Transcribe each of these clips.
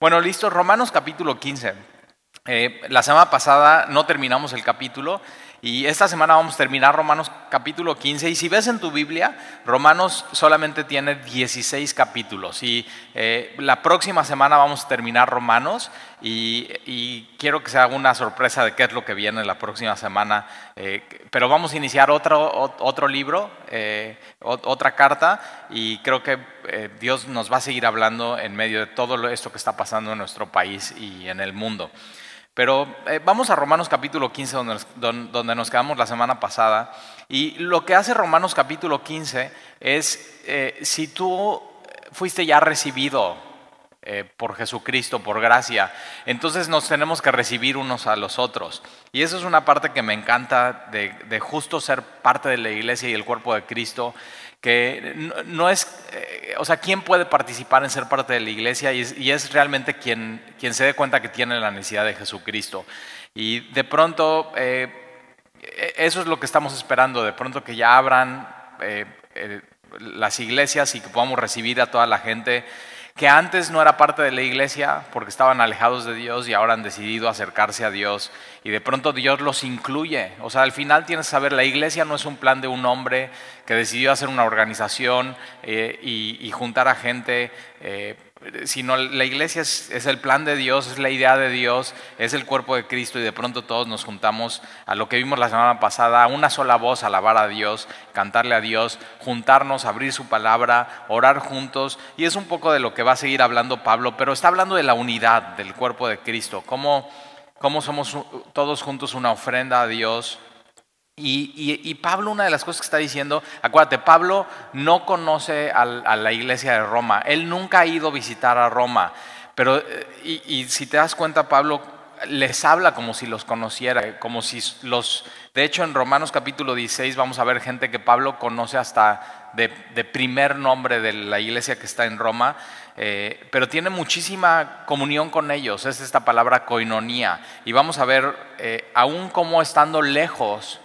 Bueno, listo, Romanos capítulo 15. Eh, la semana pasada no terminamos el capítulo y esta semana vamos a terminar Romanos capítulo 15. Y si ves en tu Biblia, Romanos solamente tiene 16 capítulos. Y eh, la próxima semana vamos a terminar Romanos. Y, quiero que sea una sorpresa de qué es lo que viene la próxima semana. Eh, pero vamos a iniciar otro, otro libro, eh, otra carta. Y creo que Dios nos va a seguir hablando en medio de todo esto que está pasando en nuestro país y en el mundo. Pero eh, vamos a Romanos capítulo 15, donde nos, quedamos la semana pasada. Y lo que hace Romanos capítulo 15 es, eh, si tú fuiste ya recibido eh, por Jesucristo, por gracia, entonces nos tenemos que recibir unos a los otros. Y eso es una parte que me encanta de justo ser parte de la iglesia y el cuerpo de Cristo que no, es, eh, o sea, ¿quién puede participar en ser parte de la iglesia? Y es, realmente quien, quien, se dé cuenta que tiene la necesidad de Jesucristo. Y de pronto, eh, eso es lo que estamos esperando, de pronto que ya abran eh, las iglesias y que podamos recibir a toda la gente que antes no era parte de la iglesia porque estaban alejados de Dios y ahora han decidido acercarse a Dios y de pronto Dios los incluye. O sea, al final tienes que saber, la iglesia no es un plan de un hombre que decidió hacer una organización eh, y, juntar a gente. Eh, sino la iglesia es, el plan de Dios, es la idea de Dios, es el cuerpo de Cristo y de pronto todos nos juntamos a lo que vimos la semana pasada, a una sola voz, alabar a Dios, cantarle a Dios, juntarnos, abrir su palabra, orar juntos. Y es un poco de lo que va a seguir hablando Pablo, pero está hablando de la unidad del cuerpo de Cristo, cómo, cómo somos todos juntos una ofrenda a Dios y, Pablo, una de las cosas que está diciendo, acuérdate, Pablo no conoce a, la iglesia de Roma, él nunca ha ido a visitar a Roma, pero, eh, y, si te das cuenta, Pablo les habla como si los conociera, como si los, de hecho en Romanos capítulo 16 vamos a ver gente que Pablo conoce hasta de, primer nombre de la iglesia que está en Roma, eh, pero tiene muchísima comunión con ellos, es esta palabra koinonía, y vamos a ver, eh, aún como estando lejos,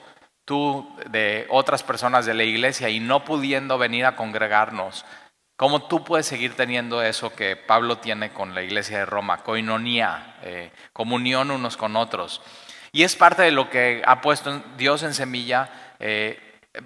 tú de otras personas de la iglesia y no pudiendo venir a congregarnos, ¿cómo tú puedes seguir teniendo eso que Pablo tiene con la iglesia de Roma? Coinonía, eh, comunión unos con otros. Y es parte de lo que ha puesto Dios en semilla, eh,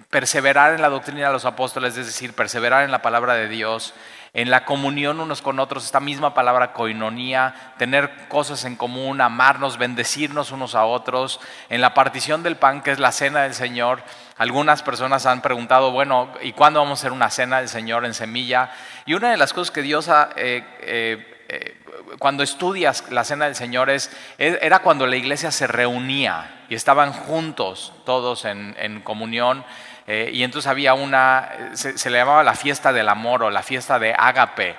perseverar en la doctrina de los apóstoles, es decir, perseverar en la palabra de Dios, en la comunión unos con otros, esta misma palabra coinonía, tener cosas en común, amarnos, bendecirnos unos a otros, en la partición del pan, que es la cena del Señor. Algunas personas han preguntado, bueno, ¿y cuándo vamos a hacer una cena del Señor en semilla? Y una de las cosas que Dios ha... Eh, eh, eh, cuando estudias la cena del Señor es, era cuando la iglesia se reunía y estaban juntos todos en comunión eh, y entonces había una, se, le llamaba la fiesta del amor o la fiesta de ágape.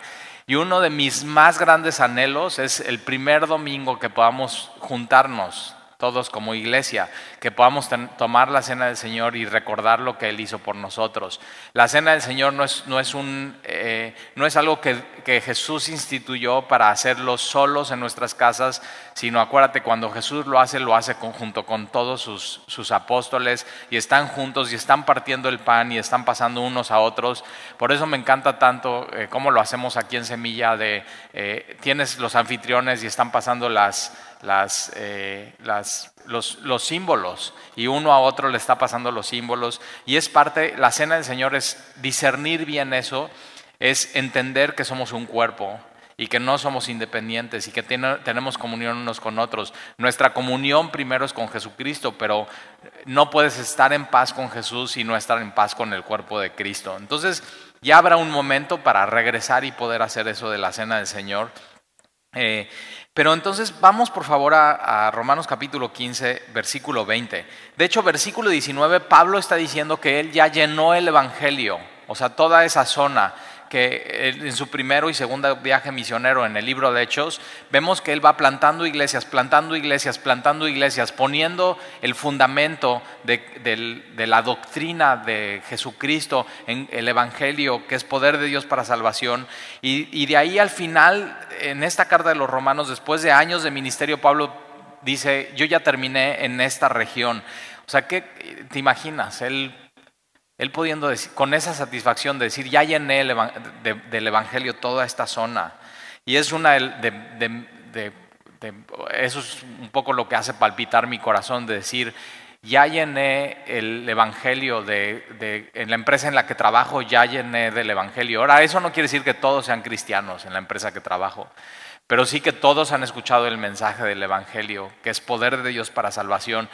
Y uno de mis más grandes anhelos es el primer domingo que podamos juntarnos todos como iglesia, que podamos tomar la cena del Señor y recordar lo que Él hizo por nosotros. La cena del Señor no es, no es, un, eh, no es algo que, que, Jesús instituyó para hacerlo solos en nuestras casas, sino acuérdate, cuando Jesús lo hace, lo hace junto con todos sus, sus, apóstoles y están juntos y están partiendo el pan y están pasando unos a otros. Por eso me encanta tanto eh, cómo lo hacemos aquí en Semilla, de eh, tienes los anfitriones y están pasando las las, eh, las, los, los, símbolos y uno a otro le está pasando los símbolos y es parte, la cena del Señor es discernir bien eso, es entender que somos un cuerpo y que no somos independientes y que tenemos comunión unos con otros. Nuestra comunión primero es con Jesucristo, pero no puedes estar en paz con Jesús y no estar en paz con el cuerpo de Cristo. Entonces ya habrá un momento para regresar y poder hacer eso de la cena del Señor. Eh, pero entonces vamos por favor a, Romanos capítulo 15, versículo 20. De hecho, versículo 19, Pablo está diciendo que él ya llenó el Evangelio, o sea, toda esa zona que en su primero y segundo viaje misionero en el libro de Hechos, vemos que él va plantando iglesias, plantando iglesias, plantando iglesias, poniendo el fundamento de, la doctrina de Jesucristo en el Evangelio, que es poder de Dios para salvación. Y, y de ahí al final, en esta carta de los romanos, después de años de ministerio, Pablo dice, yo ya terminé en esta región. O sea, ¿qué te imaginas? Él él pudiendo decir, con esa satisfacción de decir, ya llené el, del Evangelio toda esta zona. Y es una de, eso es un poco lo que hace palpitar mi corazón, de decir, ya llené el Evangelio de, en la empresa en la que trabajo, ya llené del Evangelio. Ahora, eso no quiere decir que todos sean cristianos en la empresa que trabajo, pero sí que todos han escuchado el mensaje del Evangelio, que es poder de Dios para salvación.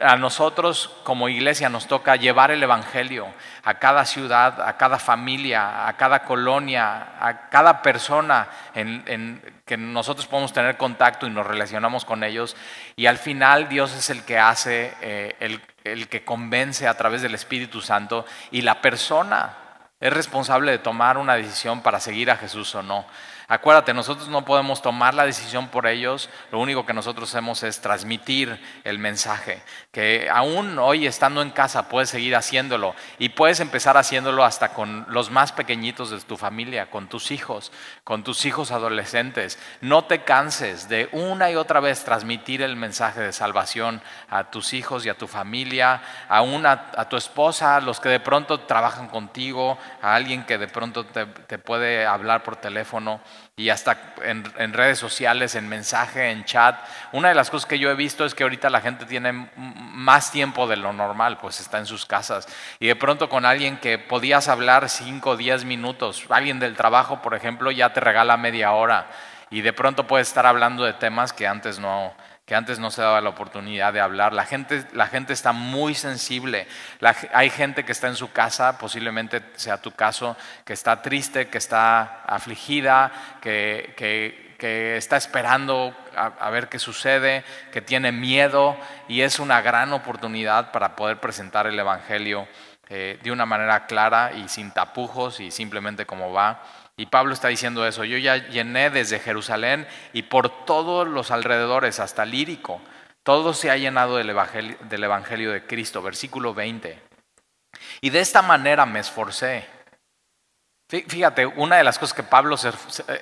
A nosotros como iglesia nos toca llevar el Evangelio a cada ciudad, a cada familia, a cada colonia, a cada persona en, que nosotros podemos tener contacto y nos relacionamos con ellos. Y al final Dios es el que hace, eh, el, el que convence a través del Espíritu Santo y la persona es responsable de tomar una decisión para seguir a Jesús o no. Acuérdate, nosotros no podemos tomar la decisión por ellos, lo único que nosotros hacemos es transmitir el mensaje, que aún hoy estando en casa puedes seguir haciéndolo y puedes empezar haciéndolo hasta con los más pequeñitos de tu familia, con tus hijos, con tus hijos adolescentes. No te canses de una y otra vez transmitir el mensaje de salvación a tus hijos y a tu familia, aún a, a tu esposa, los que de pronto trabajan contigo, a alguien que de pronto te puede hablar por teléfono y hasta en, redes sociales, en mensaje, en chat. Una de las cosas que yo he visto es que ahorita la gente tiene más tiempo de lo normal, pues está en sus casas. Y de pronto con alguien que podías hablar 5 o 10 minutos, alguien del trabajo, por ejemplo, ya te regala media hora. Y de pronto puedes estar hablando de temas que antes no, que antes no se daba la oportunidad de hablar. La gente, la gente está muy sensible. hay gente que está en su casa, posiblemente sea tu caso, que está triste, que está afligida, que, que, está esperando a, ver qué sucede, que tiene miedo y es una gran oportunidad para poder presentar el Evangelio eh, de una manera clara y sin tapujos y simplemente como va. Y Pablo está diciendo eso, yo ya llené desde Jerusalén y por todos los alrededores, hasta Lírico, todo se ha llenado del evangelio, de Cristo, versículo 20. Y de esta manera me esforcé. Fíjate, una de las cosas que Pablo,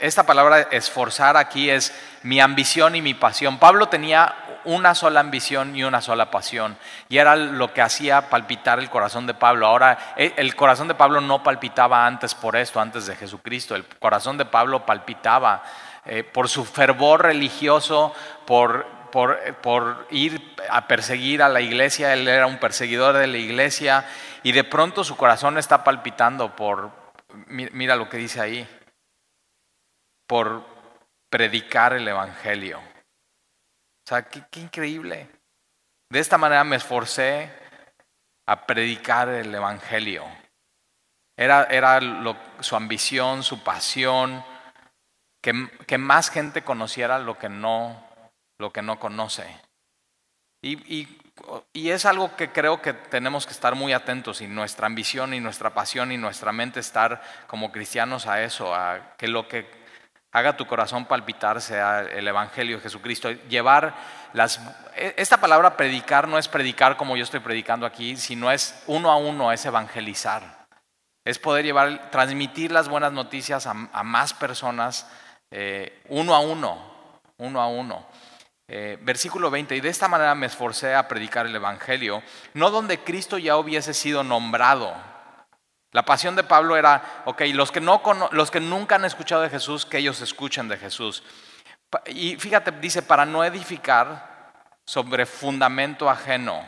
esta palabra esforzar aquí es mi ambición y mi pasión. Pablo tenía una sola ambición y una sola pasión. Y era lo que hacía palpitar el corazón de Pablo. Ahora, e, el corazón de Pablo no palpitaba antes por esto, antes de Jesucristo. El corazón de Pablo palpitaba eh, por su fervor religioso, por, por, por, ir a perseguir a la iglesia. Él era un perseguidor de la iglesia. Y de pronto su corazón está palpitando por, mira lo que dice ahí, por predicar el Evangelio. O sea, qué, increíble. De esta manera me esforcé a predicar el Evangelio. Era, era su ambición, su pasión, que, que, más gente conociera lo que no, lo que no conoce. Y, y, es algo que creo que tenemos que estar muy atentos y nuestra ambición y nuestra pasión y nuestra mente estar como cristianos a eso, a que lo que haga tu corazón palpitar sea el Evangelio de Jesucristo. Llevar las... E, esta palabra predicar no es predicar como yo estoy predicando aquí, sino es uno a uno, es evangelizar. Es poder llevar, transmitir las buenas noticias a, más personas eh, uno a uno, uno a uno. Eh, versículo 20, y de esta manera me esforcé a predicar el Evangelio, no donde Cristo ya hubiese sido nombrado, la pasión de Pablo era, ok, los que, no, los que nunca han escuchado de Jesús, que ellos escuchen de Jesús. Y fíjate, dice, para no edificar sobre fundamento ajeno.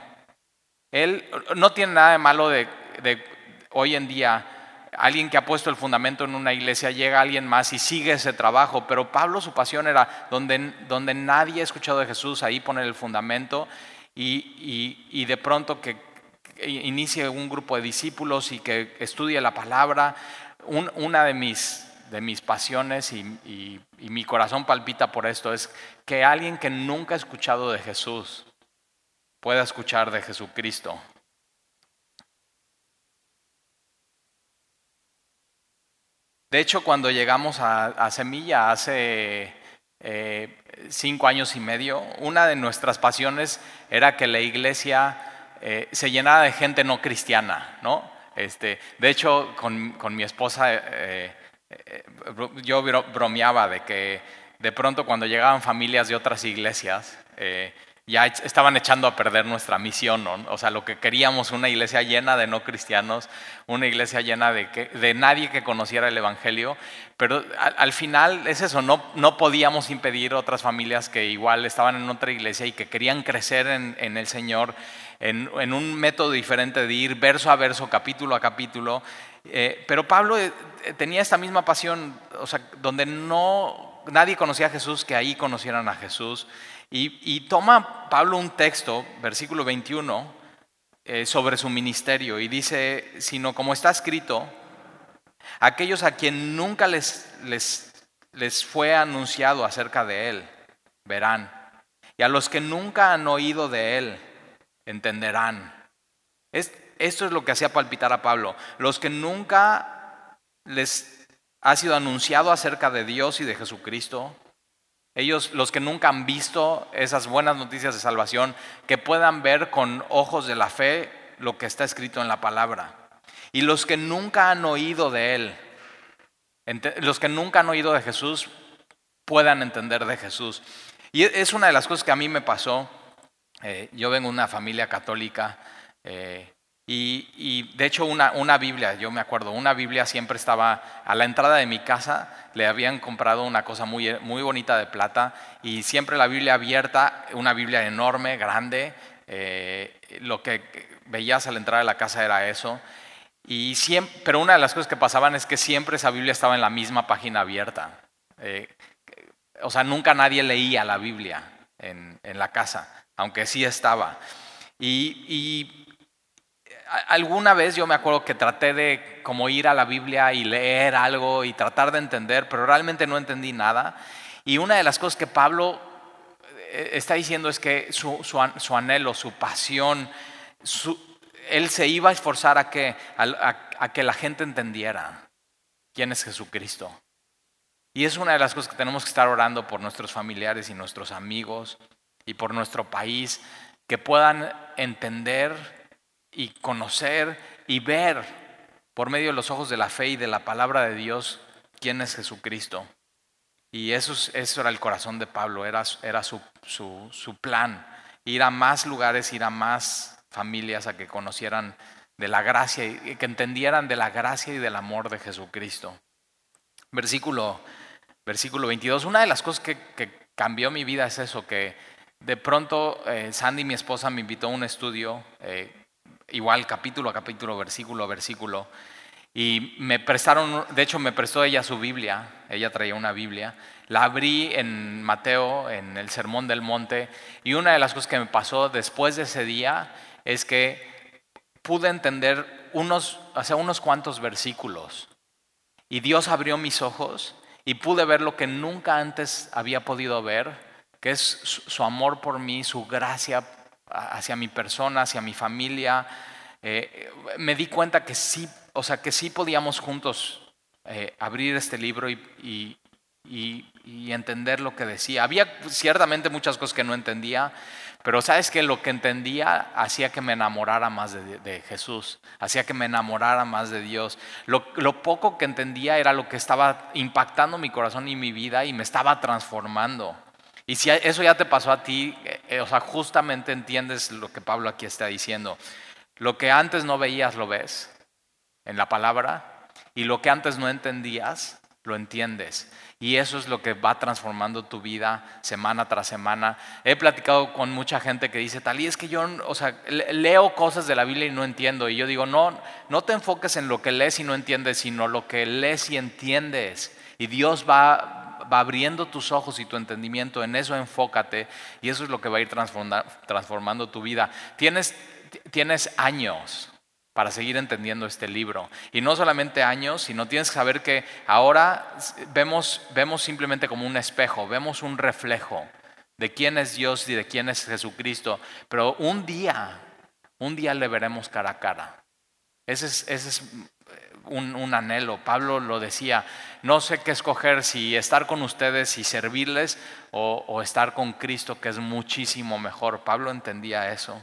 Él no tiene nada de malo de, hoy en día, alguien que ha puesto el fundamento en una iglesia, llega alguien más y sigue ese trabajo, pero Pablo su pasión era donde, donde nadie ha escuchado de Jesús, ahí poner el fundamento y, y de pronto que inicie un grupo de discípulos y que estudie la palabra. una de mis, de mis pasiones y, y mi corazón palpita por esto es que alguien que nunca ha escuchado de Jesús pueda escuchar de Jesucristo. De hecho, cuando llegamos a, Semilla hace eh, cinco años y medio, una de nuestras pasiones era que la iglesia eh, se llenaba de gente no cristiana, ¿no? Este, de hecho, con, mi esposa eh, yo bromeaba de que de pronto cuando llegaban familias de otras iglesias, ya estaban echando a perder nuestra misión, ¿no? O sea, lo que queríamos, una iglesia llena de no cristianos, una iglesia llena de, que, de nadie que conociera el Evangelio, pero al, final es eso, no, no podíamos impedir otras familias que igual estaban en otra iglesia y que querían crecer en, en el Señor en, en, un método diferente de ir verso a verso, capítulo a capítulo. Eh, pero Pablo eh, tenía esta misma pasión, o sea, donde no, nadie conocía a Jesús, que ahí conocieran a Jesús. Y, toma Pablo un texto, versículo 21, eh, sobre su ministerio y dice, sino como está escrito, aquellos a quien nunca les, les, les fue anunciado acerca de él, verán. Y a los que nunca han oído de él, entenderán. Es, esto es lo que hacía palpitar a Pablo. Los que nunca les ha sido anunciado acerca de Dios y de Jesucristo, ellos, los que nunca han visto esas buenas noticias de salvación, que puedan ver con ojos de la fe lo que está escrito en la palabra. Y los que nunca han oído de Él, los que nunca han oído de Jesús, puedan entender de Jesús. Y es una de las cosas que a mí me pasó. Eh, yo vengo de una familia católica eh, y, de hecho una, una, Biblia, yo me acuerdo, una Biblia siempre estaba a la entrada de mi casa, le habían comprado una cosa muy, muy bonita de plata y siempre la Biblia abierta, una Biblia enorme, grande, eh, lo que veías al entrar a la casa era eso. Y siempre, pero una de las cosas que pasaban es que siempre esa Biblia estaba en la misma página abierta. Eh, o sea, nunca nadie leía la Biblia en, en la casa, aunque sí estaba. Y, y alguna vez yo me acuerdo que traté de como ir a la Biblia y leer algo y tratar de entender, pero realmente no entendí nada. Y una de las cosas que Pablo eh, está diciendo es que su, anhelo, su pasión, él se iba a esforzar a que, a que la gente entendiera quién es Jesucristo. Y es una de las cosas que tenemos que estar orando por nuestros familiares y nuestros amigos y por nuestro país, que puedan entender y conocer y ver por medio de los ojos de la fe y de la palabra de Dios quién es Jesucristo. Y eso, eso era el corazón de Pablo, era, era su, su, su plan, ir a más lugares, ir a más familias a que conocieran de la gracia y que entendieran de la gracia y del amor de Jesucristo. Versículo, versículo 22. Una de las cosas que, que cambió mi vida es eso, que de pronto eh, Sandy, mi esposa, me invitó a un estudio eh, igual capítulo a capítulo, versículo a versículo. Y me prestaron, de hecho me prestó ella su Biblia, ella traía una Biblia, la abrí en Mateo, en el Sermón del Monte, y una de las cosas que me pasó después de ese día es que pude entender unos, hace unos cuantos versículos, y Dios abrió mis ojos y pude ver lo que nunca antes había podido ver, que es su amor por mí, su gracia hacia mi persona, hacia mi familia, eh, me di cuenta que sí, o sea, que sí podíamos juntos eh, abrir este libro y, entender lo que decía. Había ciertamente muchas cosas que no entendía, pero sabes que lo que entendía hacía que me enamorara más de, Jesús, hacía que me enamorara más de Dios. Lo, lo, poco que entendía era lo que estaba impactando mi corazón y mi vida y me estaba transformando. Y si eso ya te pasó a ti, eh, eh, o sea, justamente entiendes lo que Pablo aquí está diciendo. Lo que antes no veías lo ves en la palabra y lo que antes no entendías lo entiendes. Y eso es lo que va transformando tu vida semana tras semana. He platicado con mucha gente que dice, tal y es que yo, o sea, leo cosas de la Biblia y no entiendo. Y yo digo, no, no te enfoques en lo que lees y no entiendes, sino lo que lees y entiendes. Y Dios va, va abriendo tus ojos y tu entendimiento, en eso enfócate y eso es lo que va a ir transformando tu vida. Tienes, tienes años para seguir entendiendo este libro. Y no solamente años, sino tienes que saber que ahora vemos, vemos simplemente como un espejo, vemos un reflejo de quién es Dios y de quién es Jesucristo. Pero un día, un día le veremos cara a cara. Ese es, ese es un, anhelo. Pablo lo decía, no sé qué escoger, si estar con ustedes y servirles o, estar con Cristo, que es muchísimo mejor. Pablo entendía eso.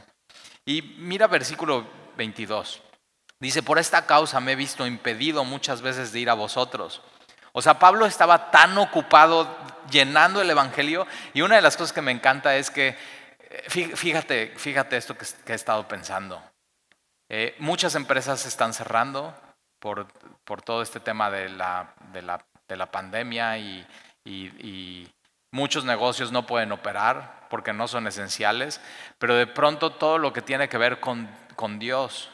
Y mira versículo 22. Dice, por esta causa me he visto impedido muchas veces de ir a vosotros. O sea, Pablo estaba tan ocupado llenando el Evangelio y una de las cosas que me encanta es que fíjate, fíjate esto que, he estado pensando. Eh, muchas empresas están cerrando por, por todo este tema de la, de la, de la pandemia y, y, muchos negocios no pueden operar porque no son esenciales, pero de pronto todo lo que tiene que ver con, con Dios,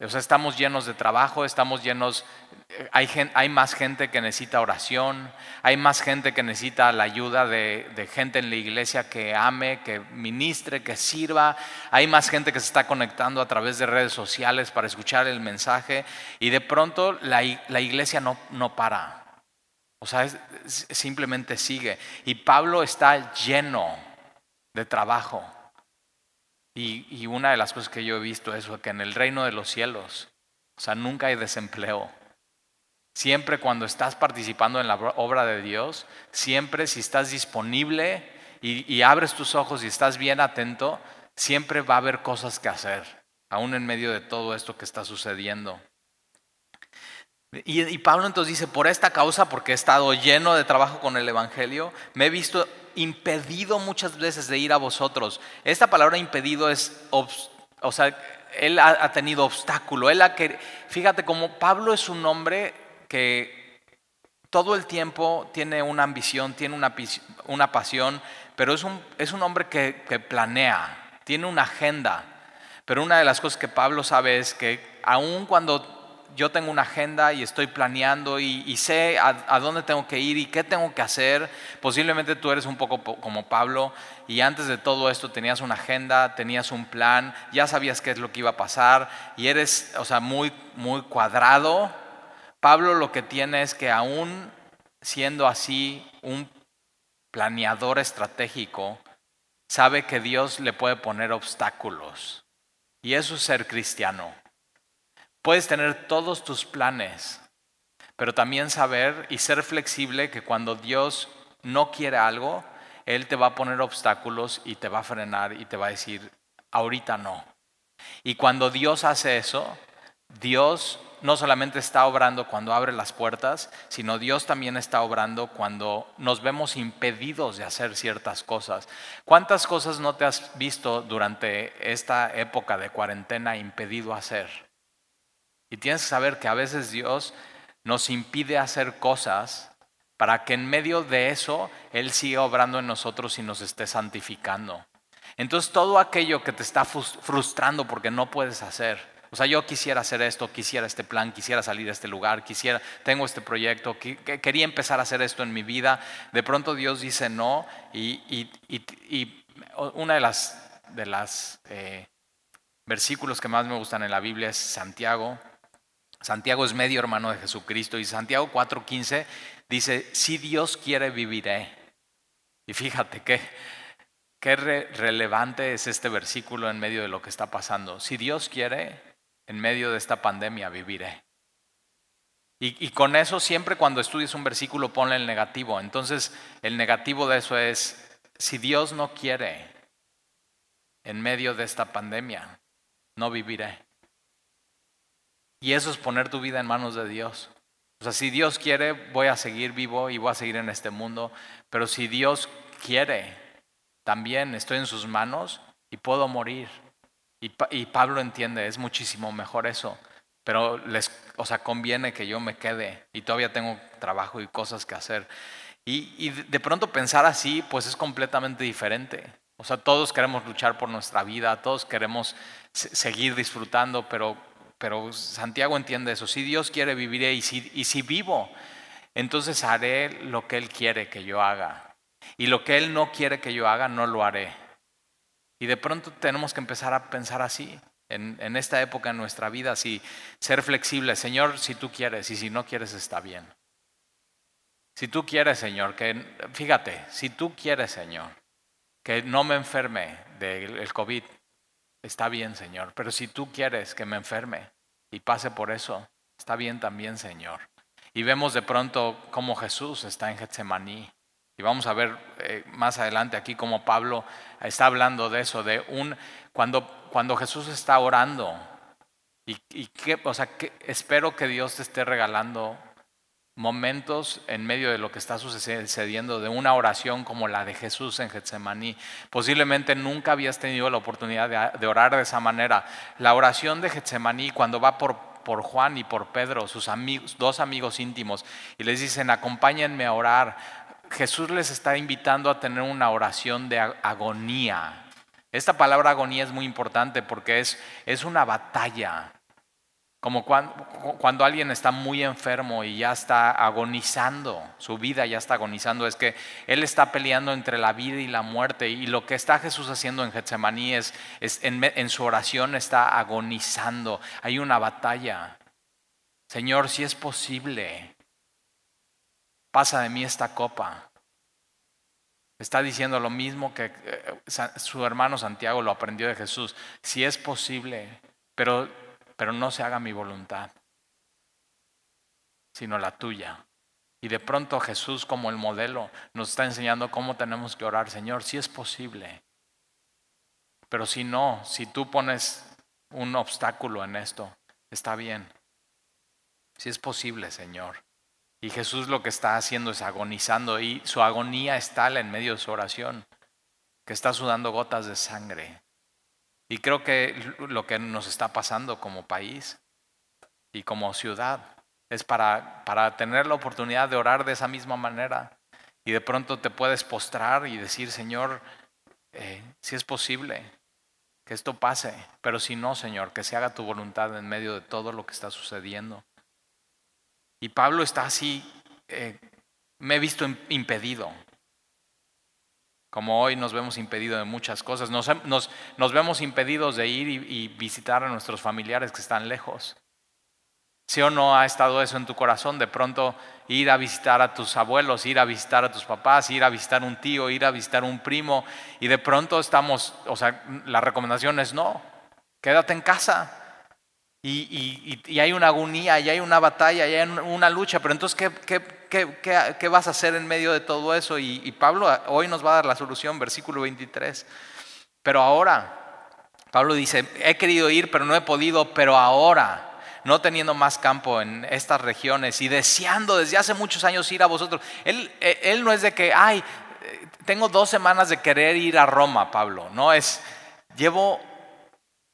o sea, estamos llenos de trabajo, estamos llenos, hay, más gente que necesita oración, hay más gente que necesita la ayuda de, gente en la iglesia que ame, que ministre, que sirva, hay más gente que se está conectando a través de redes sociales para escuchar el mensaje y de pronto la, iglesia no, no para. O sea, simplemente sigue. Y Pablo está lleno de trabajo. Y, una de las cosas que yo he visto es que en el reino de los cielos, o sea, nunca hay desempleo. Siempre cuando estás participando en la obra de Dios, siempre si estás disponible y, abres tus ojos y estás bien atento, siempre va a haber cosas que hacer, aún en medio de todo esto que está sucediendo. Y, Pablo entonces dice, por esta causa, porque he estado lleno de trabajo con el Evangelio, me he visto impedido muchas veces de ir a vosotros. Esta palabra impedido es, o sea, él ha, tenido obstáculo. Él ha que, fíjate como Pablo es un hombre que todo el tiempo tiene una ambición, tiene una, una pasión, pero es un, es un hombre que, planea, tiene una agenda. Pero una de las cosas que Pablo sabe es que aun cuando yo tengo una agenda y estoy planeando y, sé a, dónde tengo que ir y qué tengo que hacer. Posiblemente tú eres un poco como Pablo y antes de todo esto tenías una agenda, tenías un plan, ya sabías qué es lo que iba a pasar y eres, o sea, muy, muy cuadrado. Pablo lo que tiene es que aún siendo así un planeador estratégico, sabe que Dios le puede poner obstáculos. Y eso es ser cristiano. Puedes tener todos tus planes, pero también saber y ser flexible que cuando Dios no quiere algo, Él te va a poner obstáculos y te va a frenar y te va a decir, ahorita no. Y cuando Dios hace eso, Dios no solamente está obrando cuando abre las puertas, sino Dios también está obrando cuando nos vemos impedidos de hacer ciertas cosas. ¿Cuántas cosas no te has visto durante esta época de cuarentena impedido hacer? Y tienes que saber que a veces Dios nos impide hacer cosas para que en medio de eso Él siga obrando en nosotros y nos esté santificando. Entonces todo aquello que te está frustrando porque no puedes hacer, o sea, yo quisiera hacer esto, quisiera este plan, quisiera salir a este lugar, quisiera, tengo este proyecto, quería empezar a hacer esto en mi vida, de pronto Dios dice no y, una de las, de las eh, versículos que más me gustan en la Biblia es Santiago Santiago es medio hermano de Jesucristo y Santiago 4:15 dice, si Dios quiere, viviré. Y fíjate qué, qué relevante es este versículo en medio de lo que está pasando. Si Dios quiere, en medio de esta pandemia, viviré. Y, y con eso siempre cuando estudies un versículo ponle el negativo. Entonces el negativo de eso es, si Dios no quiere, en medio de esta pandemia, no viviré. Y eso es poner tu vida en manos de Dios. O sea, si Dios quiere, voy a seguir vivo y voy a seguir en este mundo. Pero si Dios quiere, también estoy en sus manos y puedo morir. Y, Pablo entiende, es muchísimo mejor eso. Pero les, o sea, conviene que yo me quede y todavía tengo trabajo y cosas que hacer. Y, de pronto pensar así, pues es completamente diferente. O sea, todos queremos luchar por nuestra vida, todos queremos seguir disfrutando, pero pero Santiago entiende eso. Si Dios quiere, si, y si vivo, entonces haré lo que Él quiere que yo haga. Y lo que Él no quiere que yo haga, no lo haré. Y de pronto tenemos que empezar a pensar así. En, esta época en nuestra vida, así, ser flexible. Señor, si tú quieres, y si no quieres, está bien. Si tú quieres, Señor, que, fíjate, si tú quieres, Señor, que no me enferme del COVID, Está bien, Señor, pero si tú quieres que me enferme y pase por eso, está bien también, Señor. Y vemos de pronto cómo Jesús está en Getsemaní. Y vamos a ver eh, más adelante aquí cómo Pablo está hablando de eso, de un cuando, cuando Jesús está orando. Y, que, o sea, que espero que Dios te esté regalando momentos en medio de lo que está sucediendo, de una oración como la de Jesús en Getsemaní. Posiblemente nunca habías tenido la oportunidad de, orar de esa manera. La oración de Getsemaní, cuando va por, por Juan y por Pedro, sus amigos, dos amigos íntimos, y les dicen, acompáñenme a orar, Jesús les está invitando a tener una oración de agonía. Esta palabra agonía es muy importante porque es, es una batalla. Como cuando, alguien está muy enfermo y ya está agonizando, su vida ya está agonizando, es que Él está peleando entre la vida y la muerte. Y lo que está Jesús haciendo en Getsemaní es, en, en su oración está agonizando. Hay una batalla. Señor, si es posible, pasa de mí esta copa. Está diciendo lo mismo que eh, su hermano Santiago lo aprendió de Jesús. Si es posible, pero pero no se haga mi voluntad, sino la tuya. Y de pronto Jesús como el modelo nos está enseñando cómo tenemos que orar, Señor, si es posible. Pero si no, si tú pones un obstáculo en esto, está bien. Si es posible, Señor. Y Jesús lo que está haciendo es agonizando y su agonía está en medio de su oración, que está sudando gotas de sangre. Y creo que lo que nos está pasando como país y como ciudad es para, para tener la oportunidad de orar de esa misma manera. Y de pronto te puedes postrar y decir, Señor, eh, si es posible que esto pase, pero si no, Señor, que se haga tu voluntad en medio de todo lo que está sucediendo. Y Pablo está así, eh, me he visto impedido, como hoy nos vemos impedidos de muchas cosas, nos, nos, vemos impedidos de ir y, visitar a nuestros familiares que están lejos. ¿Sí o no ha estado eso en tu corazón? De pronto ir a visitar a tus abuelos, ir a visitar a tus papás, ir a visitar un tío, ir a visitar un primo, y de pronto estamos, o sea, la recomendación es no, quédate en casa. Y, y, hay una agonía, y hay una batalla, y hay una lucha, pero entonces, ¿qué, qué, ¿qué, vas a hacer en medio de todo eso? Y, Pablo hoy nos va a dar la solución, versículo 23. Pero ahora, Pablo dice, he querido ir, pero no he podido, pero ahora, no teniendo más campo en estas regiones y deseando desde hace muchos años ir a vosotros. Él, eh, él no es de que, ay, tengo dos semanas de querer ir a Roma, Pablo. No es, llevo,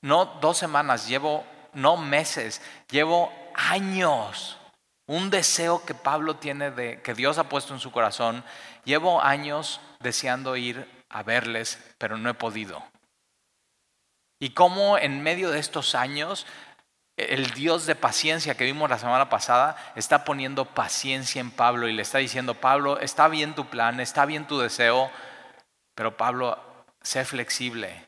no dos semanas, llevo, no meses, llevo años un deseo que Pablo tiene de que Dios ha puesto en su corazón. Llevo años deseando ir a verles, pero no he podido. Y cómo en medio de estos años el Dios de paciencia que vimos la semana pasada está poniendo paciencia en Pablo y le está diciendo, Pablo, está bien tu plan, está bien tu deseo, pero Pablo, sé flexible.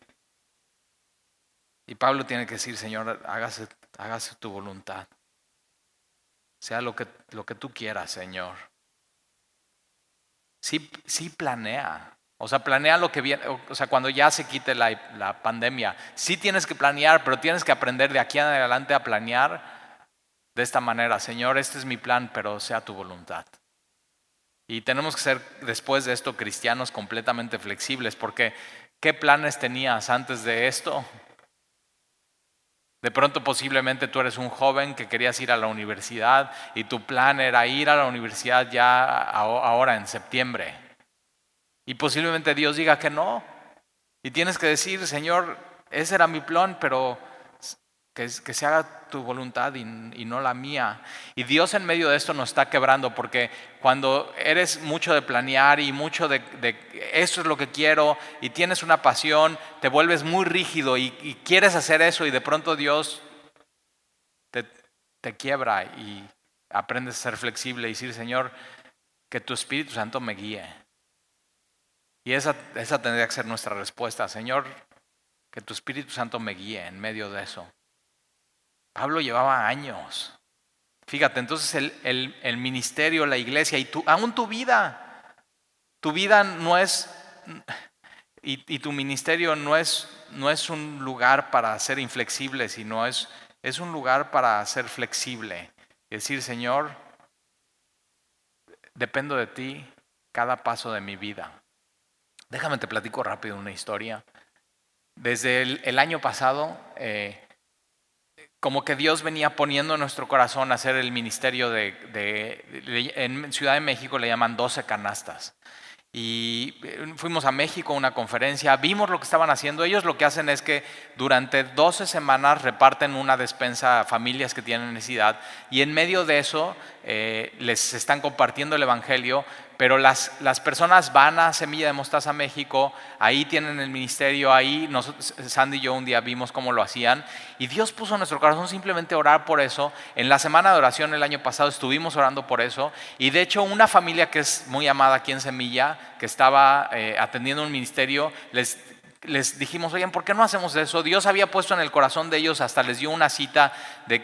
Y Pablo tiene que decir, Señor, hágase, hágase tu voluntad sea lo que, lo que tú quieras, Señor. Sí, sí planea. O sea, planea lo que viene, o sea, cuando ya se quite la, la pandemia. Sí tienes que planear, pero tienes que aprender de aquí en adelante a planear de esta manera. Señor, este es mi plan, pero sea tu voluntad. Y tenemos que ser después de esto cristianos completamente flexibles, porque ¿qué planes tenías antes de esto? De pronto posiblemente tú eres un joven que querías ir a la universidad y tu plan era ir a la universidad ya ahora en septiembre. Y posiblemente Dios diga que no. Y tienes que decir, Señor, ese era mi plan, pero que, se haga tu voluntad y, no la mía. Y Dios en medio de esto nos está quebrando porque cuando eres mucho de planear y mucho de, de eso es lo que quiero y tienes una pasión, te vuelves muy rígido y, quieres hacer eso y de pronto Dios te, te quiebra y aprendes a ser flexible y decir, Señor, que tu Espíritu Santo me guíe. Y esa, esa tendría que ser nuestra respuesta, Señor, que tu Espíritu Santo me guíe en medio de eso. Pablo llevaba años. Fíjate, entonces el, el, ministerio, la iglesia y aún tu vida, tu vida no es, y, y, tu ministerio no es, no es un lugar para ser inflexible, sino es, es un lugar para ser flexible. Decir, Señor, dependo de ti cada paso de mi vida. Déjame te platico rápido una historia. Desde el, el año pasado, eh, como que Dios venía poniendo en nuestro corazón hacer el ministerio de, en Ciudad de México le llaman 12 canastas. Y eh, fuimos a México a una conferencia, vimos lo que estaban haciendo. Ellos lo que hacen es que durante 12 semanas reparten una despensa a familias que tienen necesidad y en medio de eso eh, les están compartiendo el Evangelio pero las, las, personas van a Semilla de Mostaza México, ahí tienen el ministerio, ahí nosotros, Sandy y yo un día vimos cómo lo hacían y Dios puso en nuestro corazón simplemente orar por eso. En la semana de oración el año pasado estuvimos orando por eso y de hecho una familia que es muy amada aquí en Semilla, que estaba eh, atendiendo un ministerio, les les dijimos, oigan, ¿por qué no hacemos eso? Dios había puesto en el corazón de ellos, hasta les dio una cita de,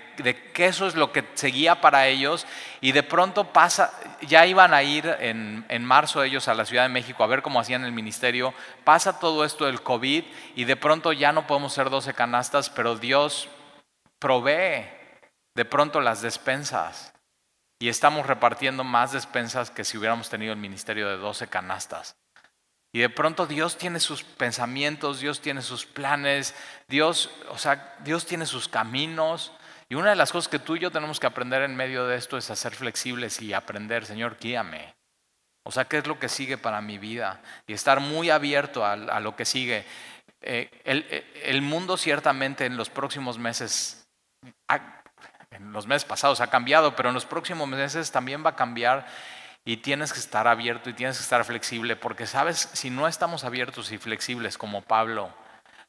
que eso es lo que seguía para ellos. Y de pronto pasa, ya iban a ir en, en, marzo ellos a la Ciudad de México a ver cómo hacían el ministerio. Pasa todo esto del COVID y de pronto ya no podemos ser 12 canastas, pero Dios provee de pronto las despensas. Y estamos repartiendo más despensas que si hubiéramos tenido el ministerio de 12 canastas. Y de pronto Dios tiene sus pensamientos, Dios tiene sus planes, Dios, o sea, Dios tiene sus caminos. Y una de las cosas que tú y yo tenemos que aprender en medio de esto es a ser flexibles y aprender, Señor, guíame. O sea, ¿qué es lo que sigue para mi vida? Y estar muy abierto a, lo que sigue. Eh, el, el, mundo ciertamente en los próximos meses, en los meses pasados ha cambiado, pero en los próximos meses también va a cambiar y tienes que estar abierto y tienes que estar flexible, porque sabes, si no estamos abiertos y flexibles como Pablo,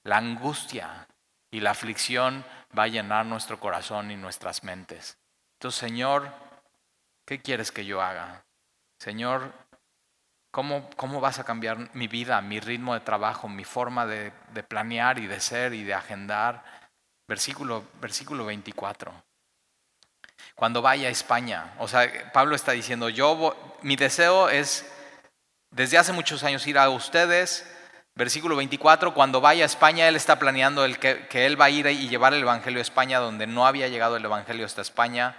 la angustia y la aflicción va a llenar nuestro corazón y nuestras mentes. Entonces, Señor, ¿qué quieres que yo haga? Señor, ¿cómo, cómo vas a cambiar mi vida, mi ritmo de trabajo, mi forma de, planear y de ser y de agendar? Versículo, versículo 24 cuando vaya a España. O sea, Pablo está diciendo, yo, mi deseo es desde hace muchos años ir a ustedes. Versículo 24, cuando vaya a España, él está planeando el que, él va a ir y llevar el Evangelio a España donde no había llegado el Evangelio hasta España.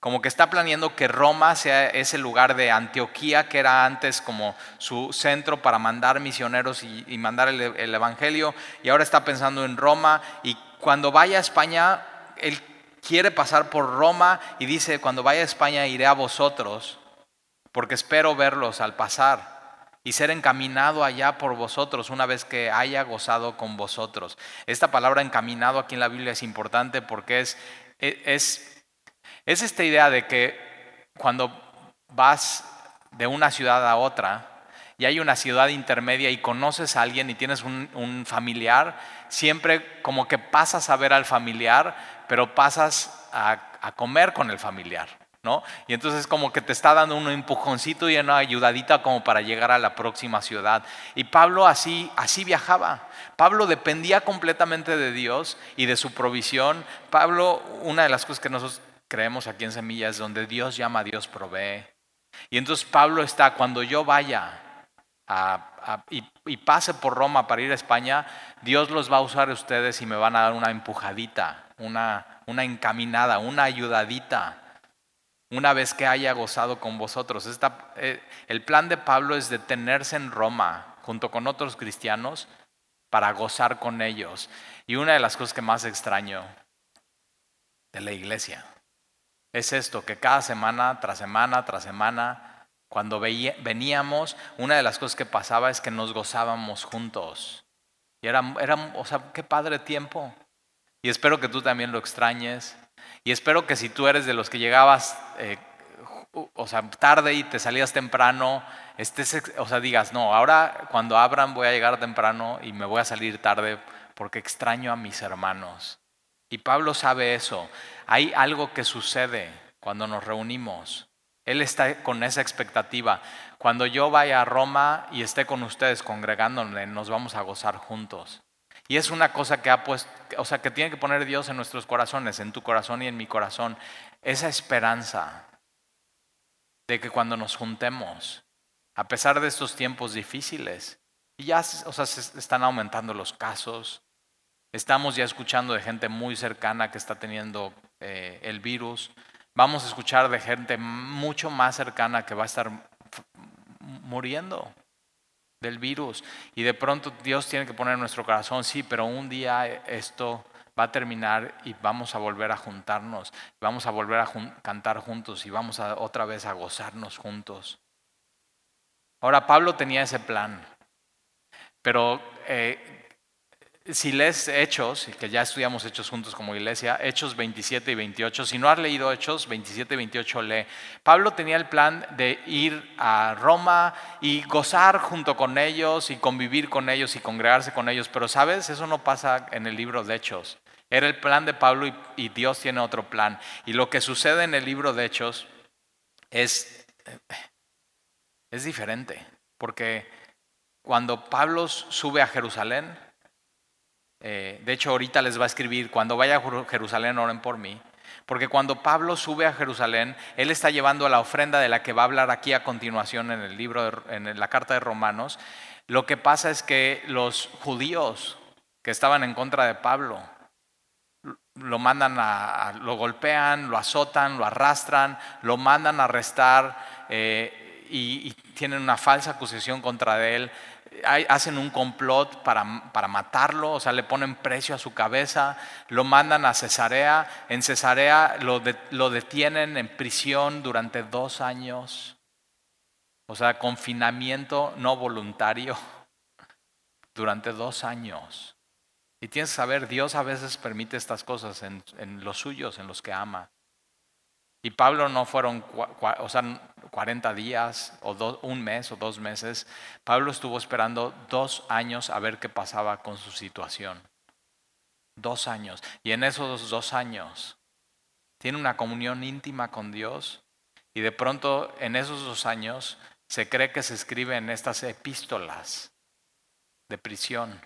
Como que está planeando que Roma sea ese lugar de Antioquía, que era antes como su centro para mandar misioneros y, mandar el, el, Evangelio. Y ahora está pensando en Roma. Y cuando vaya a España, él quiere pasar por Roma y dice, cuando vaya a España iré a vosotros, porque espero verlos al pasar y ser encaminado allá por vosotros una vez que haya gozado con vosotros. Esta palabra encaminado aquí en la Biblia es importante porque es, es, es esta idea de que cuando vas de una ciudad a otra, y hay una ciudad intermedia y conoces a alguien y tienes un, familiar, siempre como que pasas a ver al familiar, pero pasas a, comer con el familiar. ¿No? Y entonces como que te está dando un empujoncito y una ayudadita como para llegar a la próxima ciudad. Y Pablo así, así viajaba. Pablo dependía completamente de Dios y de su provisión. Pablo, una de las cosas que nosotros creemos aquí en Semilla es donde Dios llama, Dios provee. Y entonces Pablo está, cuando yo vaya y, pase por Roma para ir a España, Dios los va a usar a ustedes y me van a dar una empujadita, una, una encaminada, una ayudadita, una vez que haya gozado con vosotros. Eh, el plan de Pablo es detenerse en Roma junto con otros cristianos para gozar con ellos. Y una de las cosas que más extraño de la iglesia es esto, que cada semana tras semana tras semana cuando veníamos, una de las cosas que pasaba es que nos gozábamos juntos. Y era, era, o sea, qué padre tiempo. Y espero que tú también lo extrañes. Y espero que si tú eres de los que llegabas, eh, o sea, tarde y te salías temprano, estés, o sea, digas, no, ahora cuando abran voy a llegar temprano y me voy a salir tarde porque extraño a mis hermanos. Y Pablo sabe eso. Hay algo que sucede cuando nos reunimos. Él está con esa expectativa. Cuando yo vaya a Roma y esté con ustedes congregándome, nos vamos a gozar juntos. Y es una cosa que ha puesto, o sea, que tiene que poner Dios en nuestros corazones, en tu corazón y en mi corazón, esa esperanza de que cuando nos juntemos, a pesar de estos tiempos difíciles, y ya, o sea, se están aumentando los casos, estamos ya escuchando de gente muy cercana que está teniendo eh, el virus, Vamos a escuchar de gente mucho más cercana que va a estar muriendo del virus. Y de pronto Dios tiene que poner en nuestro corazón, sí, pero un día esto va a terminar y vamos a volver a juntarnos, vamos a volver a cantar juntos y vamos a otra vez a gozarnos juntos. Ahora Pablo tenía ese plan, pero eh, si lees Hechos, que ya estudiamos Hechos juntos como iglesia, Hechos 27 y 28, si no has leído Hechos 27 y 28, lee. Pablo tenía el plan de ir a Roma y gozar junto con ellos y convivir con ellos y congregarse con ellos, pero sabes, eso no pasa en el libro de Hechos. Era el plan de Pablo y, y Dios tiene otro plan. Y lo que sucede en el libro de Hechos es, es diferente, porque cuando Pablo sube a Jerusalén, eh, de hecho, ahorita les va a escribir, cuando vaya a Jerusalén, oren por mí. Porque cuando Pablo sube a Jerusalén, él está llevando la ofrenda de la que va a hablar aquí a continuación en el libro, en la carta de Romanos. Lo que pasa es que los judíos que estaban en contra de Pablo, lo mandan a, lo golpean, lo azotan, lo arrastran, lo mandan a arrestar eh, y, y, tienen una falsa acusación contra él hacen un complot para, para, matarlo, o sea, le ponen precio a su cabeza, lo mandan a Cesarea, en Cesarea lo, lo detienen en prisión durante dos años, o sea, confinamiento no voluntario durante dos años. Y tienes que saber, Dios a veces permite estas cosas en, en los suyos, en los que ama. Y Pablo no fueron o sea, 40 días o un mes o dos meses. Pablo estuvo esperando dos años a ver qué pasaba con su situación. Dos años. Y en esos dos años tiene una comunión íntima con Dios. Y de pronto en esos dos años se cree que se escriben estas epístolas de prisión.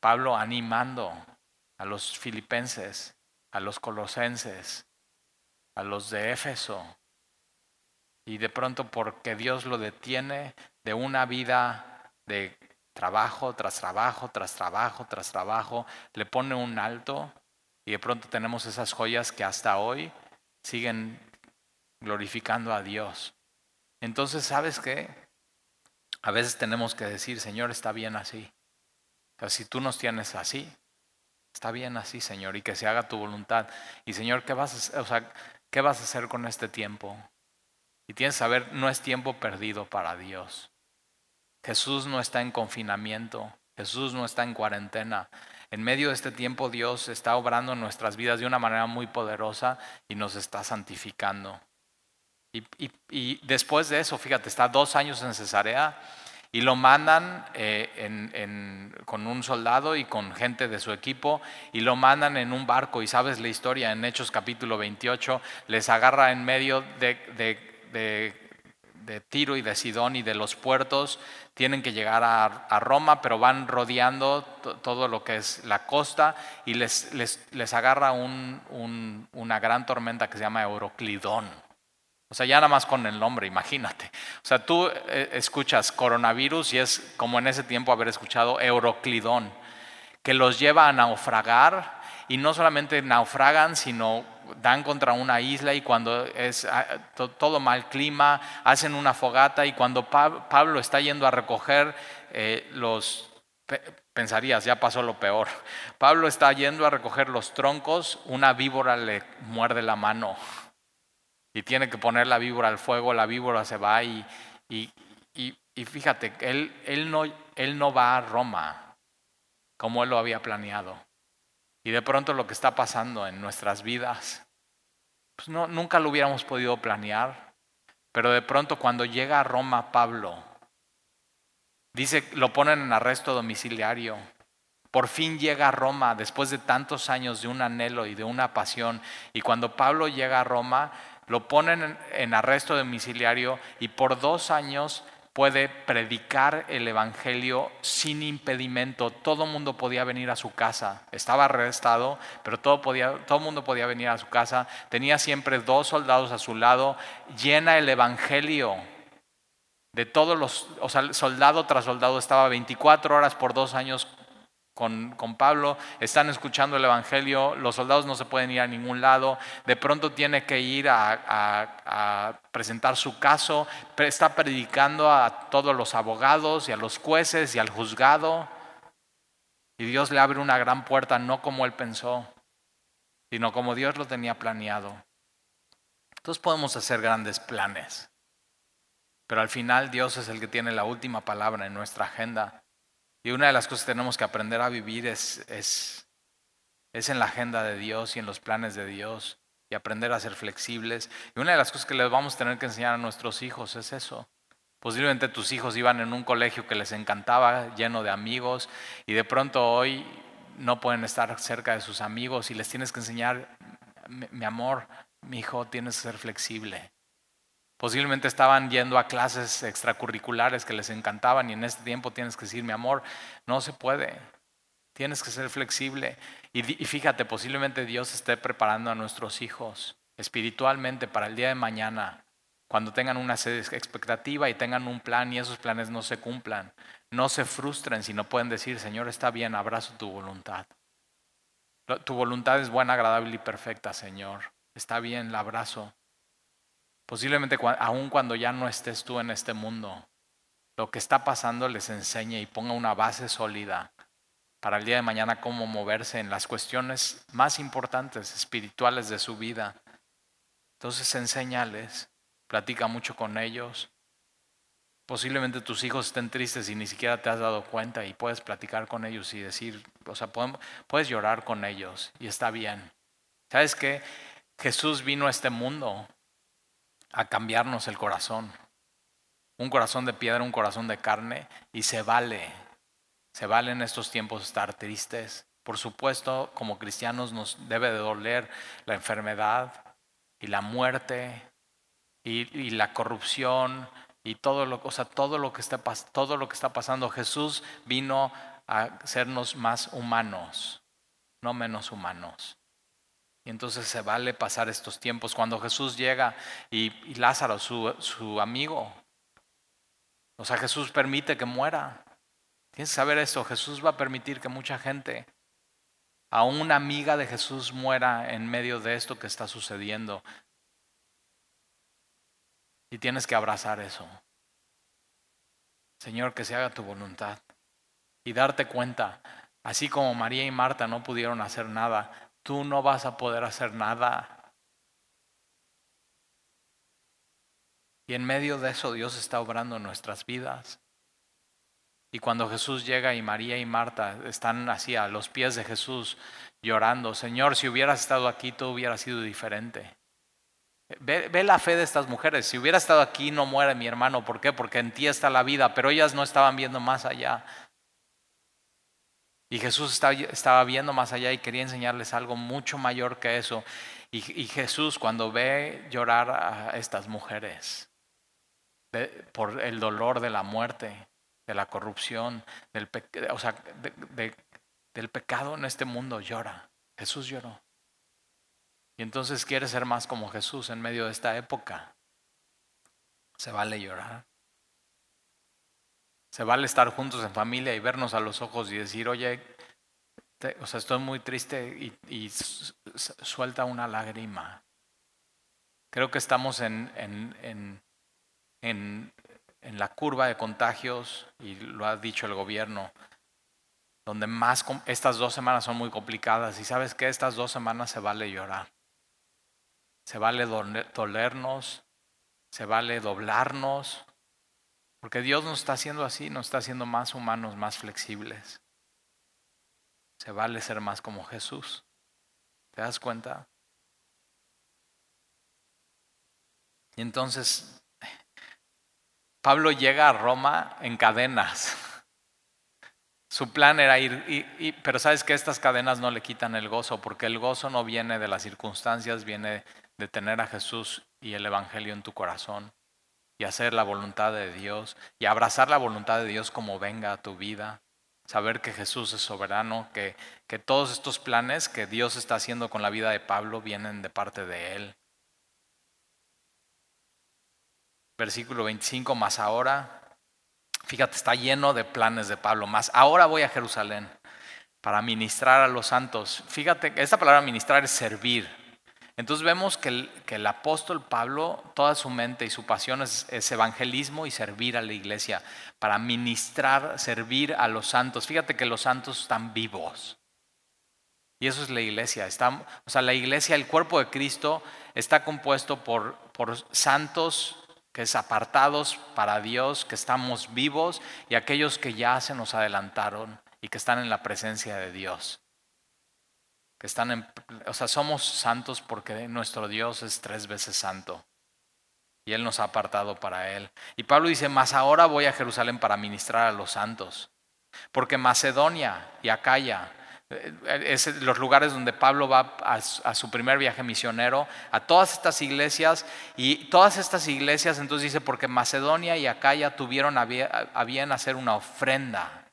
Pablo animando a los filipenses, a los colosenses, a los de Éfeso. Y de pronto porque Dios lo detiene de una vida de trabajo tras trabajo, tras trabajo, tras trabajo, le pone un alto y de pronto tenemos esas joyas que hasta hoy siguen glorificando a Dios. Entonces, ¿sabes qué? A veces tenemos que decir, Señor, está bien así. O si tú nos tienes así, está bien así, Señor, y que se haga tu voluntad. Y Señor, ¿qué vas a hacer? O sea, ¿Qué vas a hacer con este tiempo? Y tienes que saber, no es tiempo perdido para Dios. Jesús no está en confinamiento, Jesús no está en cuarentena. En medio de este tiempo Dios está obrando en nuestras vidas de una manera muy poderosa y nos está santificando. Y, después de eso, fíjate, está dos años en Cesarea y lo mandan eh, con un soldado y con gente de su equipo y lo mandan en un barco. Y sabes la historia en Hechos capítulo 28, les agarra en medio de, de, Tiro y de Sidón y de los puertos. Tienen que llegar a, Roma, pero van rodeando todo lo que es la costa y les, les, les agarra un, una gran tormenta que se llama Euroclidón. O sea, ya nada más con el nombre, imagínate. O sea, tú eh, escuchas coronavirus y es como en ese tiempo haber escuchado Euroclidón, que los lleva a naufragar y no solamente naufragan, sino dan contra una isla y cuando es ah, todo mal clima, hacen una fogata y cuando Pablo está yendo a recoger eh, los, pensarías, ya pasó lo peor, Pablo está yendo a recoger los troncos, una víbora le muerde la mano y tiene que poner la víbora al fuego, la víbora se va y, y, y, fíjate, él, él, no, él no va a Roma como él lo había planeado. Y de pronto lo que está pasando en nuestras vidas, pues no, nunca lo hubiéramos podido planear, pero de pronto cuando llega a Roma Pablo, dice, lo ponen en arresto domiciliario. Por fin llega a Roma después de tantos años de un anhelo y de una pasión. Y cuando Pablo llega a Roma, lo ponen en arresto domiciliario y por dos años puede predicar el Evangelio sin impedimento. Todo mundo podía venir a su casa. Estaba arrestado, pero todo, podía, todo mundo podía venir a su casa. Tenía siempre dos soldados a su lado. Llena el Evangelio de todos los, o sea, soldado tras soldado estaba 24 horas por dos años con, Pablo, están escuchando el Evangelio, los soldados no se pueden ir a ningún lado, de pronto tiene que ir a, presentar su caso, está predicando a todos los abogados y a los jueces y al juzgado. Y Dios le abre una gran puerta, no como él pensó, sino como Dios lo tenía planeado. Entonces podemos hacer grandes planes, pero al final Dios es el que tiene la última palabra en nuestra agenda. Y una de las cosas que tenemos que aprender a vivir es, es, es en la agenda de Dios y en los planes de Dios y aprender a ser flexibles. Y una de las cosas que les vamos a tener que enseñar a nuestros hijos es eso. Posiblemente tus hijos iban en un colegio que les encantaba, lleno de amigos, y de pronto hoy no pueden estar cerca de sus amigos y les tienes que enseñar, mi amor, mi hijo, tienes que ser flexible. Posiblemente estaban yendo a clases extracurriculares que les encantaban y en este tiempo tienes que decir, mi amor, no se puede. Tienes que ser flexible. Y, fíjate, posiblemente Dios esté preparando a nuestros hijos espiritualmente para el día de mañana cuando tengan una expectativa y tengan un plan y esos planes no se cumplan, no se frustren, sino pueden decir, Señor, está bien, abrazo tu voluntad. Tu voluntad es buena, agradable y perfecta, Señor. Está bien, la abrazo. Posiblemente aun cuando ya no estés tú en este mundo, lo que está pasando les enseñe y ponga una base sólida para el día de mañana cómo moverse en las cuestiones más importantes, espirituales de su vida. Entonces enséñales platica mucho con ellos. Posiblemente tus hijos estén tristes y ni siquiera te has dado cuenta y puedes platicar con ellos y decir, o sea, puedes llorar con ellos y está bien. ¿Sabes qué? Jesús vino a este mundo a cambiarnos el corazón. Un corazón de piedra, un corazón de carne y se vale. Se vale en estos tiempos estar tristes. Por supuesto, como cristianos nos debe de doler la enfermedad y la muerte y, la corrupción y todo lo, o sea, todo, lo que está, todo lo que está pasando. Jesús vino a hacernos más humanos, no menos humanos. Y entonces se vale pasar estos tiempos. Cuando Jesús llega y, Lázaro, su, su, amigo, o sea, Jesús permite que muera. Tienes que saber eso, Jesús va a permitir que mucha gente, a una amiga de Jesús muera en medio de esto que está sucediendo. Y tienes que abrazar eso. Señor, que se haga tu voluntad. Y darte cuenta, así como María y Marta no pudieron hacer nada, tú no vas a poder hacer nada. Y en medio de eso Dios está obrando en nuestras vidas. Y cuando Jesús llega y María y Marta están así a los pies de Jesús llorando, Señor, si hubieras estado aquí, todo hubiera sido diferente. Ve, la fe de estas mujeres. Si hubiera estado aquí, no muere mi hermano. ¿Por qué? Porque en ti está la vida. Pero ellas no estaban viendo más allá. Y Jesús estaba, viendo más allá y quería enseñarles algo mucho mayor que eso. Y, Jesús cuando ve llorar a estas mujeres por el dolor de la muerte, de la corrupción, del, pecado en este mundo, llora. Jesús lloró. Y entonces quiere ser más como Jesús en medio de esta época. Se vale llorar. Se vale estar juntos en familia y vernos a los ojos y decir, oye, o sea, estoy muy triste y, suelta una lágrima. Creo que estamos en, en, en, en, en la curva de contagios, y lo ha dicho el gobierno, donde más estas dos semanas son muy complicadas. Y sabes que estas dos semanas se vale llorar. Se vale dolernos, se vale doblarnos, porque Dios nos está haciendo así, nos está haciendo más humanos, más flexibles. Se vale ser más como Jesús. ¿Te das cuenta? Y entonces Pablo llega a Roma en cadenas. Su plan era ir, pero sabes que estas cadenas no le quitan el gozo, porque el gozo no viene de las circunstancias, viene de tener a Jesús y el Evangelio en tu corazón y hacer la voluntad de Dios y abrazar la voluntad de Dios como venga a tu vida. Saber que Jesús es soberano, que, que todos estos planes que Dios está haciendo con la vida de Pablo vienen de parte de Él. Versículo 25, más ahora, fíjate, está lleno de planes de Pablo, más ahora voy a Jerusalén para ministrar a los santos. Fíjate, esta palabra ministrar es servir. Entonces vemos que el, apóstol Pablo, toda su mente y su pasión es, evangelismo y servir a la iglesia, para ministrar, servir a los santos. Fíjate que los santos están vivos. Y eso es la iglesia. o sea, la iglesia, el cuerpo de Cristo, está compuesto por, por santos que es apartados para Dios, que estamos vivos, y aquellos que ya se nos adelantaron y que están en la presencia de Dios están en, o sea, somos santos porque nuestro Dios es tres veces santo y Él nos ha apartado para Él. Y Pablo dice, más ahora voy a Jerusalén para ministrar a los santos, porque Macedonia y Acaya, eh, es los lugares donde Pablo va a, su primer viaje misionero, a todas estas iglesias, y todas estas iglesias, entonces dice, porque Macedonia y Acaya tuvieron a bien hacer una ofrenda.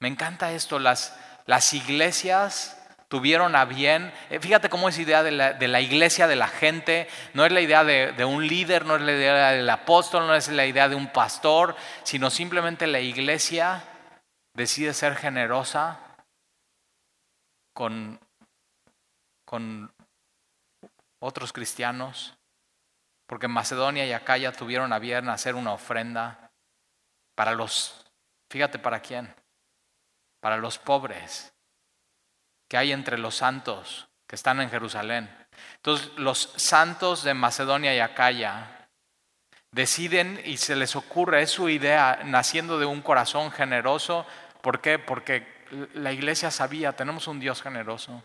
Me encanta esto, las, las iglesias tuvieron a bien. Eh, fíjate cómo es idea de la, iglesia, de la gente. No es la idea de, un líder, no es la idea del apóstol, no es la idea de un pastor, sino simplemente la iglesia decide ser generosa con, con otros cristianos. Porque Macedonia y Acaya tuvieron a bien hacer una ofrenda para los, fíjate para quién, para los pobres que hay entre los santos que están en Jerusalén. Entonces los santos de Macedonia y Acaya deciden y se les ocurre, es su idea, naciendo de un corazón generoso. ¿Por qué? Porque la iglesia sabía, tenemos un Dios generoso.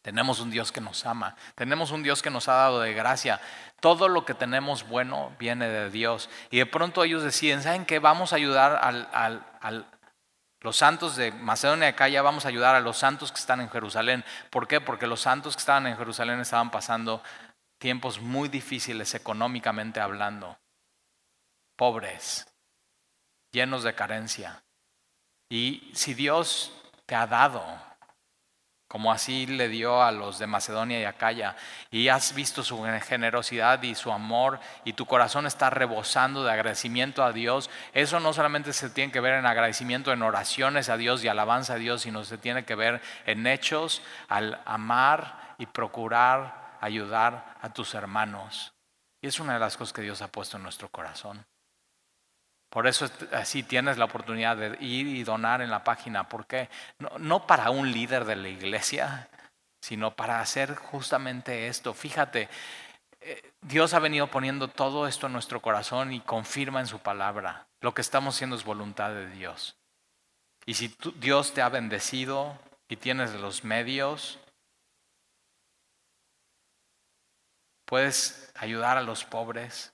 Tenemos un Dios que nos ama, tenemos un Dios que nos ha dado de gracia. Todo lo que tenemos bueno viene de Dios. Y de pronto ellos deciden, ¿saben qué? Vamos a ayudar al, al, al, los santos de Macedonia Acá vamos a ayudar a los santos que están en Jerusalén. ¿Por qué? Porque los santos que estaban en Jerusalén estaban pasando tiempos muy difíciles económicamente hablando, pobres, llenos de carencia. Y si Dios te ha dado como así le dio a los de Macedonia y Acaya, y has visto su generosidad y su amor, y tu corazón está rebosando de agradecimiento a Dios, eso no solamente se tiene que ver en agradecimiento, en oraciones a Dios y alabanza a Dios, sino se tiene que ver en hechos al amar y procurar ayudar a tus hermanos. Y es una de las cosas que Dios ha puesto en nuestro corazón. Por eso así tienes la oportunidad de ir y donar en la página. ¿Por qué? No, para un líder de la iglesia, sino para hacer justamente esto. Fíjate, eh, Dios ha venido poniendo todo esto en nuestro corazón y confirma en su palabra. Lo que estamos haciendo es voluntad de Dios. Y si Dios te ha bendecido y tienes los medios, puedes ayudar a los pobres,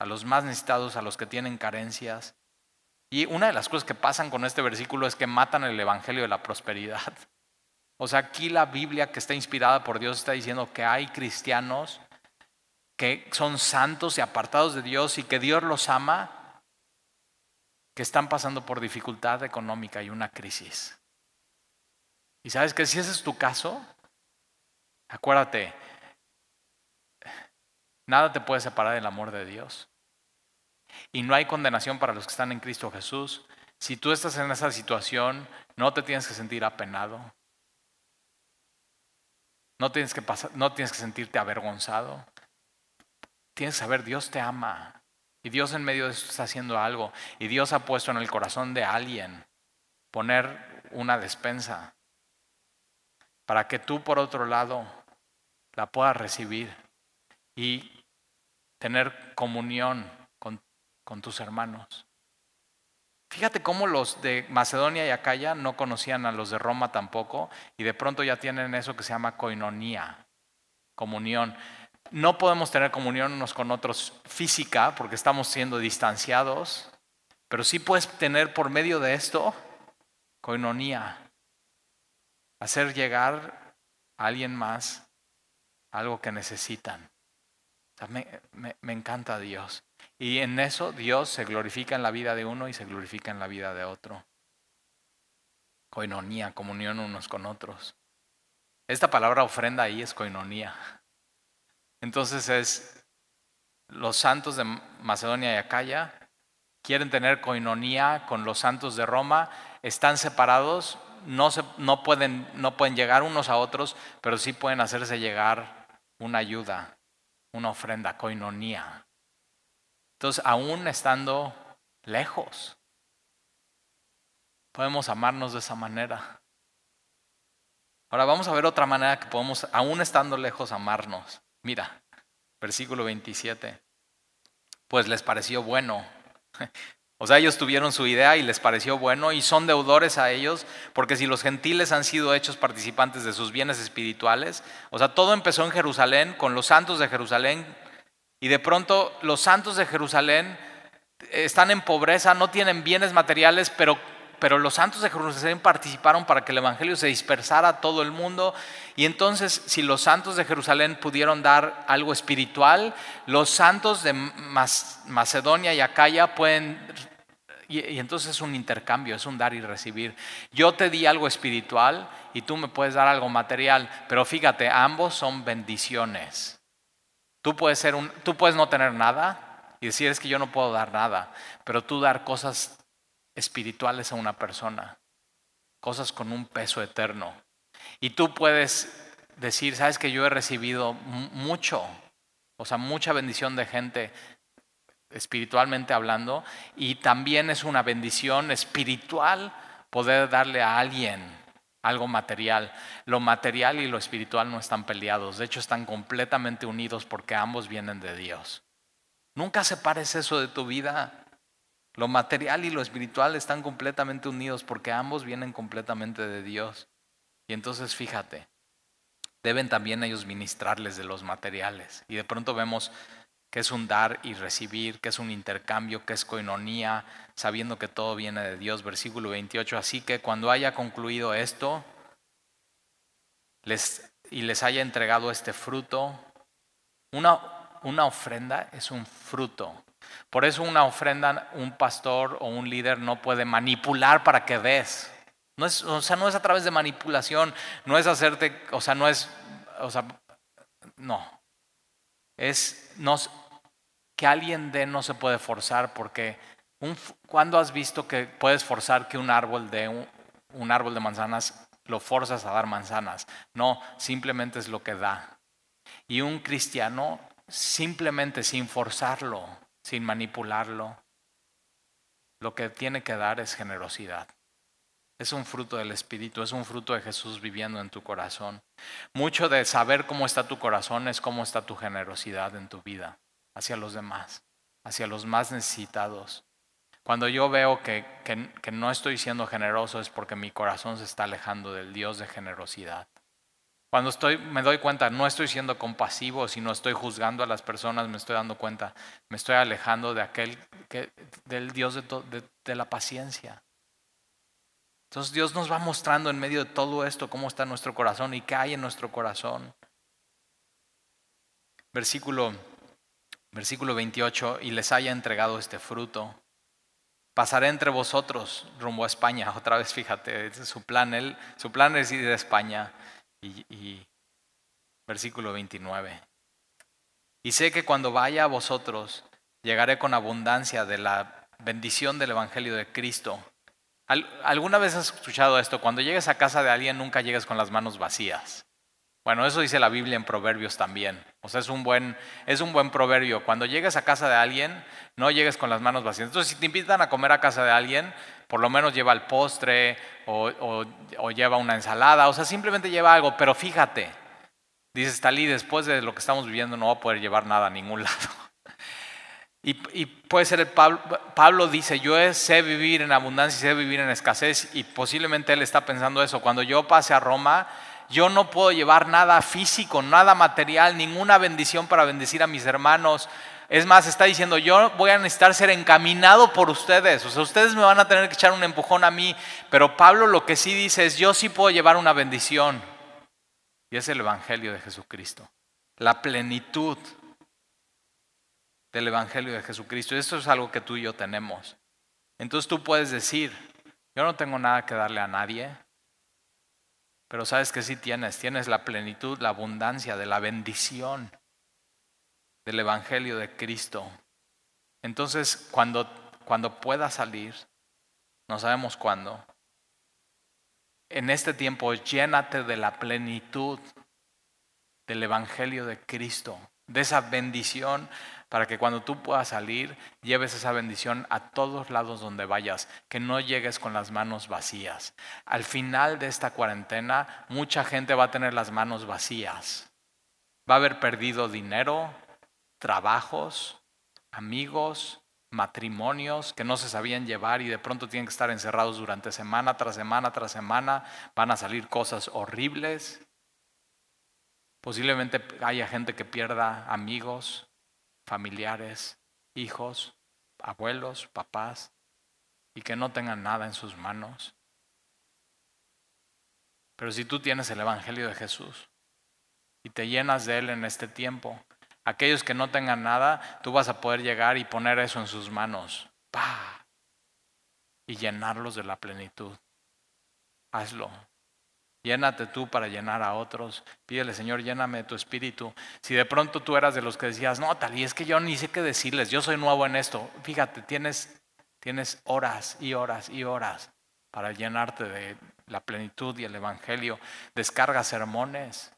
a los más necesitados, a los que tienen carencias. Y una de las cosas que pasan con este versículo es que matan el Evangelio de la prosperidad. O sea, aquí la Biblia que está inspirada por Dios está diciendo que hay cristianos que son santos y apartados de Dios y que Dios los ama, que están pasando por dificultad económica y una crisis. Y sabes que si ese es tu caso, acuérdate, nada te puede separar del amor de Dios. Y no hay condenación para los que están en Cristo Jesús. Si tú estás en esa situación, no te tienes que sentir apenado. No tienes que, no tienes que sentirte avergonzado. Tienes que saber, Dios te ama. Y Dios en medio de esto está haciendo algo. Y Dios ha puesto en el corazón de alguien poner una despensa para que tú por otro lado la puedas recibir y tener comunión con tus hermanos. Fíjate cómo los de Macedonia y Acaya no conocían a los de Roma tampoco y de pronto ya tienen eso que se llama coinonía, comunión. No podemos tener comunión unos con otros física porque estamos siendo distanciados, pero sí puedes tener por medio de esto coinonía, hacer llegar a alguien más algo que necesitan. me, me encanta Dios. Y en eso Dios se glorifica en la vida de uno y se glorifica en la vida de otro. Coinonía, comunión unos con otros. Esta palabra ofrenda ahí es coinonía. Entonces es los santos de Macedonia y Acaya quieren tener coinonía con los santos de Roma, están separados, no, se, no, pueden, no pueden llegar unos a otros, pero sí pueden hacerse llegar una ayuda, una ofrenda, coinonía. Entonces, aún estando lejos, podemos amarnos de esa manera. Ahora vamos a ver otra manera que podemos, aún estando lejos, amarnos. Mira, versículo 27. Pues les pareció bueno. O sea, ellos tuvieron su idea y les pareció bueno y son deudores a ellos, porque si los gentiles han sido hechos participantes de sus bienes espirituales, o sea, todo empezó en Jerusalén, con los santos de Jerusalén, y de pronto los santos de Jerusalén están en pobreza, no tienen bienes materiales, pero pero los santos de Jerusalén participaron para que el Evangelio se dispersara a todo el mundo. Y entonces, si los santos de Jerusalén pudieron dar algo espiritual, los santos de Macedonia y Acaya pueden... Y, entonces es un intercambio, es un dar y recibir. Yo te di algo espiritual y tú me puedes dar algo material, pero fíjate, ambos son bendiciones. Tú puedes, ser un, tú puedes no tener nada y decir es que yo no puedo dar nada, pero tú dar cosas espirituales a una persona, cosas con un peso eterno. Y tú puedes decir, sabes que yo he recibido mucho, o sea, mucha bendición de gente espiritualmente hablando, y también es una bendición espiritual poder darle a alguien algo material. Lo material y lo espiritual no están peleados, de hecho están completamente unidos porque ambos vienen de Dios. Nunca separes eso de tu vida. Lo material y lo espiritual están completamente unidos porque ambos vienen completamente de Dios. Y entonces fíjate, deben también ellos ministrarles de los materiales. Y de pronto vemos que es un dar y recibir, que es un intercambio, que es coinonía, sabiendo que todo viene de Dios. Versículo 28. Así que cuando haya concluido esto les, y les haya entregado este fruto, una, una ofrenda es un fruto. Por eso una ofrenda, un pastor o un líder no puede manipular para que des. No es, o sea, no es a través de manipulación, no es hacerte, o sea, no es, o sea, no. Es que alguien dé no se puede forzar porque un, ¿cuándo has visto que puedes forzar que un árbol de un, un árbol de manzanas lo forzas a dar manzanas? No, simplemente es lo que da. Y un cristiano simplemente sin forzarlo, sin manipularlo. Lo que tiene que dar es generosidad. Es un fruto del Espíritu, es un fruto de Jesús viviendo en tu corazón. Mucho de saber cómo está tu corazón es cómo está tu generosidad en tu vida hacia los demás, hacia los más necesitados. Cuando yo veo que, que, no estoy siendo generoso es porque mi corazón se está alejando del Dios de generosidad. Cuando estoy, me doy cuenta, no estoy siendo compasivo, sino estoy juzgando a las personas, me estoy dando cuenta, me estoy alejando de aquel, que, del Dios de, de la paciencia. Entonces Dios nos va mostrando en medio de todo esto cómo está nuestro corazón y qué hay en nuestro corazón. Versículo, versículo 28, y les haya entregado este fruto. Pasaré entre vosotros rumbo a España. Otra vez, fíjate, su plan, él, su plan es ir a España. Y, versículo 29. Y sé que cuando vaya a vosotros, llegaré con abundancia de la bendición del Evangelio de Cristo. ¿Alguna vez has escuchado esto? Cuando llegues a casa de alguien, nunca llegues con las manos vacías. Bueno, eso dice la Biblia en Proverbios también. O sea, es un buen, es un buen proverbio. Cuando llegues a casa de alguien, no llegues con las manos vacías. Entonces, si te invitan a comer a casa de alguien, por lo menos lleva el postre o, lleva una ensalada, o sea, simplemente lleva algo, pero fíjate, dice Stalí, después de lo que estamos viviendo no va a poder llevar nada a ningún lado. Y, puede ser el Pablo, Pablo dice, yo sé vivir en abundancia y sé vivir en escasez y posiblemente él está pensando eso. Cuando yo pase a Roma, yo no puedo llevar nada físico, nada material, ninguna bendición para bendecir a mis hermanos, es más, está diciendo, yo voy a necesitar ser encaminado por ustedes. O sea, ustedes me van a tener que echar un empujón a mí. Pero Pablo lo que sí dice es, yo sí puedo llevar una bendición. Y es el Evangelio de Jesucristo. La plenitud del Evangelio de Jesucristo. Esto es algo que tú y yo tenemos. Entonces tú puedes decir, yo no tengo nada que darle a nadie. Pero sabes que sí tienes. Tienes la plenitud, la abundancia de la bendición del Evangelio de Cristo. Entonces, cuando, cuando pueda salir, no sabemos cuándo, en este tiempo llénate de la plenitud del Evangelio de Cristo, de esa bendición, para que cuando tú puedas salir, lleves esa bendición a todos lados donde vayas, que no llegues con las manos vacías. Al final de esta cuarentena, mucha gente va a tener las manos vacías. Va a haber perdido dinero, trabajos, amigos, matrimonios que no se sabían llevar y de pronto tienen que estar encerrados durante semana tras semana tras semana. Van a salir cosas horribles. Posiblemente haya gente que pierda amigos, familiares, hijos, abuelos, papás, y que no tengan nada en sus manos. Pero si tú tienes el Evangelio de Jesús y te llenas de Él en este tiempo, aquellos que no tengan nada, tú vas a poder llegar y poner eso en sus manos. ¡Pah! Y llenarlos de la plenitud. Hazlo. Llénate tú para llenar a otros. Pídele, Señor, lléname de tu espíritu. Si de pronto tú eras de los que decías, no, tal y es que yo ni sé qué decirles, yo soy nuevo en esto. Fíjate, tienes, tienes horas y horas y horas para llenarte de la plenitud y el evangelio. Descarga sermones.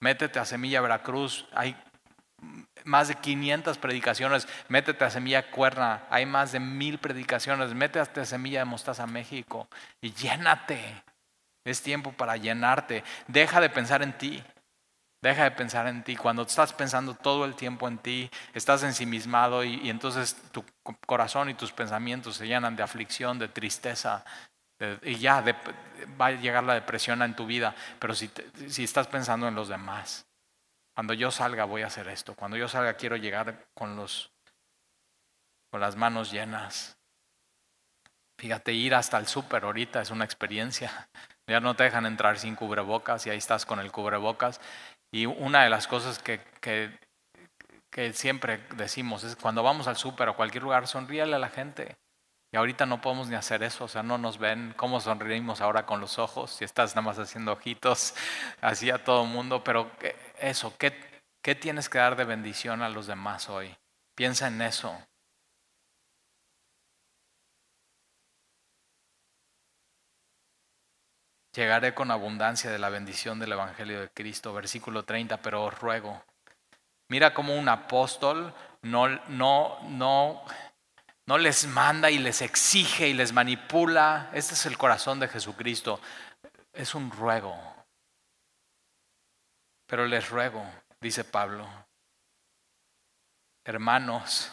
Métete a Semilla Veracruz. Hay más de 500 predicaciones. Métete a Semilla Cuerna. Hay más de mil predicaciones. Métete a Semilla de Mostaza México y llénate. Es tiempo para llenarte. Deja de pensar en ti. Deja de pensar en ti. Cuando estás pensando todo el tiempo en ti, estás ensimismado y, entonces tu corazón y tus pensamientos se llenan de aflicción, de tristeza. y ya va a llegar la depresión en tu vida. Pero si, si estás pensando en los demás, cuando yo salga voy a hacer esto. Cuando yo salga quiero llegar con, los, con las manos llenas. Fíjate, ir hasta el súper ahorita es una experiencia. Ya no te dejan entrar sin cubrebocas y ahí estás con el cubrebocas. Y una de las cosas que, que, siempre decimos es cuando vamos al súper o cualquier lugar, sonríale a la gente. Y ahorita no podemos ni hacer eso, o sea, no nos ven cómo sonreímos ahora con los ojos, si estás nada más haciendo ojitos así a todo mundo, pero eso, ¿qué, ¿qué tienes que dar de bendición a los demás hoy? Piensa en eso. Llegaré con abundancia de la bendición del Evangelio de Cristo, versículo 30, pero os ruego. Mira cómo un apóstol no, no, no, no les manda y les exige y les manipula. Este es el corazón de Jesucristo. Es un ruego. Pero les ruego, dice Pablo, hermanos,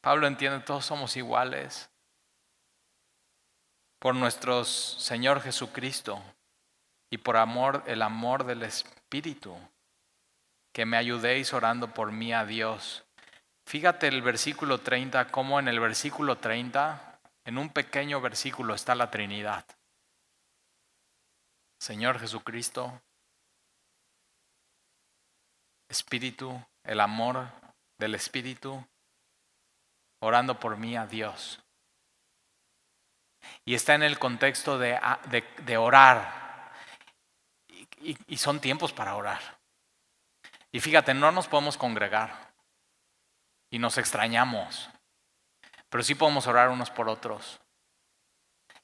Pablo entiende, todos somos iguales por nuestro Señor Jesucristo y por amor, el amor del Espíritu, que me ayudéis orando por mí a Dios. Fíjate el versículo 30, como en el versículo 30, en un pequeño versículo está la Trinidad. Señor Jesucristo, Espíritu, el amor del Espíritu, orando por mí a Dios. Y está en el contexto de, ah, de, orar. Y, y son tiempos para orar. Y fíjate, no nos podemos congregar. Y nos extrañamos. Pero sí podemos orar unos por otros.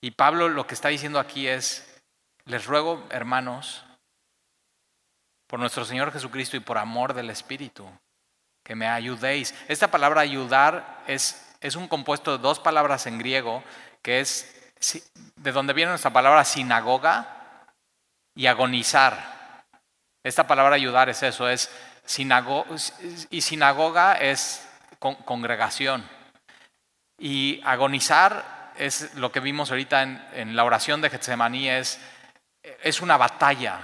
Y Pablo lo que está diciendo aquí es, les ruego, hermanos, por nuestro Señor Jesucristo y por amor del Espíritu, que me ayudéis. Esta palabra ayudar es, es un compuesto de dos palabras en griego que es de donde viene nuestra palabra sinagoga y agonizar. Esta palabra ayudar es eso, es y sinagoga es congregación. Y agonizar es lo que vimos ahorita en, en la oración de Getsemaní, es, es una batalla.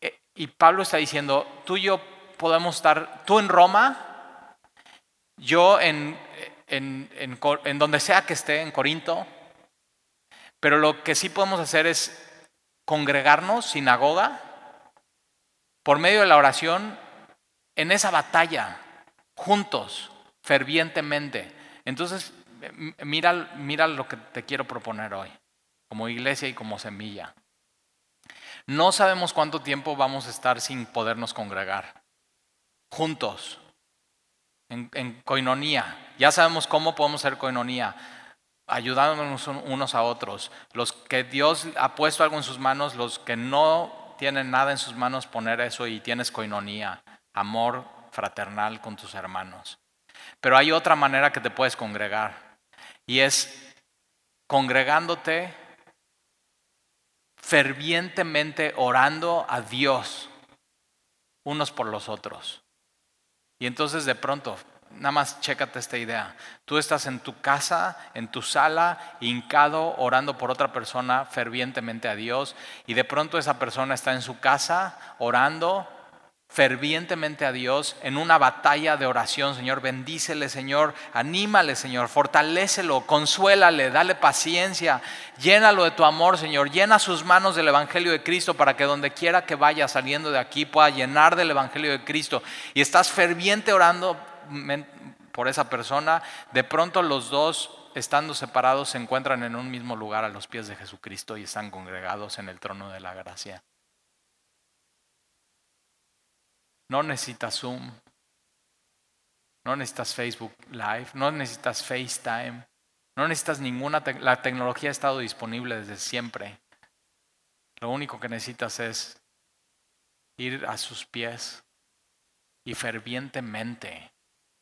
E, y Pablo está diciendo, tú y yo podemos estar, tú en Roma, yo en, en, donde sea que esté, en Corinto, pero lo que sí podemos hacer es congregarnos, sinagoga, por medio de la oración, en esa batalla, juntos, fervientemente. Entonces, mira, mira lo que te quiero proponer hoy, como iglesia y como semilla. No sabemos cuánto tiempo vamos a estar sin podernos congregar, juntos, en, en coinonía. Ya sabemos cómo podemos ser coinonía ayudándonos unos a otros. Los que Dios ha puesto algo en sus manos, los que no tienen nada en sus manos, poner eso y tienes coinonía, amor fraternal con tus hermanos. Pero hay otra manera que te puedes congregar y es congregándote fervientemente orando a Dios unos por los otros. Y entonces de pronto, nada más chécate esta idea. Tú estás en tu casa, en tu sala, hincado, orando por otra persona fervientemente a Dios, y de pronto esa persona está en su casa orando fervientemente a Dios en una batalla de oración, Señor, bendícele, Señor, anímale, Señor, fortalécelo, consuélale, dale paciencia, llénalo de tu amor, Señor, llena sus manos del Evangelio de Cristo para que donde quiera que vaya saliendo de aquí pueda llenar del Evangelio de Cristo. Y estás ferviente orando por esa persona, de pronto los dos estando separados se encuentran en un mismo lugar a los pies de Jesucristo y están congregados en el trono de la gracia. No necesitas Zoom. No necesitas Facebook Live. No necesitas FaceTime. No necesitas ninguna. la tecnología ha estado disponible desde siempre. Lo único que necesitas es ir a sus pies y fervientemente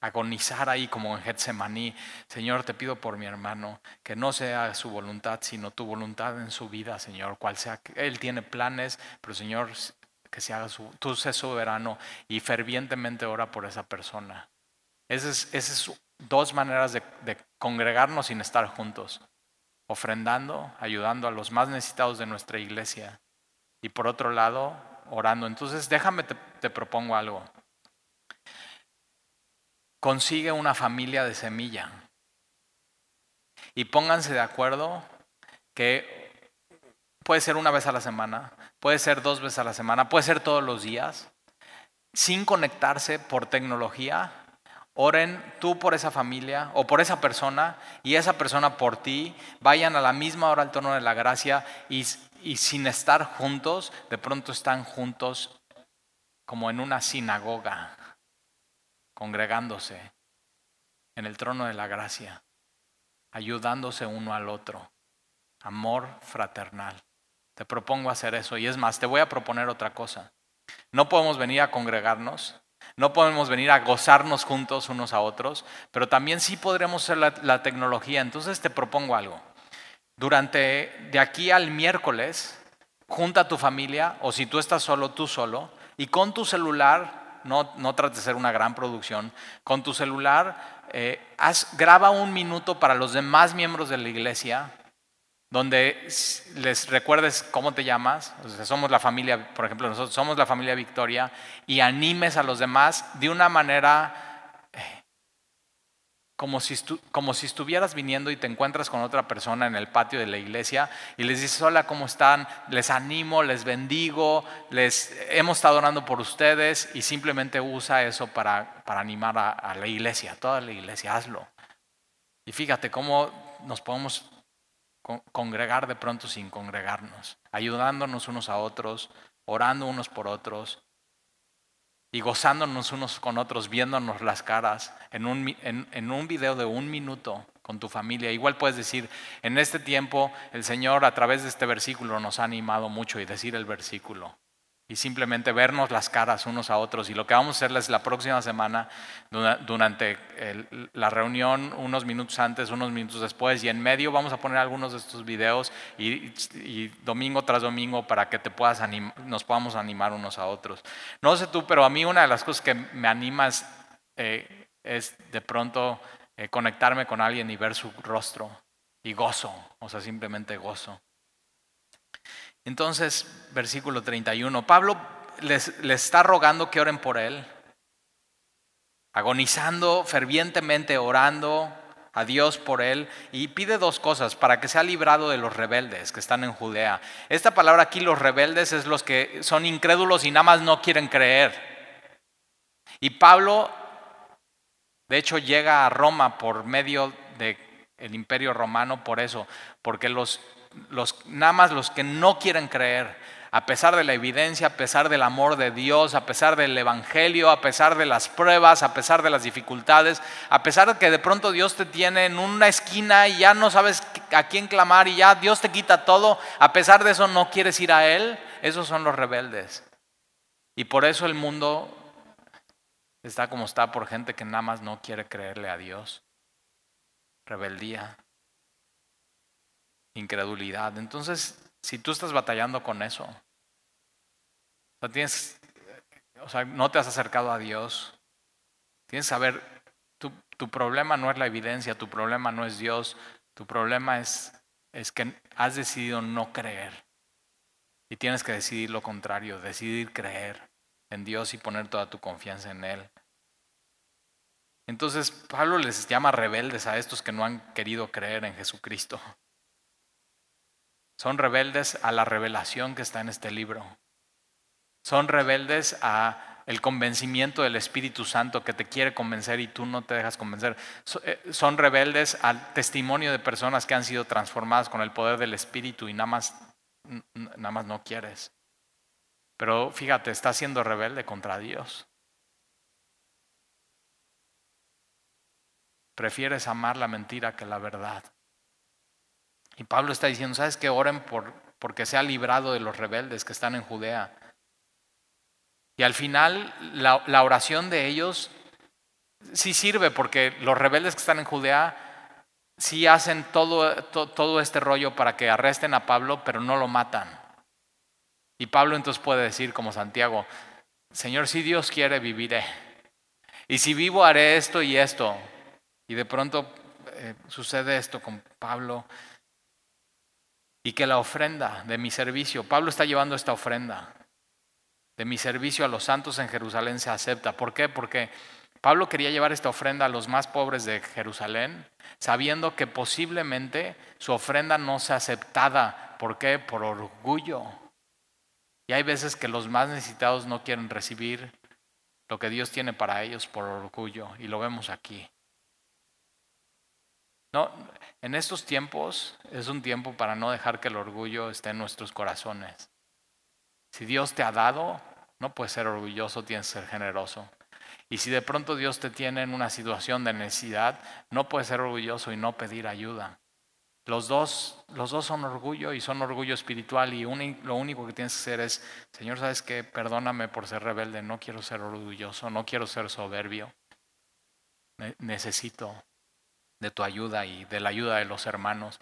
agonizar ahí como en Getsemaní. Señor, te pido por mi hermano que no sea su voluntad, sino tu voluntad en su vida, Señor, cual sea. Él tiene planes, pero Señor, que se haga su, tú sé soberano y fervientemente ora por esa persona. Esas es, dos maneras de, de congregarnos sin estar juntos. Ofrendando, ayudando a los más necesitados de nuestra iglesia. Y por otro lado, orando. Entonces, déjame, te propongo algo. Consigue una familia de semilla. Y pónganse de acuerdo que puede ser una vez a la semana, puede ser dos veces a la semana, puede ser todos los días, sin conectarse por tecnología. Oren tú por esa familia o por esa persona y esa persona por ti. Vayan a la misma hora al tono de la gracia y, y sin estar juntos, de pronto están juntos como en una sinagoga, congregándose en el trono de la gracia, ayudándose uno al otro. Amor fraternal. Te propongo hacer eso. Y es más, te voy a proponer otra cosa. No podemos venir a congregarnos, no podemos venir a gozarnos juntos unos a otros, pero también sí podremos hacer la, tecnología. Entonces te propongo algo. Durante de aquí al miércoles, junta a tu familia, o si tú estás solo, tú solo, y con tu celular, no, no trates de ser una gran producción, con tu celular, eh, graba un minuto para los demás miembros de la iglesia donde les recuerdes cómo te llamas, somos la familia, por ejemplo, nosotros somos la familia Victoria, y animes a los demás de una manera como si, como si estuvieras viniendo y te encuentras con otra persona en el patio de la iglesia y les dices, hola, ¿cómo están? Les animo, les bendigo, les hemos estado orando por ustedes y simplemente usa eso para, para animar a, la iglesia, toda la iglesia, hazlo. Y fíjate cómo nos podemos congregar de pronto sin congregarnos, ayudándonos unos a otros, orando unos por otros y gozándonos unos con otros, viéndonos las caras en un, en, en un video de un minuto con tu familia. Igual puedes decir, en este tiempo el Señor a través de este versículo nos ha animado mucho y decir el versículo y simplemente vernos las caras unos a otros. Y lo que vamos a hacerles la próxima semana, durante la reunión, unos minutos antes, unos minutos después, y en medio vamos a poner algunos de estos videos y, domingo tras domingo para que te puedas nos podamos animar unos a otros. No sé tú, pero a mí una de las cosas que me anima es, eh, de pronto eh, conectarme con alguien y ver su rostro y gozo, o sea, simplemente gozo. Entonces, versículo 31, Pablo les, está rogando que oren por él, agonizando fervientemente, orando a Dios por él y pide dos cosas para que sea librado de los rebeldes que están en Judea. Esta palabra aquí, los rebeldes, es los que son incrédulos y nada más no quieren creer. Y Pablo, de hecho, llega a Roma por medio del imperio romano por eso, porque los los, nada más los que no quieren creer a pesar de la evidencia, a pesar del amor de Dios, a pesar del Evangelio, a pesar de las pruebas, a pesar de las dificultades, a pesar de que de pronto Dios te tiene en una esquina y ya no sabes a quién clamar y ya Dios te quita todo, a pesar de eso no quieres ir a Él, esos son los rebeldes. Y por eso el mundo está como está por gente que nada más no quiere creerle a Dios. Rebeldía, incredulidad. Entonces, si tú estás batallando con eso, o tienes, sea, no te has acercado a Dios, tienes que saber, tu, tu problema no es la evidencia, tu problema no es Dios, tu problema es, es que has decidido no creer. Y tienes que decidir lo contrario, decidir creer en Dios y poner toda tu confianza en Él. Entonces Pablo les llama rebeldes a estos que no han querido creer en Jesucristo. Son rebeldes a la revelación que está en este libro. Son rebeldes a el convencimiento del Espíritu Santo que te quiere convencer y tú no te dejas convencer. Eh, son rebeldes al testimonio de personas que han sido transformadas con el poder del Espíritu y nada más, nada más no quieres. Pero fíjate, está siendo rebelde contra Dios. Prefieres amar la mentira que la verdad. Y Pablo está diciendo, ¿sabes qué? Oren por, porque sea librado de los rebeldes que están en Judea. Y al final la, oración de ellos sí sirve porque los rebeldes que están en Judea sí hacen todo, todo este rollo para que arresten a Pablo, pero no lo matan. Y Pablo entonces puede decir como Santiago, Señor, si Dios quiere, viviré. Y si vivo, haré esto y esto. Y de pronto eh, sucede esto con Pablo y que la ofrenda de mi servicio, Pablo está llevando esta ofrenda de mi servicio a los santos en Jerusalén se acepta. ¿Por qué? Porque Pablo quería llevar esta ofrenda a los más pobres de Jerusalén, sabiendo que posiblemente su ofrenda no sea aceptada. ¿Por qué? Por orgullo. Y hay veces que los más necesitados no quieren recibir lo que Dios tiene para ellos por orgullo, y lo vemos aquí. No, en estos tiempos es un tiempo para no dejar que el orgullo esté en nuestros corazones. Si Dios te ha dado, no puedes ser orgulloso, tienes que ser generoso. Y si de pronto Dios te tiene en una situación de necesidad, no puedes ser orgulloso y no pedir ayuda. Los dos, los dos son orgullo y son orgullo espiritual y lo único que tienes que hacer es, Señor, ¿sabes qué? Perdóname por ser rebelde, no quiero ser orgulloso, no quiero ser soberbio. Necesito de tu ayuda y de la ayuda de los hermanos.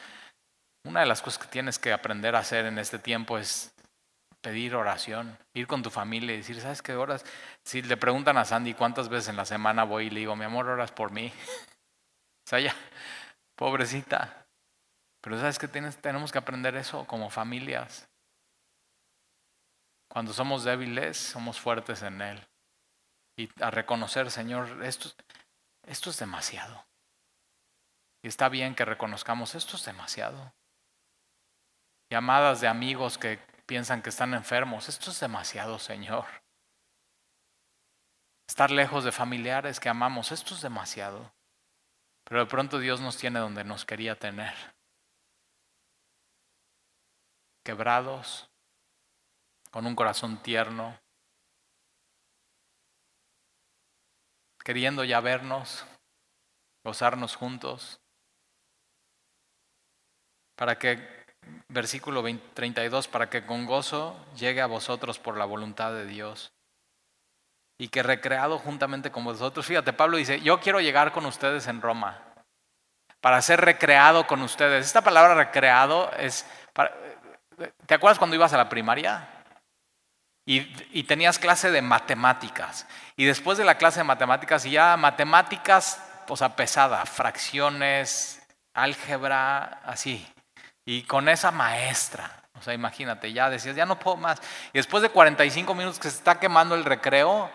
Una de las cosas que tienes que aprender a hacer en este tiempo es pedir oración, ir con tu familia y decir, ¿sabes qué horas? Si le preguntan a Sandy cuántas veces en la semana voy y le digo, mi amor, oras por mí. o sea, ya, pobrecita. Pero ¿sabes qué? tenemos que aprender eso como familias. Cuando somos débiles, somos fuertes en Él. Y a reconocer, Señor, esto, esto es demasiado. Y está bien que reconozcamos, esto es demasiado. Llamadas de amigos que piensan que están enfermos, esto es demasiado, Señor. Estar lejos de familiares que amamos, esto es demasiado. Pero de pronto Dios nos tiene donde nos quería tener. Quebrados, con un corazón tierno, queriendo ya vernos, gozarnos juntos para que, versículo 32, para que con gozo llegue a vosotros por la voluntad de Dios. Y que recreado juntamente con vosotros, fíjate, Pablo dice, yo quiero llegar con ustedes en Roma, para ser recreado con ustedes. Esta palabra recreado es, ¿te acuerdas cuando ibas a la primaria? Y, y, tenías clase de matemáticas. Y después de la clase de matemáticas, y ya matemáticas, o sea, pesada, fracciones, álgebra, así. Y con esa maestra, o sea, imagínate, ya decías, ya no puedo más. Y después de 45 minutos que se está quemando el recreo,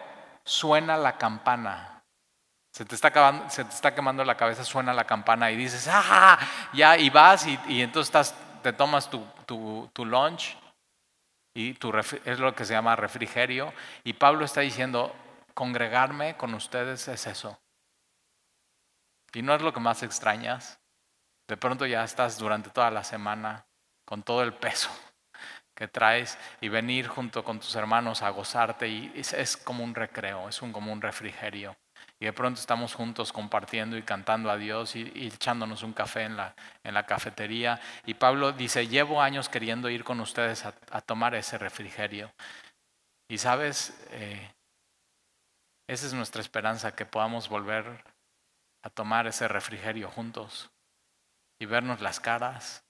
suena la campana. Se te está, acabando, se te está quemando la cabeza, suena la campana y dices, ¡ah! Ya, y vas y, entonces estás, te tomas tu, tu, tu lunch y tu es lo que se llama refrigerio. Y Pablo está diciendo, congregarme con ustedes es eso. Y no es lo que más extrañas. De pronto ya estás durante toda la semana con todo el peso que traes y venir junto con tus hermanos a gozarte y es, como un recreo, es un, como un refrigerio. Y de pronto estamos juntos compartiendo y cantando a Dios y, echándonos un café en la, en la, cafetería. Y Pablo dice, llevo años queriendo ir con ustedes a, tomar ese refrigerio. Y sabes, eh, esa es nuestra esperanza, que podamos volver a tomar ese refrigerio juntos y vernos las caras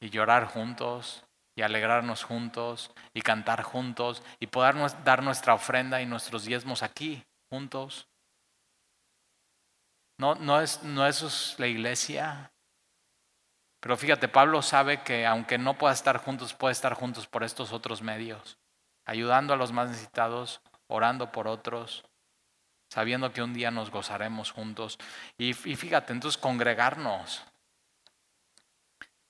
y llorar juntos y alegrarnos juntos y cantar juntos y poder dar nuestra ofrenda y nuestros diezmos aquí juntos. No, no, es, no eso es la iglesia. Pero fíjate, Pablo sabe que aunque no pueda estar juntos, puede estar juntos por estos otros medios, ayudando a los más necesitados, orando por otros, sabiendo que un día nos gozaremos juntos. Y, fíjate, entonces congregarnos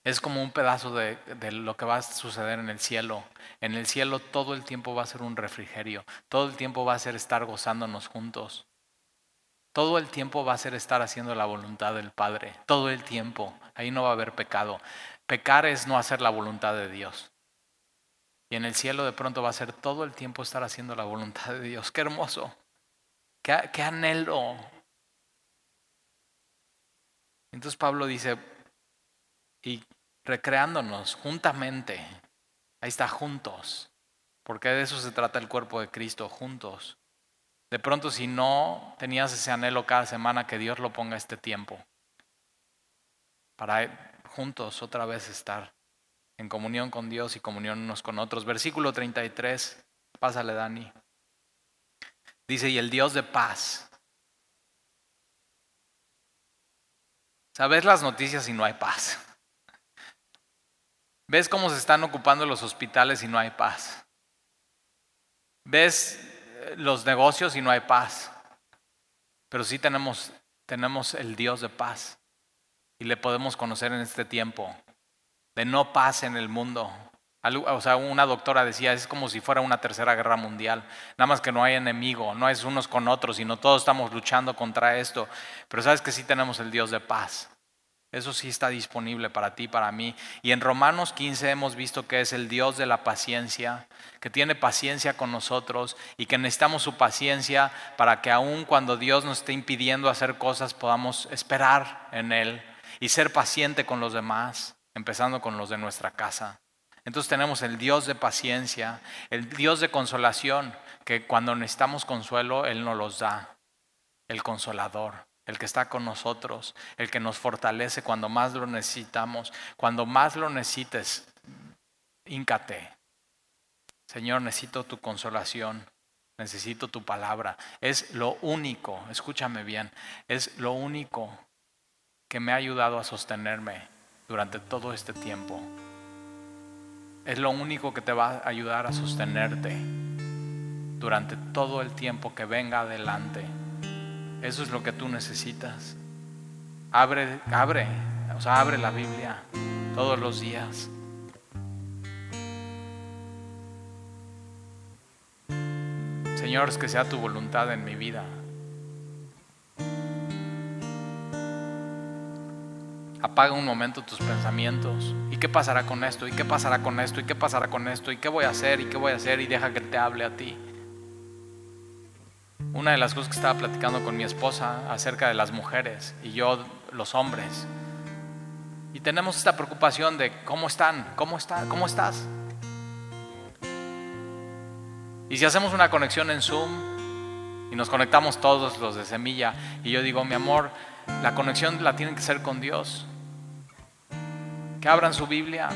es como un pedazo de, de, lo que va a suceder en el cielo. En el cielo todo el tiempo va a ser un refrigerio, todo el tiempo va a ser estar gozándonos juntos. Todo el tiempo va a ser estar haciendo la voluntad del Padre, todo el tiempo. Ahí no va a haber pecado. Pecar es no hacer la voluntad de Dios. Y en el cielo de pronto va a ser todo el tiempo estar haciendo la voluntad de Dios. Qué hermoso. Qué, anhelo. Entonces Pablo dice, y recreándonos juntamente, ahí está, juntos, porque de eso se trata el cuerpo de Cristo, juntos. De pronto si no tenías ese anhelo cada semana, que Dios lo ponga este tiempo, para juntos otra vez estar en comunión con Dios y comunión unos con otros. Versículo 33, pásale Dani. Dice, y el Dios de paz. Sabes las noticias y no hay paz. Ves cómo se están ocupando los hospitales y no hay paz. Ves eh, los negocios y no hay paz. Pero sí tenemos, tenemos el Dios de paz. Y le podemos conocer en este tiempo de no paz en el mundo. O sea, una doctora decía, es como si fuera una tercera guerra mundial. Nada más que no hay enemigo, no es unos con otros, sino todos estamos luchando contra esto. Pero sabes que sí tenemos el Dios de paz. Eso sí está disponible para ti, para mí. Y en Romanos 15 hemos visto que es el Dios de la paciencia, que tiene paciencia con nosotros y que necesitamos su paciencia para que aun cuando Dios nos esté impidiendo hacer cosas podamos esperar en Él y ser paciente con los demás empezando con los de nuestra casa. Entonces tenemos el Dios de paciencia, el Dios de consolación, que cuando necesitamos consuelo, Él nos los da. El consolador, el que está con nosotros, el que nos fortalece cuando más lo necesitamos. Cuando más lo necesites, híncate. Señor, necesito tu consolación, necesito tu palabra. Es lo único, escúchame bien, es lo único que me ha ayudado a sostenerme durante todo este tiempo. Es lo único que te va a ayudar a sostenerte durante todo el tiempo que venga adelante. Eso es lo que tú necesitas. Abre, abre, o sea, abre la Biblia todos los días. Señor, que sea tu voluntad en mi vida. Apaga un momento tus pensamientos. ¿Y qué pasará con esto? ¿Y qué pasará con esto? ¿Y qué pasará con esto? ¿Y qué voy a hacer? ¿Y qué voy a hacer? Y deja que te hable a ti. Una de las cosas que estaba platicando con mi esposa acerca de las mujeres y yo los hombres. Y tenemos esta preocupación de cómo están, cómo está, cómo estás. Y si hacemos una conexión en Zoom y nos conectamos todos los de semilla y yo digo, mi amor, la conexión la tienen que ser con Dios. Que abran su Biblia.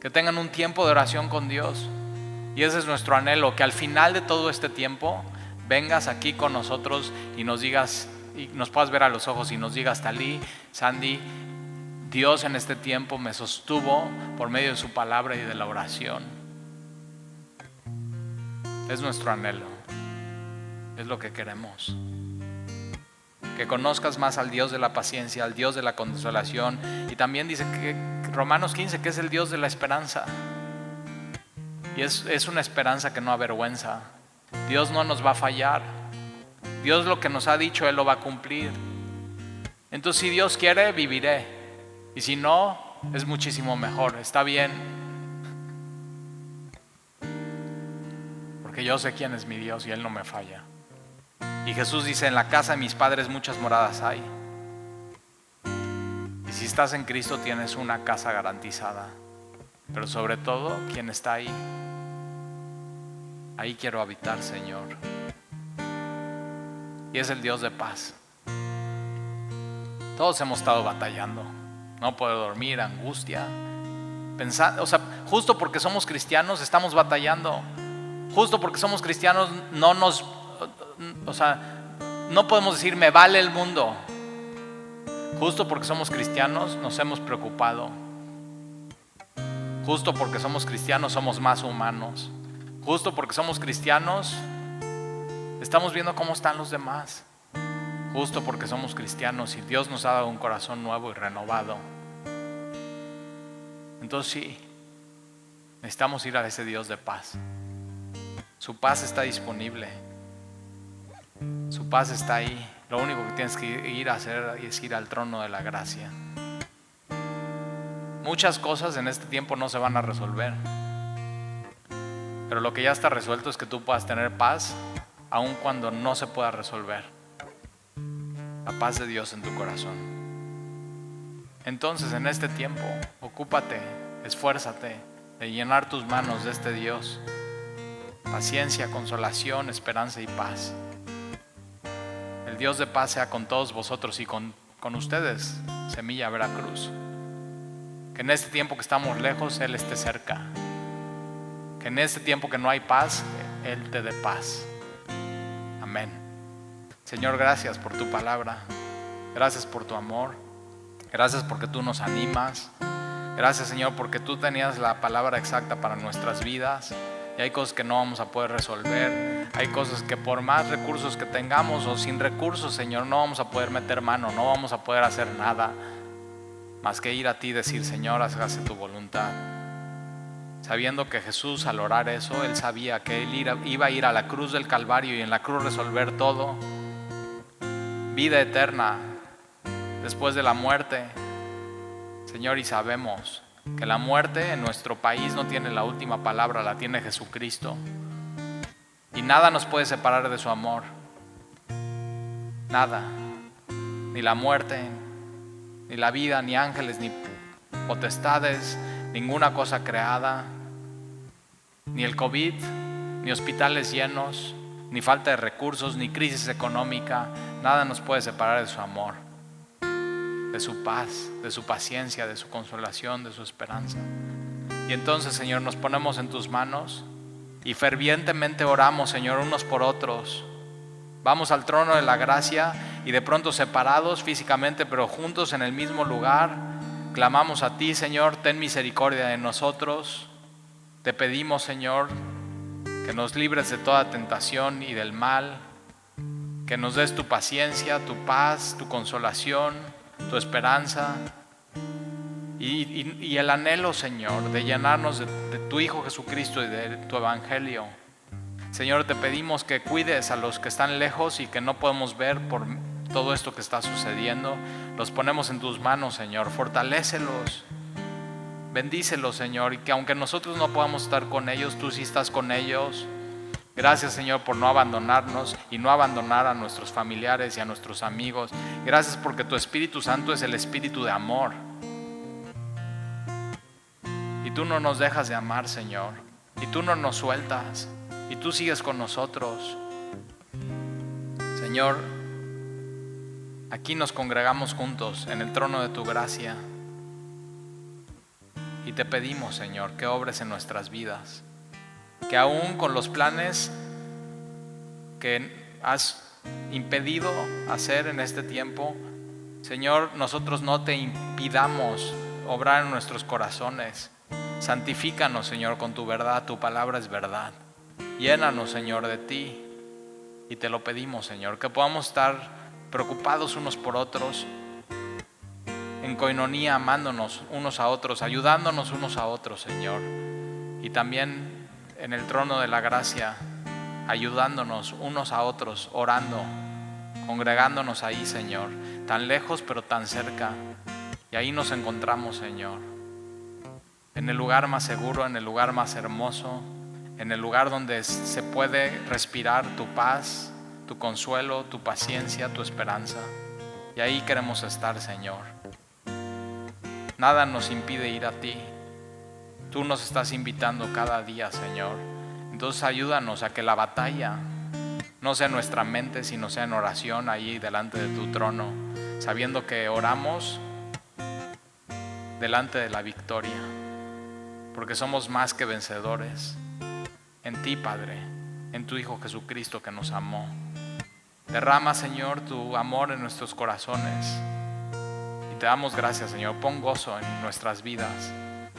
Que tengan un tiempo de oración con Dios. Y ese es nuestro anhelo, que al final de todo este tiempo vengas aquí con nosotros y nos digas, y nos puedas ver a los ojos y nos digas, Talí, Sandy, Dios en este tiempo me sostuvo por medio de su palabra y de la oración. Es nuestro anhelo, es lo que queremos que conozcas más al Dios de la paciencia, al Dios de la consolación. Y también dice que Romanos 15, que es el Dios de la esperanza. Y es, es una esperanza que no avergüenza. Dios no nos va a fallar. Dios lo que nos ha dicho, Él lo va a cumplir. Entonces si Dios quiere, viviré. Y si no, es muchísimo mejor, está bien. Porque yo sé quién es mi Dios y Él no me falla. Y Jesús dice, en la casa de mis padres muchas moradas hay. Y si estás en Cristo tienes una casa garantizada. Pero sobre todo, ¿quién está ahí? Ahí quiero habitar, Señor. Y es el Dios de paz. Todos hemos estado batallando. No puedo dormir, angustia. Pensar, o sea, justo porque somos cristianos estamos batallando. Justo porque somos cristianos no nos, o sea, no podemos decir me vale el mundo. Justo porque somos cristianos nos hemos preocupado. Justo porque somos cristianos somos más humanos. Justo porque somos cristianos, estamos viendo cómo están los demás. Justo porque somos cristianos y Dios nos ha dado un corazón nuevo y renovado. Entonces sí, necesitamos ir a ese Dios de paz. Su paz está disponible. Su paz está ahí. Lo único que tienes que ir a hacer es ir al trono de la gracia. Muchas cosas en este tiempo no se van a resolver. Pero lo que ya está resuelto es que tú puedas tener paz aun cuando no se pueda resolver. La paz de Dios en tu corazón. Entonces en este tiempo, ocúpate, esfuérzate de llenar tus manos de este Dios. Paciencia, consolación, esperanza y paz. Dios de paz sea con todos vosotros y con, con ustedes, Semilla Veracruz. Que en este tiempo que estamos lejos, Él esté cerca que en este tiempo que no hay paz, Él te dé paz. Amén. Señor, gracias por tu palabra. Gracias por tu amor. Gracias porque tú nos animas. Gracias, Señor, porque tú tenías la palabra exacta para nuestras vidas. Y hay cosas que no vamos a poder resolver. Hay cosas que por más recursos que tengamos o sin recursos, Señor, no vamos a poder meter mano, no vamos a poder hacer nada. Más que ir a ti y decir, Señor, hágase tu voluntad sabiendo que Jesús al orar eso, él sabía que él iba a ir a la cruz del Calvario y en la cruz resolver todo. Vida eterna después de la muerte. Señor, y sabemos que la muerte en nuestro país no tiene la última palabra, la tiene Jesucristo. Y nada nos puede separar de su amor. Nada. Ni la muerte, ni la vida, ni ángeles, ni potestades, ninguna cosa creada, ni el COVID, ni hospitales llenos, ni falta de recursos, ni crisis económica, nada nos puede separar de su amor, de su paz, de su paciencia, de su consolación, de su esperanza. Y entonces, Señor, nos ponemos en tus manos y fervientemente oramos, Señor, unos por otros. Vamos al trono de la gracia y de pronto separados físicamente, pero juntos en el mismo lugar, clamamos a ti, Señor, ten misericordia de nosotros te pedimos, Señor, que nos libres de toda tentación y del mal, que nos des tu paciencia, tu paz, tu consolación, tu esperanza y, el anhelo, Señor, de llenarnos de, de tu Hijo Jesucristo y de tu Evangelio. Señor, te pedimos que cuides a los que están lejos y que no podemos ver por todo esto que está sucediendo. Los ponemos en tus manos, Señor. Fortalécelos. Bendícelos, Señor, y que aunque nosotros no podamos estar con ellos, tú sí estás con ellos. Gracias, Señor, por no abandonarnos y no abandonar a nuestros familiares y a nuestros amigos. Gracias porque tu Espíritu Santo es el Espíritu de amor. Y tú no nos dejas de amar, Señor. Y tú no nos sueltas. Y tú sigues con nosotros. Señor, aquí nos congregamos juntos en el trono de tu gracia. Y te pedimos, Señor, que obres en nuestras vidas. Que aún con los planes que has impedido hacer en este tiempo, Señor, nosotros no te impidamos obrar en nuestros corazones. Santifícanos, Señor, con tu verdad. Tu palabra es verdad. Llénanos, Señor, de ti. Y te lo pedimos, Señor, que podamos estar preocupados unos por otros, en coinonía, amándonos unos a otros, ayudándonos unos a otros, Señor. Y también en el trono de la gracia, ayudándonos unos a otros, orando, congregándonos ahí, Señor, tan lejos pero tan cerca. Y ahí nos encontramos, Señor, en el lugar más seguro, en el lugar más hermoso, en el lugar donde se puede respirar tu paz, tu consuelo, tu paciencia, tu esperanza. Y ahí queremos estar, Señor. Nada nos impide ir a ti. Tú nos estás invitando cada día, Señor. Entonces ayúdanos a que la batalla no sea en nuestra mente, sino sea en oración ahí delante de tu trono, sabiendo que oramos delante de la victoria, porque somos más que vencedores en ti, Padre, en tu Hijo Jesucristo que nos amó. Derrama, Señor, tu amor en nuestros corazones. Y te damos gracias, Señor. Pon gozo en nuestras vidas.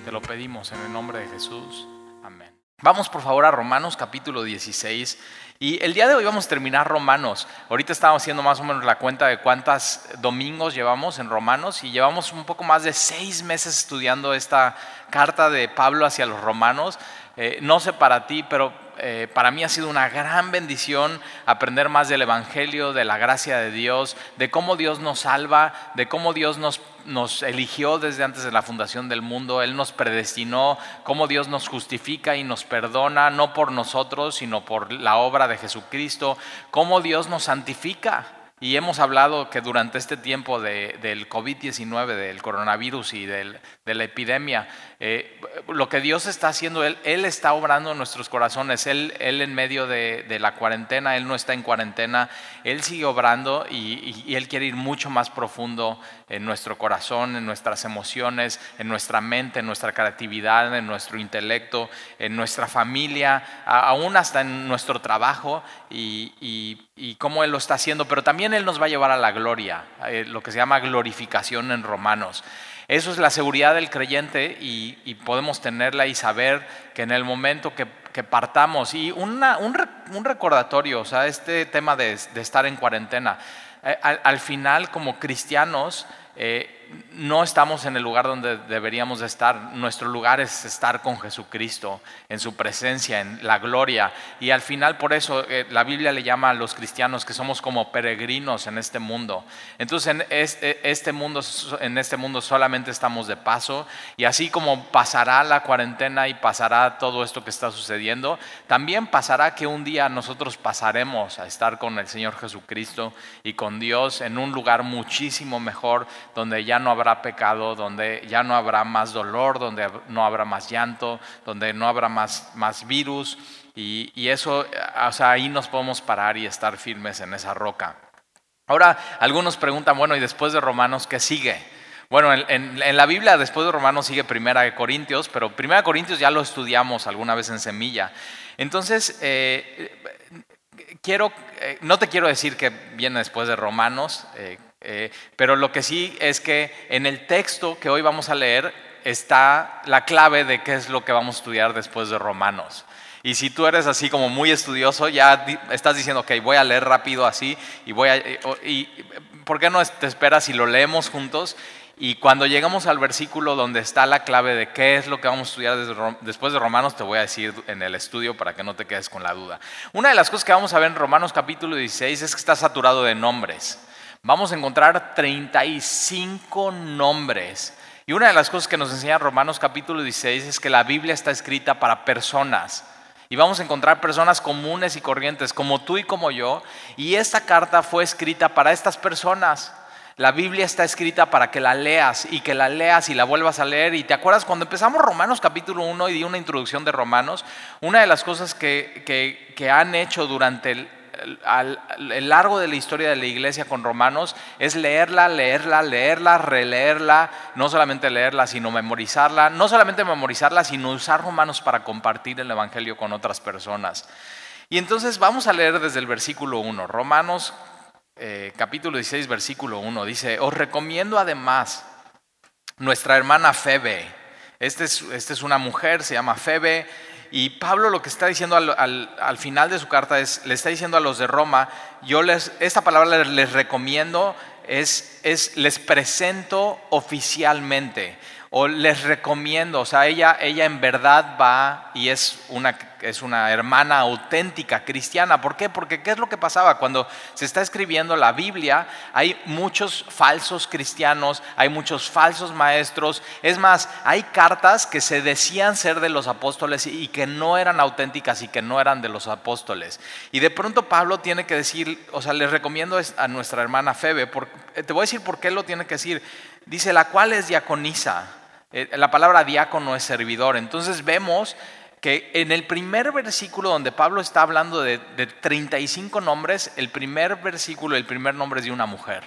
Te lo pedimos en el nombre de Jesús. Amén. Vamos por favor a Romanos capítulo 16. Y el día de hoy vamos a terminar Romanos. Ahorita estamos haciendo más o menos la cuenta de cuántos domingos llevamos en Romanos y llevamos un poco más de seis meses estudiando esta carta de Pablo hacia los romanos. Eh, no sé para ti, pero eh, para mí ha sido una gran bendición aprender más del Evangelio, de la gracia de Dios, de cómo Dios nos salva, de cómo Dios nos, nos eligió desde antes de la fundación del mundo, Él nos predestinó, cómo Dios nos justifica y nos perdona, no por nosotros, sino por la obra de Jesucristo, cómo Dios nos santifica. Y hemos hablado que durante este tiempo del COVID-19, del coronavirus y de la epidemia, eh, lo que Dios está haciendo, Él, está obrando en nuestros corazones. Él, él en medio de, la cuarentena, Él no está en cuarentena, Él sigue obrando y, Él quiere ir mucho más profundo en nuestro corazón, en nuestras emociones, en nuestra mente, en nuestra creatividad, en nuestro intelecto, en nuestra familia, aún hasta en nuestro trabajo y cómo Él lo está haciendo. Pero también Él nos va a llevar a la gloria, eh, lo que se llama glorificación en Romanos. Eso es la seguridad del creyente y, podemos tenerla y saber que en el momento que, partamos, y un, recordatorio, o sea, este tema de, estar en cuarentena, eh, al, final como cristianos, eh, no estamos en el lugar donde deberíamos de estar. Nuestro lugar es estar con Jesucristo, en su presencia, en la gloria. Y al final por eso eh, la Biblia le llama a los cristianos que somos como peregrinos en este mundo. Entonces en este, este mundo, en este mundo solamente estamos de paso. Y así como pasará la cuarentena y pasará todo esto que está sucediendo, también pasará que un día nosotros pasaremos a estar con el Señor Jesucristo y con Dios en un lugar muchísimo mejor donde ya no habrá pecado, donde ya no habrá más dolor, donde no habrá más llanto, donde no habrá más, más virus. Y, eso, o sea, ahí nos podemos parar y estar firmes en esa roca. Ahora, algunos preguntan, bueno, ¿y después de Romanos qué sigue? Bueno, en, la Biblia después de Romanos sigue Primera de Corintios, pero Primera de Corintios ya lo estudiamos alguna vez en Semilla. Entonces, eh, eh, no te quiero decir que viene después de Romanos, eh, eh, pero lo que sí es que en el texto que hoy vamos a leer está la clave de qué es lo que vamos a estudiar después de Romanos. Y si tú eres así como muy estudioso, ya estás diciendo, ok, voy a leer rápido así y voy a... Y, ¿Por qué no te esperas si lo leemos juntos? Y cuando llegamos al versículo donde está la clave de qué es lo que vamos a estudiar después de Romanos, te voy a decir en el estudio para que no te quedes con la duda. Una de las cosas que vamos a ver en Romanos capítulo 16 es que está saturado de nombres vamos a encontrar 35 nombres. Y una de las cosas que nos enseña Romanos capítulo 16 es que la Biblia está escrita para personas. Y vamos a encontrar personas comunes y corrientes, como tú y como yo. Y esta carta fue escrita para estas personas. La Biblia está escrita para que la leas y que la leas y la vuelvas a leer. Y te acuerdas cuando empezamos Romanos capítulo 1 y di una introducción de Romanos, una de las cosas que, que, han hecho durante el, largo de la historia de la iglesia con romanos es leerla, leerla, leerla, releerla, no solamente leerla, sino memorizarla, no solamente memorizarla, sino usar romanos para compartir el Evangelio con otras personas. Y entonces vamos a leer desde el versículo 1, Romanos eh, capítulo 16, versículo 1, dice, os recomiendo además nuestra hermana Febe, esta es, este es una mujer, se llama Febe, y Pablo lo que está diciendo al, final de su carta es, le está diciendo a los de Roma, yo les, esta palabra les, recomiendo, es, es, les presento oficialmente. O les recomiendo, o sea, ella, ella en verdad va y es una, es una hermana auténtica cristiana. ¿Por qué? Porque ¿qué es lo que pasaba? Cuando se está escribiendo la Biblia, hay muchos falsos cristianos, hay muchos falsos maestros. Es más, hay cartas que se decían ser de los apóstoles y que no eran auténticas y que no eran de los apóstoles. Y de pronto Pablo tiene que decir, o sea, les recomiendo a nuestra hermana Febe, te voy a decir por qué lo tiene que decir. Dice, la cual es diaconisa. Eh, la palabra diácono es servidor. Entonces vemos que en el primer versículo donde Pablo está hablando de, 35 nombres, el primer versículo, el primer nombre es de una mujer.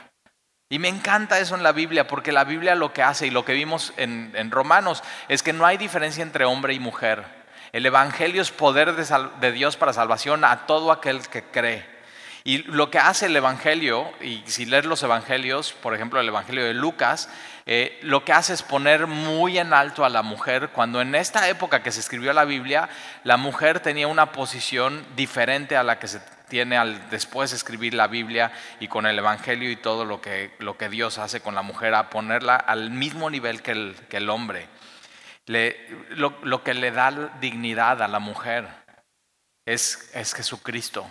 Y me encanta eso en la Biblia, porque la Biblia lo que hace y lo que vimos en, Romanos es que no hay diferencia entre hombre y mujer. El Evangelio es poder de Dios para salvación a todo aquel que cree. Y lo que hace el Evangelio, y si lees los Evangelios, por ejemplo el Evangelio de Lucas, eh, lo que hace es poner muy en alto a la mujer, cuando en esta época que se escribió la Biblia, la mujer tenía una posición diferente a la que se tiene al después escribir la Biblia y con el Evangelio y todo lo que, lo que Dios hace con la mujer, a ponerla al mismo nivel que el, que el hombre. lo, lo, que le da dignidad a la mujer es, es Jesucristo.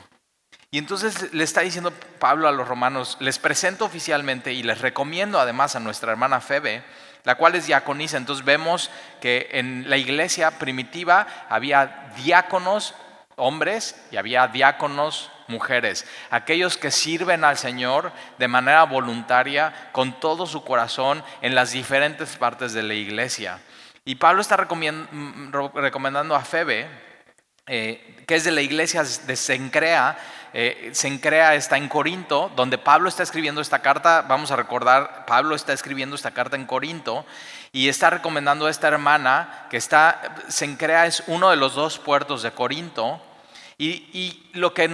Y entonces le está diciendo Pablo a los romanos, les presento oficialmente y les recomiendo además a nuestra hermana Febe, la cual es diaconisa. Entonces vemos que en la iglesia primitiva había diáconos hombres y había diáconos mujeres, aquellos que sirven al Señor de manera voluntaria, con todo su corazón, en las diferentes partes de la iglesia. Y Pablo está recomendando a Febe, eh, que es de la iglesia de Sencrea, eh, Sencrea está en Corinto, donde Pablo está escribiendo esta carta, vamos a recordar, Pablo está escribiendo esta carta en Corinto y está recomendando a esta hermana que está, Sencrea es uno de los dos puertos de Corinto y, y lo que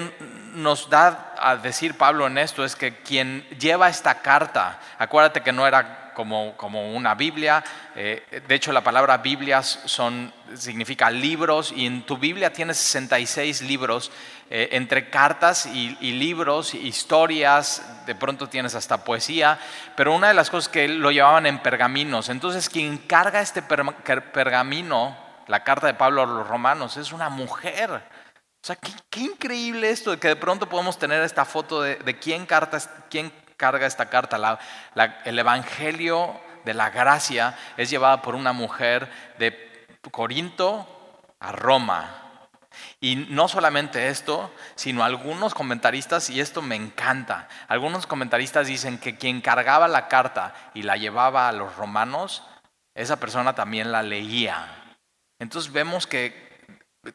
nos da a decir Pablo en esto es que quien lleva esta carta, acuérdate que no era como, como una Biblia. Eh, de hecho, la palabra Biblias son, significa libros y en tu Biblia tienes 66 libros eh, entre cartas y, libros, historias, de pronto tienes hasta poesía, pero una de las cosas que lo llevaban en pergaminos. Entonces, quien carga este pergamino, la carta de Pablo a los romanos, es una mujer. O sea, qué, increíble esto que de pronto podemos tener esta foto de, quién carga esta carta. el Evangelio de la gracia es llevada por una mujer de Corinto a Roma. Y no solamente esto, sino algunos comentaristas, y esto me encanta, algunos comentaristas dicen que quien cargaba la carta y la llevaba a los romanos, esa persona también la leía. Entonces vemos que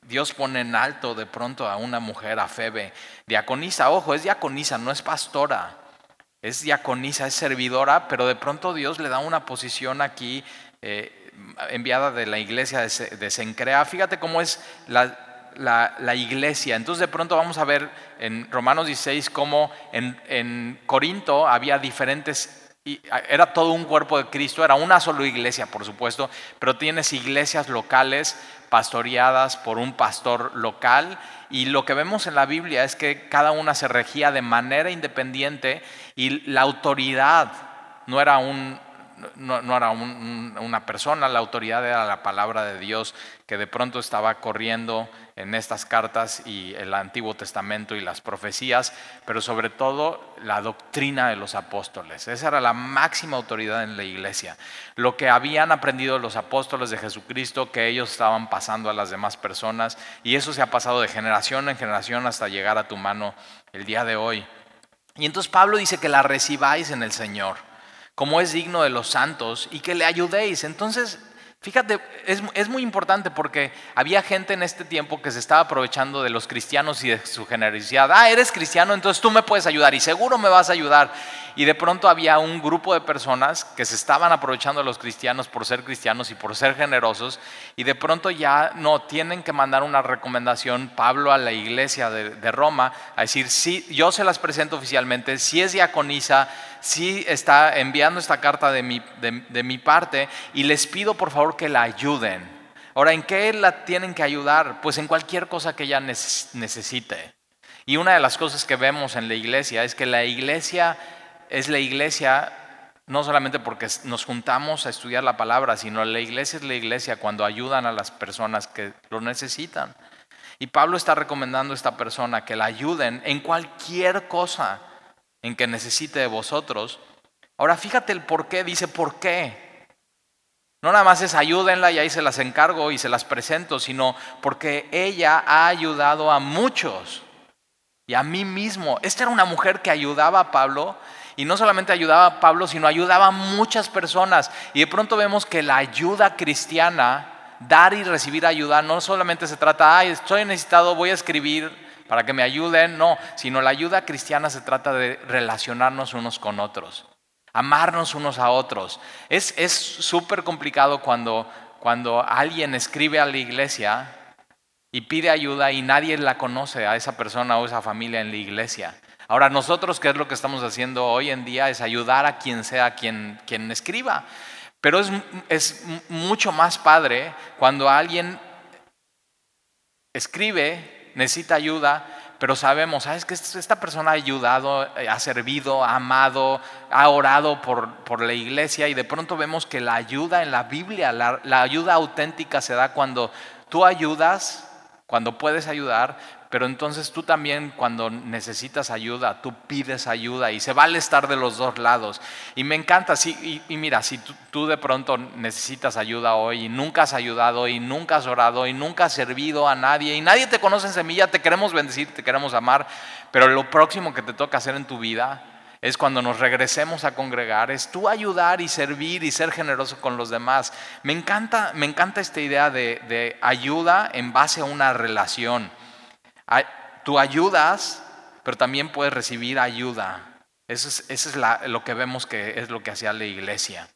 Dios pone en alto de pronto a una mujer, a Febe, diaconisa, ojo, es diaconisa, no es pastora es diaconisa, es servidora, pero de pronto Dios le da una posición aquí eh, enviada de la iglesia de, Sencrea. Fíjate cómo es la, iglesia. Entonces de pronto vamos a ver en Romanos 16 cómo en Corinto había diferentes era todo un cuerpo de Cristo, era una sola iglesia, por supuesto, pero tienes iglesias locales pastoreadas por un pastor local y lo que vemos en la Biblia es que cada una se regía de manera independiente y la autoridad no era un, no, era una persona, la autoridad era la palabra de Dios que de pronto estaba corriendo en estas cartas y el Antiguo Testamento y las profecías, pero sobre todo la doctrina de los apóstoles. Esa era la máxima autoridad en la iglesia. Lo que habían aprendido los apóstoles de Jesucristo, que ellos estaban pasando a las demás personas, y eso se ha pasado de generación en generación hasta llegar a tu mano el día de hoy. Y entonces Pablo dice que la recibáis en el Señor como es digno de los santos, y que le ayudéis. Entonces, Fíjate, es, muy importante porque había gente en este tiempo que se estaba aprovechando de los cristianos y de su generosidad. Ah, eres cristiano, entonces tú me puedes ayudar y seguro me vas a ayudar. Y de pronto había un grupo de personas que se estaban aprovechando de los cristianos por ser cristianos y por ser generosos. Y de pronto ya no, tienen que mandar una recomendación, Pablo, a la iglesia de, Roma, a decir, sí, yo se las presento oficialmente, si es diaconisa, sí está enviando esta carta de mi, de, mi parte y les pido por favor que la ayuden. Ahora, ¿en qué la tienen que ayudar? Pues en cualquier cosa que ella necesite. Y una de las cosas que vemos en la iglesia es que la iglesia es la iglesia no solamente porque nos juntamos a estudiar la palabra, sino la iglesia es la iglesia cuando ayudan a las personas que lo necesitan. Y Pablo está recomendando a esta persona que la ayuden en cualquier cosa en que necesite de vosotros. Ahora fíjate el por qué, dice por qué. No nada más es ayúdenla y ahí se las encargo y se las presento, sino porque ella ha ayudado a muchos y a mí mismo. Esta era una mujer que ayudaba a Pablo y no solamente ayudaba a Pablo, sino ayudaba a muchas personas. Y de pronto vemos que la ayuda cristiana, dar y recibir ayuda, no solamente se trata, ay, estoy necesitado, voy a escribir para que me ayuden, no, sino la ayuda cristiana se trata de relacionarnos unos con otros, amarnos unos a otros. Es súper complicado cuando, cuando alguien escribe a la iglesia y pide ayuda y nadie la conoce a esa persona o esa familia en la iglesia. Ahora, nosotros, ¿qué es lo que estamos haciendo hoy en día? Es ayudar a quien sea quien, quien escriba. Pero es, es mucho más padre cuando alguien escribe, necesita ayuda, pero sabemos, ¿sabes que esta persona ha ayudado, eh, ha servido, ha amado, ha orado por, por la iglesia y de pronto vemos que la ayuda en la Biblia, la, la ayuda auténtica se da cuando tú ayudas, cuando puedes ayudar, pero entonces tú también cuando necesitas ayuda, tú pides ayuda y se vale estar de los dos lados. Y me encanta, sí, y, mira, si tú, de pronto necesitas ayuda hoy y nunca has ayudado y nunca has orado y nunca has servido a nadie y nadie te conoce en semilla, te queremos bendecir, te queremos amar, pero lo próximo que te toca hacer en tu vida es cuando nos regresemos a congregar, es tú ayudar y servir y ser generoso con los demás. Me encanta, me encanta esta idea de, de ayuda en base a una relación. Tú ayudas, pero también puedes recibir ayuda. Eso es, lo que vemos que es lo que hacía la iglesia.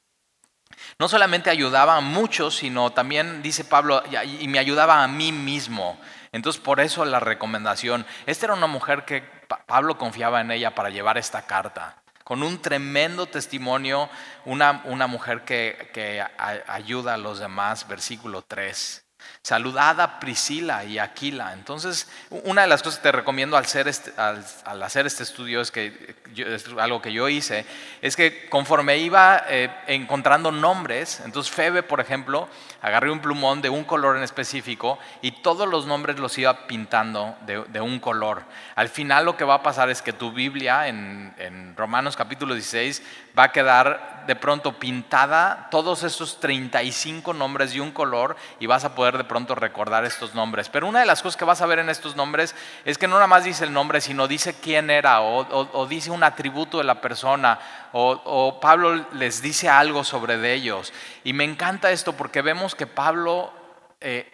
No solamente ayudaba a muchos, sino también, dice Pablo, y me ayudaba a mí mismo. Entonces, por eso la recomendación. Esta era una mujer que Pablo confiaba en ella para llevar esta carta. Con un tremendo testimonio, una, mujer que, que ayuda a los demás, versículo 3. Saludad a Priscila y Aquila. Entonces, una de las cosas que te recomiendo al, hacer este, hacer este estudio, es que es algo que yo hice, es que conforme iba eh, encontrando nombres, entonces Febe, por ejemplo, agarré un plumón de un color en específico y todos los nombres los iba pintando de, un color. Al final lo que va a pasar es que tu Biblia en, en Romanos capítulo 16 va a quedar de pronto pintada todos esos 35 nombres de un color y vas a poder de pronto recordar estos nombres. Pero una de las cosas que vas a ver en estos nombres es que no nada más dice el nombre, sino dice quién era o, dice un atributo de la persona o, Pablo les dice algo sobre ellos. Y me encanta esto porque vemos que Pablo... Eh,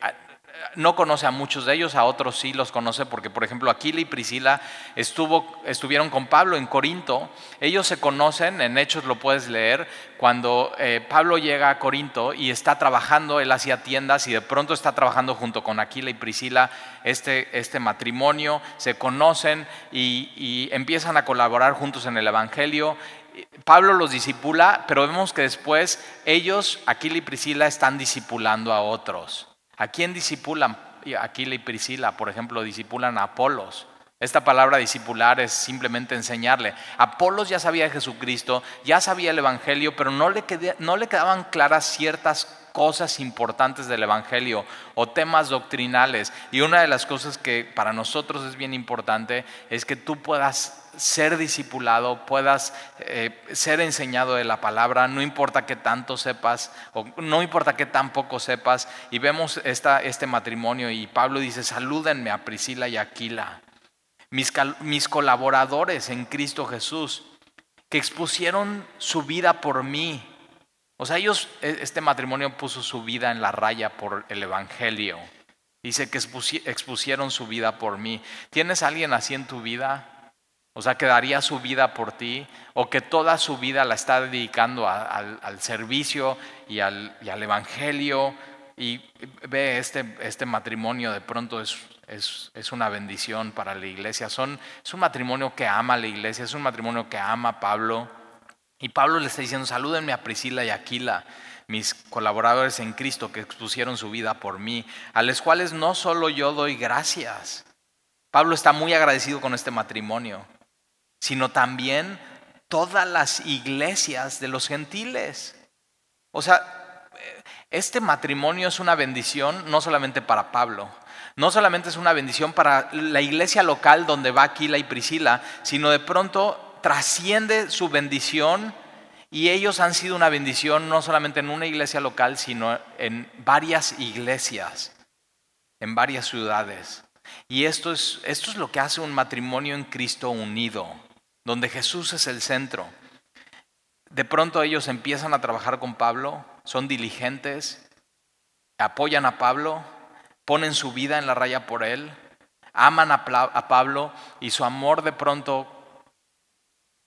no conoce a muchos de ellos, a otros sí los conoce, porque por ejemplo Aquila y Priscila estuvo, estuvieron con Pablo en Corinto. Ellos se conocen, en Hechos lo puedes leer, cuando eh, Pablo llega a Corinto y está trabajando, él hacía tiendas y de pronto está trabajando junto con Aquila y Priscila este, este matrimonio, se conocen y, y empiezan a colaborar juntos en el Evangelio. Pablo los disipula, pero vemos que después ellos, Aquila y Priscila, están disipulando a otros. ¿A quién disipulan? Aquila y Priscila, por ejemplo, disipulan a Apolos. Esta palabra disipular es simplemente enseñarle. Apolos ya sabía de Jesucristo, ya sabía el Evangelio, pero no le, no le quedaban claras ciertas cosas importantes del Evangelio o temas doctrinales. Y una de las cosas que para nosotros es bien importante es que tú puedas ser discipulado, puedas eh, ser enseñado de la palabra, no importa que tanto sepas o no importa que tan poco sepas. Y vemos esta, este matrimonio y Pablo dice, salúdenme a Priscila y Aquila, mis, mis colaboradores en Cristo Jesús, que expusieron su vida por mí. O sea, ellos, e, este matrimonio puso su vida en la raya por el Evangelio. Dice que expusieron su vida por mí. ¿Tienes alguien así en tu vida? O sea, que daría su vida por ti o que toda su vida la está dedicando al, servicio y al, Evangelio. Y ve, este, este matrimonio de pronto es, es, una bendición para la iglesia. Son, es un matrimonio que ama la iglesia, es un matrimonio que ama Pablo. Y Pablo le está diciendo, salúdenme a Priscila y Aquila, mis colaboradores en Cristo que expusieron su vida por mí, a los cuales no solo yo doy gracias. Pablo está muy agradecido con este matrimonio sino también todas las iglesias de los gentiles. O sea, este matrimonio es una bendición no solamente para Pablo, no solamente es una bendición para la iglesia local donde va Aquila y Priscila, sino de pronto trasciende su bendición y ellos han sido una bendición no solamente en una iglesia local, sino en varias iglesias, en varias ciudades. Y esto es, esto es lo que hace un matrimonio en Cristo unido, donde Jesús es el centro. De pronto ellos empiezan a trabajar con Pablo, son diligentes, apoyan a Pablo, ponen su vida en la raya por él, aman a, Pablo y su amor de pronto,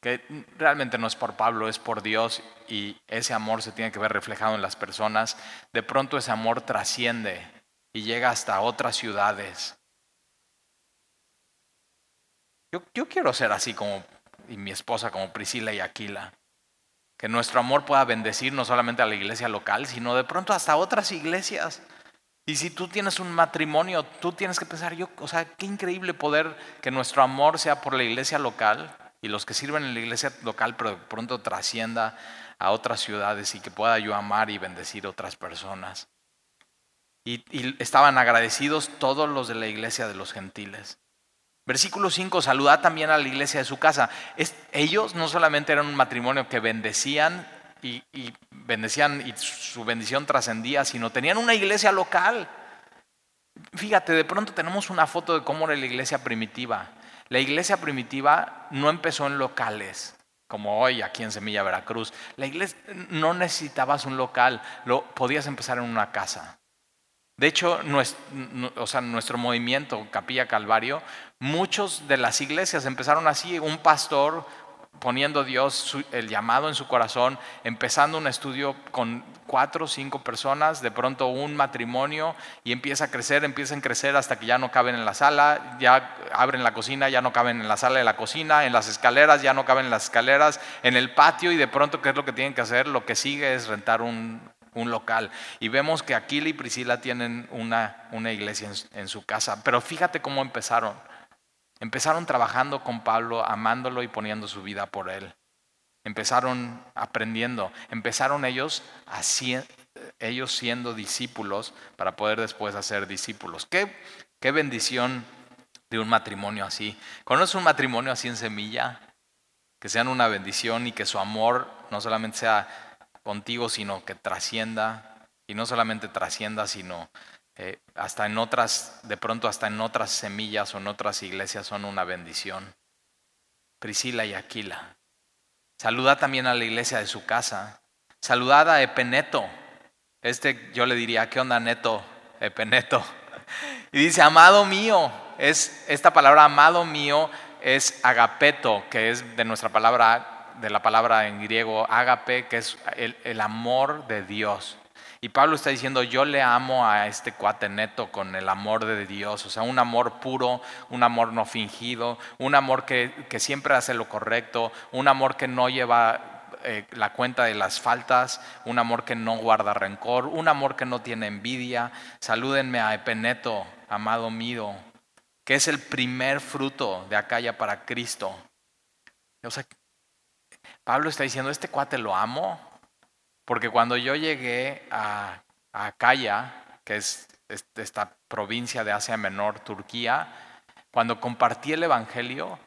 que realmente no es por Pablo, es por Dios y ese amor se tiene que ver reflejado en las personas, de pronto ese amor trasciende y llega hasta otras ciudades. Yo, quiero ser así como, mi esposa como Priscila y Aquila. Que nuestro amor pueda bendecir no solamente a la iglesia local, sino de pronto hasta otras iglesias. Y si tú tienes un matrimonio, tú tienes que pensar, yo, o sea, qué increíble poder que nuestro amor sea por la iglesia local y los que sirven en la iglesia local, pero pronto trascienda a otras ciudades y que pueda yo amar y bendecir otras personas. Y, estaban agradecidos todos los de la iglesia de los gentiles. Versículo 5, saluda también a la iglesia de su casa. ellos no solamente eran un matrimonio que bendecían y, bendecían y su bendición trascendía, sino tenían una iglesia local. Fíjate, de pronto tenemos una foto de cómo era la iglesia primitiva. La iglesia primitiva no empezó en locales, como hoy aquí en Semilla Veracruz. La iglesia no necesitabas un local, lo podías empezar en una casa. De hecho, nuestro, o sea, nuestro movimiento Capilla Calvario, muchos de las iglesias empezaron así, un pastor, poniendo Dios el llamado en su corazón, empezando un estudio con cuatro o cinco personas, de pronto un matrimonio y empieza a crecer, empiezan a crecer hasta que ya no caben en la sala, ya abren la cocina, ya no caben en la sala de la cocina, en las escaleras, ya no caben en las escaleras, en el patio y de pronto, ¿qué es lo que tienen que hacer? Lo que sigue es rentar un, local. Y vemos que Aquila y Priscila tienen una, una iglesia en su casa, pero fíjate cómo empezaron. Empezaron trabajando con Pablo, amándolo y poniendo su vida por él. Empezaron aprendiendo, empezaron ellos, así, ellos siendo discípulos para poder después hacer discípulos. Qué, qué bendición de un matrimonio así. ¿Conoces un matrimonio así en semilla? Que sean una bendición y que su amor no solamente sea contigo, sino que trascienda. Y no solamente trascienda, sino eh, hasta en otras, de pronto hasta en otras semillas o en otras iglesias son una bendición. Priscila y Aquila. Saluda también a la iglesia de su casa. Saludad a Epeneto. Este yo le diría, ¿qué onda Neto? Epeneto. Y dice, amado mío, es esta palabra amado mío es agapeto, que es de nuestra palabra, de la palabra en griego agape, que es el amor de Dios. Y Pablo está diciendo, yo le amo a este cuate neto con el amor de Dios, o sea, un amor puro, un amor no fingido, un amor que, siempre hace lo correcto, un amor que no lleva eh, la cuenta de las faltas, un amor que no guarda rencor, un amor que no tiene envidia. Salúdenme a Epeneto, amado mío, que es el primer fruto de Acaya para Cristo. O sea, Pablo está diciendo, este cuate lo amo, porque cuando yo llegué a, Acaya, que es esta provincia de Asia Menor, Turquía, cuando compartí el Evangelio,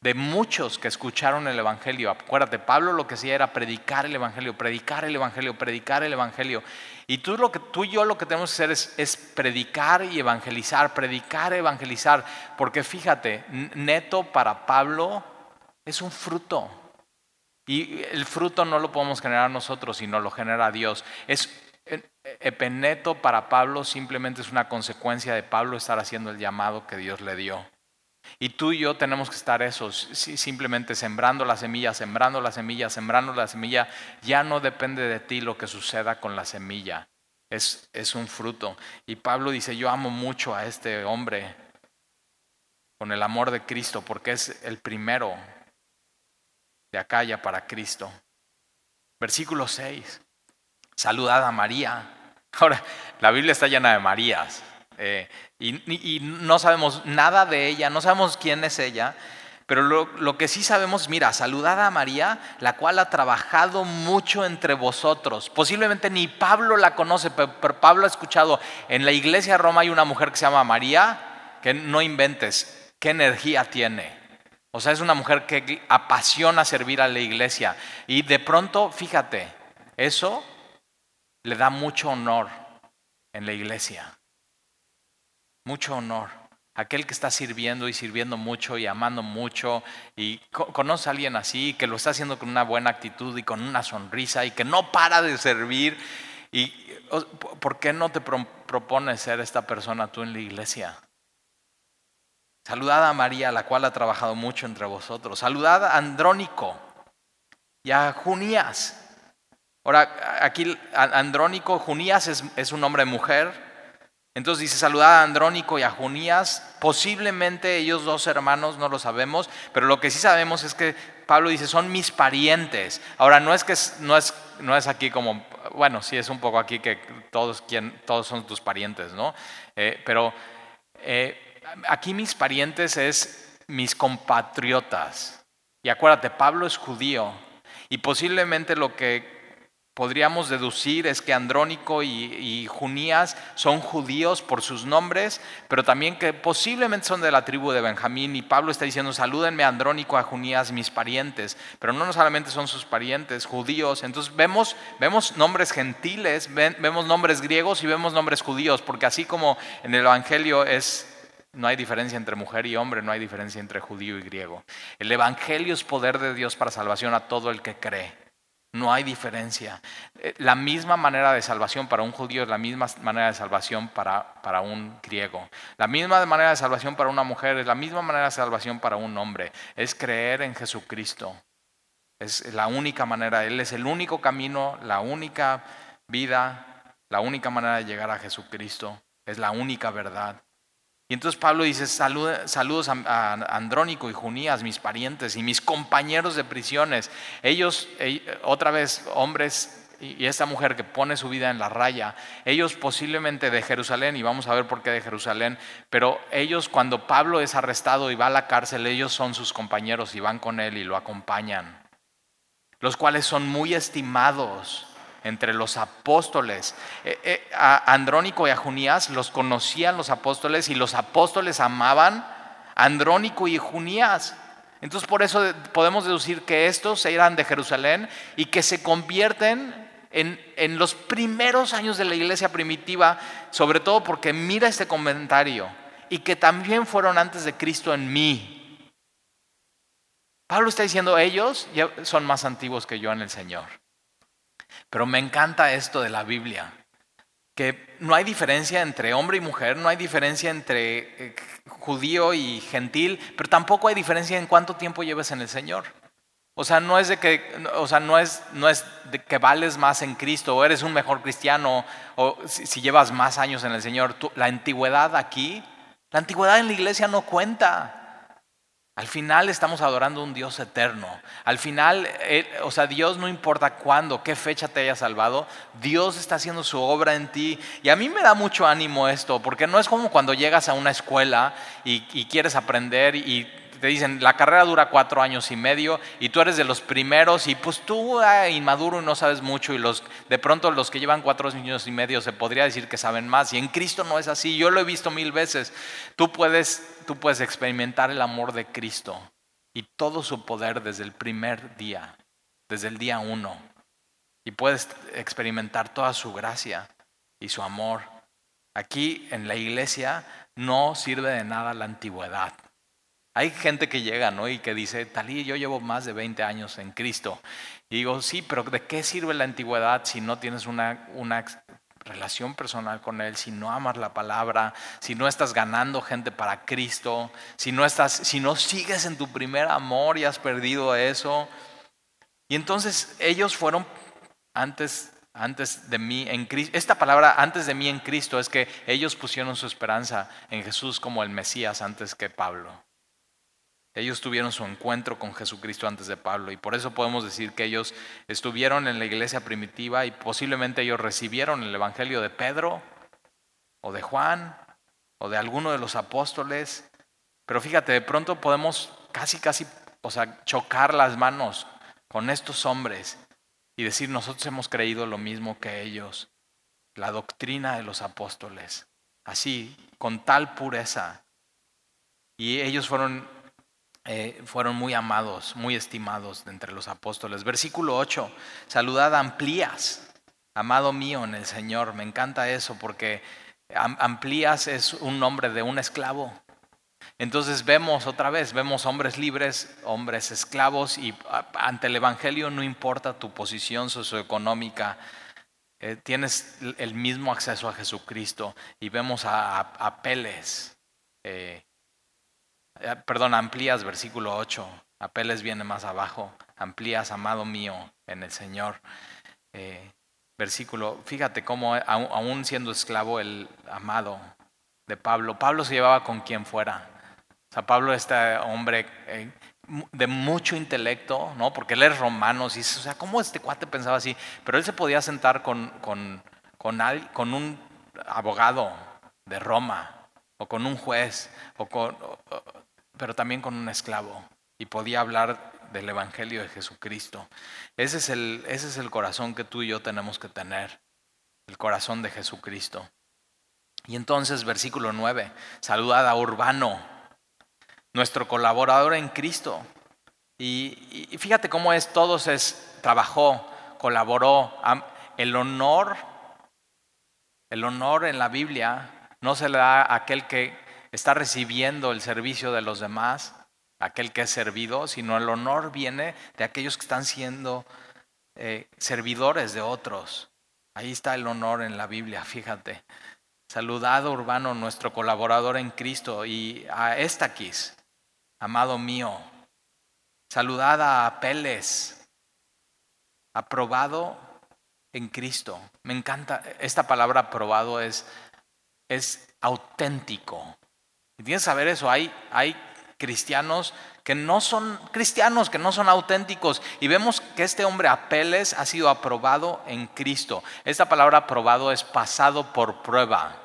de muchos que escucharon el Evangelio, acuérdate, Pablo lo que hacía era predicar el Evangelio, predicar el Evangelio, predicar el Evangelio. Y tú, lo que, tú y yo lo que tenemos que hacer es, es predicar y evangelizar, predicar, evangelizar, porque fíjate, neto para Pablo es un fruto. Y el fruto no lo podemos generar nosotros, sino lo genera Dios. Es epeneto para Pablo simplemente es una consecuencia de Pablo estar haciendo el llamado que Dios le dio. Y tú y yo tenemos que estar esos, simplemente sembrando la semilla, sembrando la semilla, sembrando la semilla. Ya no depende de ti lo que suceda con la semilla. Es, es un fruto. Y Pablo dice, yo amo mucho a este hombre con el amor de Cristo porque es el primero de Acaya para Cristo. Versículo 6. Saludad a María. Ahora, la Biblia está llena de Marías. Eh, y, no sabemos nada de ella, no sabemos quién es ella, Pero lo, que sí sabemos, mira, saludad a María, la cual ha trabajado mucho entre vosotros. Posiblemente ni Pablo la conoce, pero, Pablo ha escuchado, en la iglesia de Roma hay una mujer que se llama María, que no inventes, qué energía tiene. O sea, es una mujer que apasiona servir a la iglesia. Y de pronto, fíjate, eso le da mucho honor en la iglesia. Mucho honor aquel que está sirviendo y sirviendo mucho y amando mucho y conoce a alguien así, que lo está haciendo con una buena actitud y con una sonrisa y que no para de servir. ¿Y por qué no te propones ser esta persona tú en la iglesia? Saludad a María, la cual ha trabajado mucho entre vosotros. Saludad a Andrónico y a Junías. Ahora, aquí Andrónico, Junías es, un hombre mujer, entonces dice, saludad a Andrónico y a Junías. Posiblemente ellos dos hermanos, no lo sabemos, pero lo que sí sabemos es que Pablo dice, son mis parientes. Ahora, no es que no es, no es aquí como, bueno, sí es un poco aquí que todos, quien, todos son tus parientes, ¿no? Eh, pero eh, aquí mis parientes es mis compatriotas. Y acuérdate, Pablo es judío. Y posiblemente lo que podríamos deducir es que Andrónico y, Junías son judíos por sus nombres, pero también que posiblemente son de la tribu de Benjamín. Y Pablo está diciendo, salúdenme Andrónico, a Junías, mis parientes. Pero no solamente son sus parientes, judíos. Entonces vemos, vemos nombres gentiles, vemos nombres griegos y vemos nombres judíos, porque así como en el Evangelio es no hay diferencia entre mujer y hombre, no hay diferencia entre judío y griego. El Evangelio es poder de Dios para salvación a todo el que cree. No hay diferencia. Eh, la misma manera de salvación para un judío es la misma manera de salvación para, para, un griego. La misma manera de salvación para una mujer es la misma manera de salvación para un hombre. Es creer en Jesucristo. Es la única manera. Él es el único camino, la única vida, la única manera de llegar a Jesucristo. Es la única verdad. Y entonces Pablo dice, saludos a, Andrónico y Junías, mis parientes y mis compañeros de prisiones. Ellos, otra vez, hombres y esta mujer que pone su vida en la raya, ellos posiblemente de Jerusalén, y vamos a ver por qué de Jerusalén, pero ellos cuando Pablo es arrestado y va a la cárcel, ellos son sus compañeros y van con él y lo acompañan, los cuales son muy estimados entre los apóstoles. Eh, eh, a Andrónico y a Junías los conocían los apóstoles y los apóstoles amaban a Andrónico y Junías. Entonces por eso podemos deducir que estos eran de Jerusalén y que se convierten en, en los primeros años de la iglesia primitiva, sobre todo porque mira este comentario, y que también fueron antes de Cristo en mí. Pablo está diciendo, ellos son más antiguos que yo en el Señor. Pero me encanta esto de la Biblia, que no hay diferencia entre hombre y mujer, no hay diferencia entre eh, judío y gentil, pero tampoco hay diferencia en cuánto tiempo lleves en el Señor. O sea, no es de que, o sea, no es, no es de que vales más en Cristo o eres un mejor cristiano o si, llevas más años en el Señor. la antigüedad aquí, la antigüedad en la iglesia no cuenta. Al final estamos adorando a un Dios eterno. Al final, eh, o sea, Dios no importa cuándo, qué fecha te haya salvado, Dios está haciendo su obra en ti. Y a mí me da mucho ánimo esto, porque no es como cuando llegas a una escuela y, y quieres aprender y te dicen, la carrera dura cuatro años y medio y tú eres de los primeros y pues tú inmaduro y no sabes mucho y los, de pronto los que llevan cuatro años y medio se podría decir que saben más y en Cristo no es así, yo lo he visto mil veces. Tú puedes, tú puedes experimentar el amor de Cristo y todo su poder desde el primer día, desde el día uno y puedes experimentar toda su gracia y su amor. Aquí en la iglesia no sirve de nada la antigüedad. Hay gente que llega, ¿no? Y que dice, Talí, yo llevo más de 20 años en Cristo. Y digo, sí, pero ¿de qué sirve la antigüedad si no tienes una, una relación personal con Él, si no amas la palabra, si no estás ganando gente para Cristo, si no, estás, si no sigues en tu primer amor y has perdido eso? Y entonces ellos fueron antes antes de mí en Cristo. Esta palabra antes de mí en Cristo es que ellos pusieron su esperanza en Jesús como el Mesías antes que Pablo. Ellos tuvieron su encuentro con Jesucristo antes de Pablo y por eso podemos decir que ellos estuvieron en la iglesia primitiva y posiblemente ellos recibieron el Evangelio de Pedro o de Juan o de alguno de los apóstoles. Pero fíjate, de pronto podemos casi, casi, o sea, chocar las manos con estos hombres y decir, nosotros hemos creído lo mismo que ellos, la doctrina de los apóstoles, así, con tal pureza. Y ellos fueron, eh, fueron muy amados, muy estimados de entre los apóstoles. Versículo 8, saludad a Amplías, amado mío en el Señor. Me encanta eso porque Amplías es un nombre de un esclavo. Entonces vemos otra vez, vemos hombres libres, hombres esclavos y ante el Evangelio no importa tu posición socioeconómica, eh, tienes el mismo acceso a Jesucristo y vemos a, Apeles, eh, eh, perdón, amplías versículo 8, Apeles viene más abajo, amplías amado mío en el Señor. versículo, fíjate cómo aún siendo esclavo el amado de Pablo, Pablo se llevaba con quien fuera. O sea, Pablo, este hombre eh, de mucho intelecto, ¿no? Porque él es romano, y, o sea, ¿cómo este cuate pensaba así? Pero él se podía sentar con, con, con, con un abogado de Roma, o con un juez, o con, pero también con un esclavo, y podía hablar del Evangelio de Jesucristo. Ese es, el, ese es el corazón que tú y yo tenemos que tener, el corazón de Jesucristo. Y entonces, versículo 9, saludad a Urbano, nuestro colaborador en Cristo. Y, fíjate cómo es, todos es, trabajó, colaboró. El honor, el honor en la Biblia no se le da a aquel que está recibiendo el servicio de los demás, aquel que es servido, sino el honor viene de aquellos que están siendo eh, servidores de otros. Ahí está el honor en la Biblia, fíjate. Saludado Urbano, nuestro colaborador en Cristo, y a Estaquis, amado mío. Saludad a Apeles, aprobado en Cristo. Me encanta, esta palabra aprobado es, es auténtico. Y tienes que saber eso, hay, hay cristianos que no son cristianos, que no son auténticos. Y vemos que este hombre Apeles ha sido aprobado en Cristo. Esta palabra aprobado es pasado por prueba.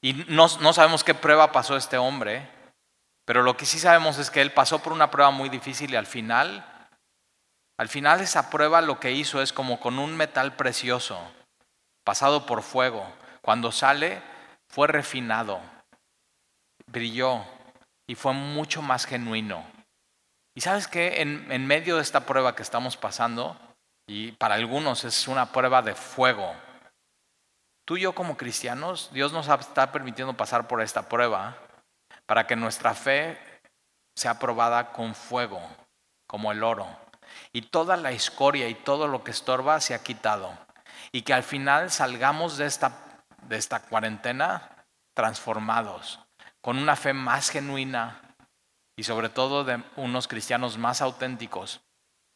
Y no, no sabemos qué prueba pasó este hombre, pero lo que sí sabemos es que él pasó por una prueba muy difícil y al final, al final esa prueba lo que hizo es como con un metal precioso, pasado por fuego. Cuando sale, fue refinado, brilló y fue mucho más genuino. Y sabes que en, medio de esta prueba que estamos pasando, y para algunos es una prueba de fuego, tú y yo como cristianos, Dios nos está permitiendo pasar por esta prueba para que nuestra fe sea probada con fuego, como el oro, y toda la escoria y todo lo que estorba se ha quitado, y que al final salgamos de esta, de esta cuarentena transformados, con una fe más genuina y sobre todo de unos cristianos más auténticos.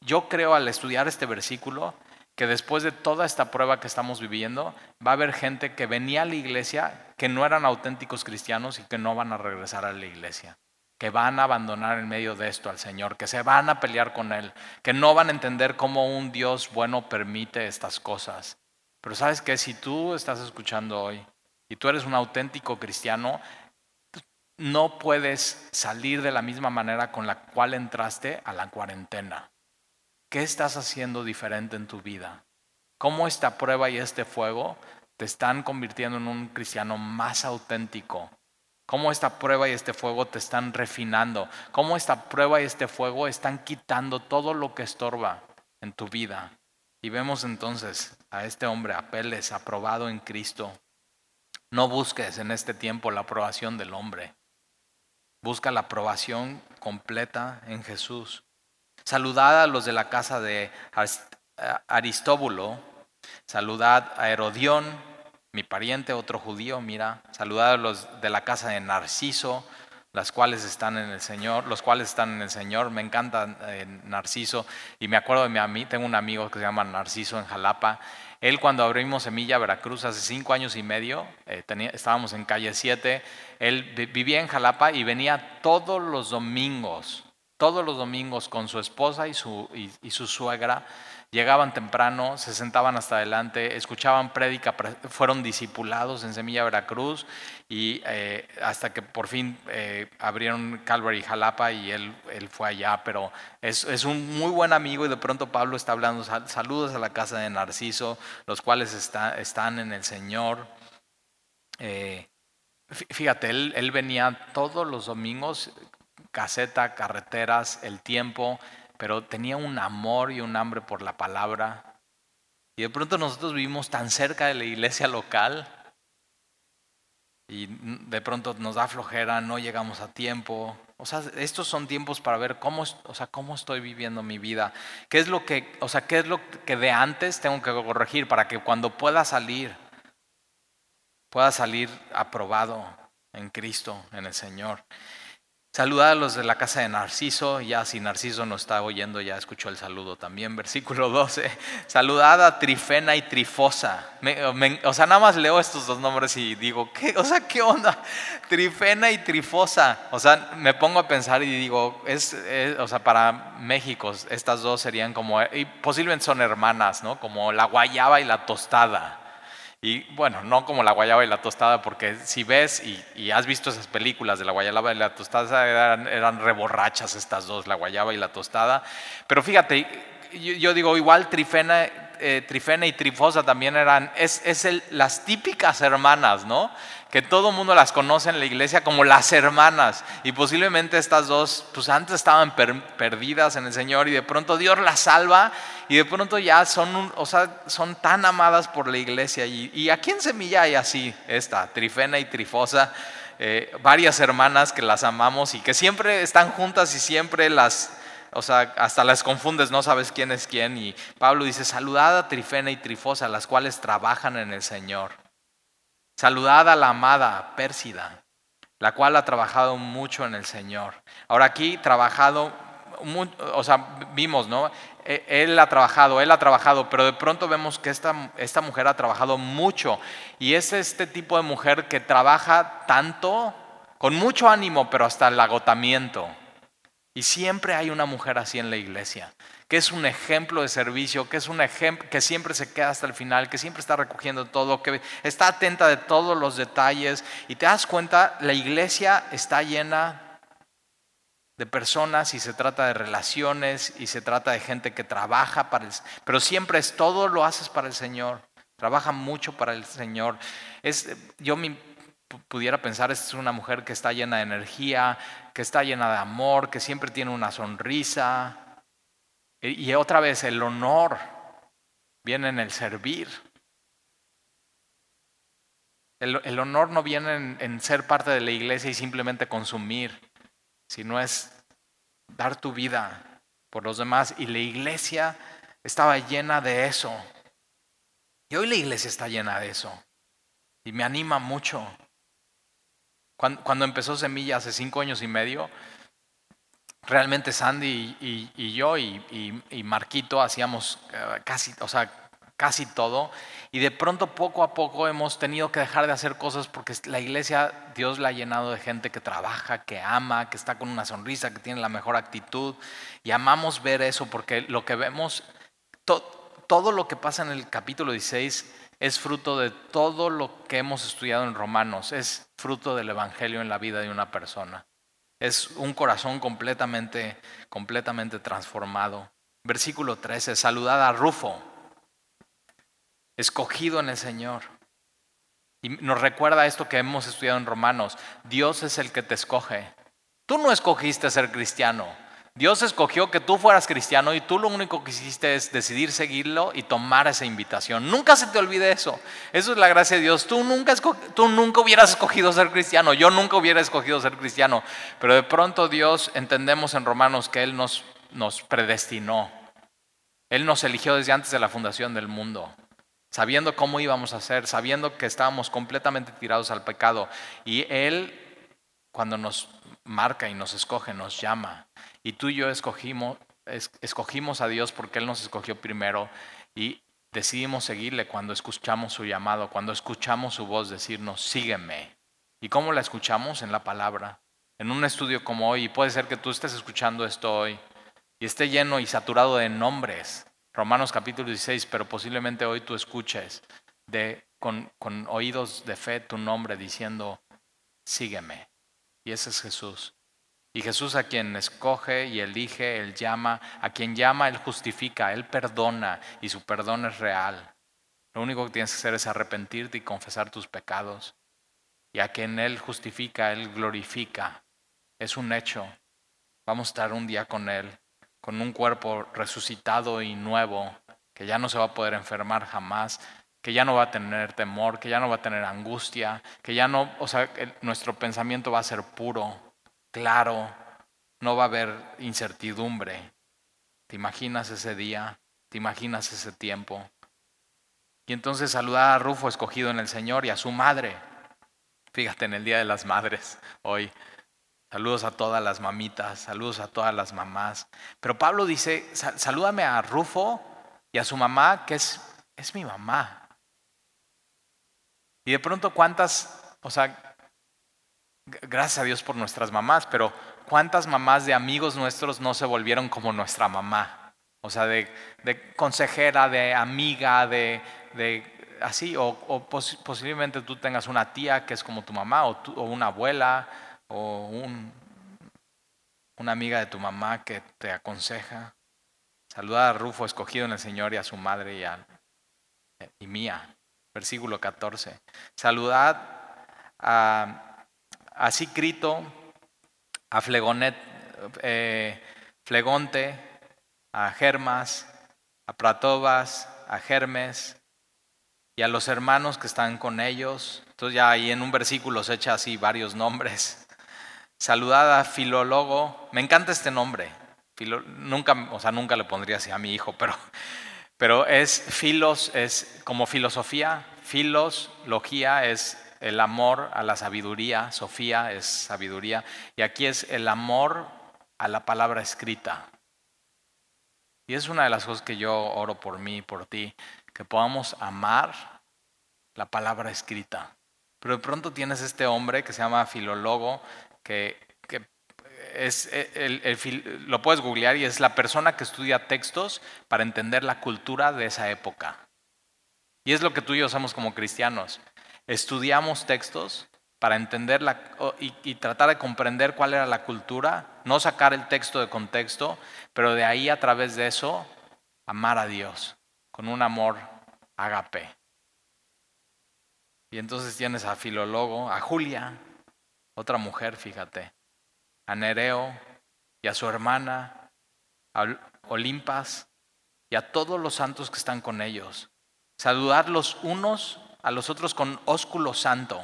Yo creo al estudiar este versículo que después de toda esta prueba que estamos viviendo, va a haber gente que venía a la iglesia que no eran auténticos cristianos y que no van a regresar a la iglesia, que van a abandonar en medio de esto al Señor, que se van a pelear con Él, que no van a entender cómo un Dios bueno permite estas cosas. Pero sabes que si tú estás escuchando hoy y tú eres un auténtico cristiano, no puedes salir de la misma manera con la cual entraste a la cuarentena. ¿Qué estás haciendo diferente en tu vida? ¿Cómo esta prueba y este fuego te están convirtiendo en un cristiano más auténtico? ¿Cómo esta prueba y este fuego te están refinando? ¿Cómo esta prueba y este fuego están quitando todo lo que estorba en tu vida? Y vemos entonces a este hombre, Apeles, aprobado en Cristo. No busques en este tiempo la aprobación del hombre. Busca la aprobación completa en Jesús. Saludad a los de la casa de Aristóbulo, saludad a Herodión, mi pariente, otro judío, mira, saludad a los de la casa de Narciso, las cuales están en el Señor, los cuales están en el Señor. Me encanta eh, Narciso y me acuerdo de mi amigo, tengo un amigo que se llama Narciso en Jalapa. Él cuando abrimos Semilla Veracruz hace cinco años y medio, eh, estábamos en calle 7, él vivía en Jalapa y venía todos los domingos todos los domingos con su esposa y su, y, su suegra Llegaban temprano, se sentaban hasta adelante, escuchaban prédica, fueron discipulados en Semilla Veracruz y eh, hasta que por fin eh, abrieron Calvary Jalapa y él, él fue allá, pero es, es, un muy buen amigo y de pronto Pablo está hablando, saludos a la casa de Narciso, los cuales está, están en el Señor. Eh, fíjate, él, él venía todos los domingos, caseta, carreteras, el tiempo, pero tenía un amor y un hambre por la palabra. Y de pronto nosotros vivimos tan cerca de la iglesia local y de pronto nos da flojera, no llegamos a tiempo. O sea, estos son tiempos para ver cómo, o sea, cómo estoy viviendo mi vida. ¿Qué es lo que, o sea, qué es lo que de antes tengo que corregir para que cuando pueda salir pueda salir aprobado en Cristo, en el Señor? Saludad a los de la casa de Narciso, ya si Narciso no está oyendo, ya escuchó el saludo también. Versículo 12. Saludad a Trifena y Trifosa. o sea, nada más leo estos dos nombres y digo, ¿qué? O sea, ¿qué onda? Trifena y Trifosa. O sea, me pongo a pensar y digo, es, o sea, para México estas dos serían como, y posiblemente son hermanas, ¿no? Como la guayaba y la tostada. Y bueno, no como la guayaba y la tostada, porque si ves y, has visto esas películas de la guayaba y la tostada, eran, reborrachas estas dos, la guayaba y la tostada. Pero fíjate, yo, digo, igual Trifena, eh, Trifena y Trifosa también eran, es, es las típicas hermanas, ¿no? Que todo el mundo las conoce en la iglesia como las hermanas. Y posiblemente estas dos, pues antes estaban perdidas en el Señor y de pronto Dios las salva y de pronto ya son, o sea, son tan amadas por la iglesia. Y, aquí en Semilla hay así, esta, Trifena y Trifosa, eh, varias hermanas que las amamos y que siempre están juntas y siempre las... O sea, hasta las confundes, no sabes quién es quién. Y Pablo dice, saludad a Trifena y Trifosa, las cuales trabajan en el Señor. Saludad a la amada Pérsida, la cual ha trabajado mucho en el Señor. Ahora aquí trabajado, o sea, vimos, ¿no? E, él ha trabajado, él ha trabajado, pero de pronto vemos que esta, esta mujer ha trabajado mucho. Y es este tipo de mujer que trabaja tanto, con mucho ánimo, pero hasta el agotamiento. Y siempre hay una mujer así en la iglesia, que es un ejemplo de servicio, que es un ejemplo que siempre se queda hasta el final, que siempre está recogiendo todo, que está atenta de todos los detalles. Y te das cuenta, la iglesia está llena de personas y se trata de relaciones y se trata de gente que trabaja para el pero siempre es todo lo haces para el Señor. Trabaja mucho para el Señor. Es, yo me pudiera pensar, es una mujer que está llena de energía, que está llena de amor, que siempre tiene una sonrisa. Y otra vez, el honor viene en el servir. El, honor no viene en, ser parte de la iglesia y simplemente consumir, sino es dar tu vida por los demás. Y la iglesia estaba llena de eso. Y hoy la iglesia está llena de eso. Y me anima mucho. Cuando, empezó Semilla hace cinco años y medio, realmente Sandy y, yo y, Marquito hacíamos eh, casi, o sea, casi todo. Y de pronto, poco a poco, hemos tenido que dejar de hacer cosas porque la iglesia, Dios la ha llenado de gente que trabaja, que ama, que está con una sonrisa, que tiene la mejor actitud. Y amamos ver eso porque lo que vemos, todo lo que pasa en el capítulo 16 es fruto de todo lo que hemos estudiado en Romanos, es fruto del Evangelio en la vida de una persona. Es un corazón completamente, completamente transformado. Versículo 13, saludad a Rufo, escogido en el Señor. Y nos recuerda esto que hemos estudiado en Romanos, Dios es el que te escoge. Tú no escogiste ser cristiano, Dios escogió que tú fueras cristiano y tú lo único que hiciste es decidir seguirlo y tomar esa invitación. Nunca se te olvide eso. Eso es la gracia de Dios. Tú nunca, tú nunca hubieras escogido ser cristiano. Yo nunca hubiera escogido ser cristiano. Pero de pronto Dios, entendemos en Romanos que Él nos, nos predestinó. Él nos eligió desde antes de la fundación del mundo sabiendo cómo íbamos a ser, sabiendo que estábamos completamente tirados al pecado. Y Él, cuando nos marca y nos escoge, nos llama. Y tú y yo escogimos, escogimos a Dios porque Él nos escogió primero y decidimos seguirle cuando escuchamos su llamado, cuando escuchamos su voz decirnos, sígueme. ¿Y cómo la escuchamos? En la palabra. En un estudio como hoy, y puede ser que tú estés escuchando esto hoy y esté lleno y saturado de nombres Romanos capítulo 16, pero posiblemente hoy tú escuches con, con oídos de fe tu nombre diciendo, sígueme. Y ese es Jesús. Y Jesús a quien escoge y elige, Él llama, a quien llama, Él justifica, Él perdona y su perdón es real. Lo único que tienes que hacer es arrepentirte y confesar tus pecados. Y a quien Él justifica, Él glorifica. Es un hecho. Vamos a estar un día con Él, con un cuerpo resucitado y nuevo, que ya no se va a poder enfermar jamás, que ya no va a tener temor, que ya no va a tener angustia, que ya no, o sea, nuestro pensamiento va a ser puro, claro, no va a haber incertidumbre. ¿Te imaginas ese día? ¿Te imaginas ese tiempo? Y entonces saludar a Rufo escogido en el Señor y a su madre. Fíjate en el Día de las Madres hoy. Saludos a todas las mamitas, saludos a todas las mamás. Pero Pablo dice, salúdame a Rufo y a su mamá, que es, es mi mamá. Y de pronto cuántas, o sea, gracias a Dios por nuestras mamás, pero cuántas mamás de amigos nuestros no se volvieron como nuestra mamá. O sea, de, consejera, de amiga, de, así, o, posiblemente tú tengas una tía que es como tu mamá, o, una abuela, o un, una amiga de tu mamá que te aconseja. Saluda a Rufo, escogido en el Señor, y a su madre y, a, y mía. Versículo 14. Saludad a, a Sicrito, a eh, Flegonte, a Germas, a Pratobas, a Germes y a los hermanos que están con ellos. Entonces ya ahí en un versículo se echa así varios nombres. Saludad a Filólogo. Me encanta este nombre. nunca, o sea, nunca le pondría así a mi hijo, pero, pero es filos, es como filosofía. Filos, logía es el amor a la sabiduría. Sofía es sabiduría. Y aquí es el amor a la palabra escrita. Y es una de las cosas que yo oro por mí por ti, que podamos amar la palabra escrita. Pero de pronto tienes este hombre que se llama Filólogo, que, es el, lo puedes googlear y es la persona que estudia textos para entender la cultura de esa época. Y es lo que tú y yo somos como cristianos. Estudiamos textos para entender y, y, tratar de comprender cuál era la cultura, no sacar el texto de contexto, pero de ahí a través de eso amar a Dios con un amor agape. Y entonces tienes a Filólogo, a Julia, otra mujer, fíjate, a Nereo y a su hermana, a Olimpas y a todos los santos que están con ellos. Saludar los unos a los otros con ósculo santo.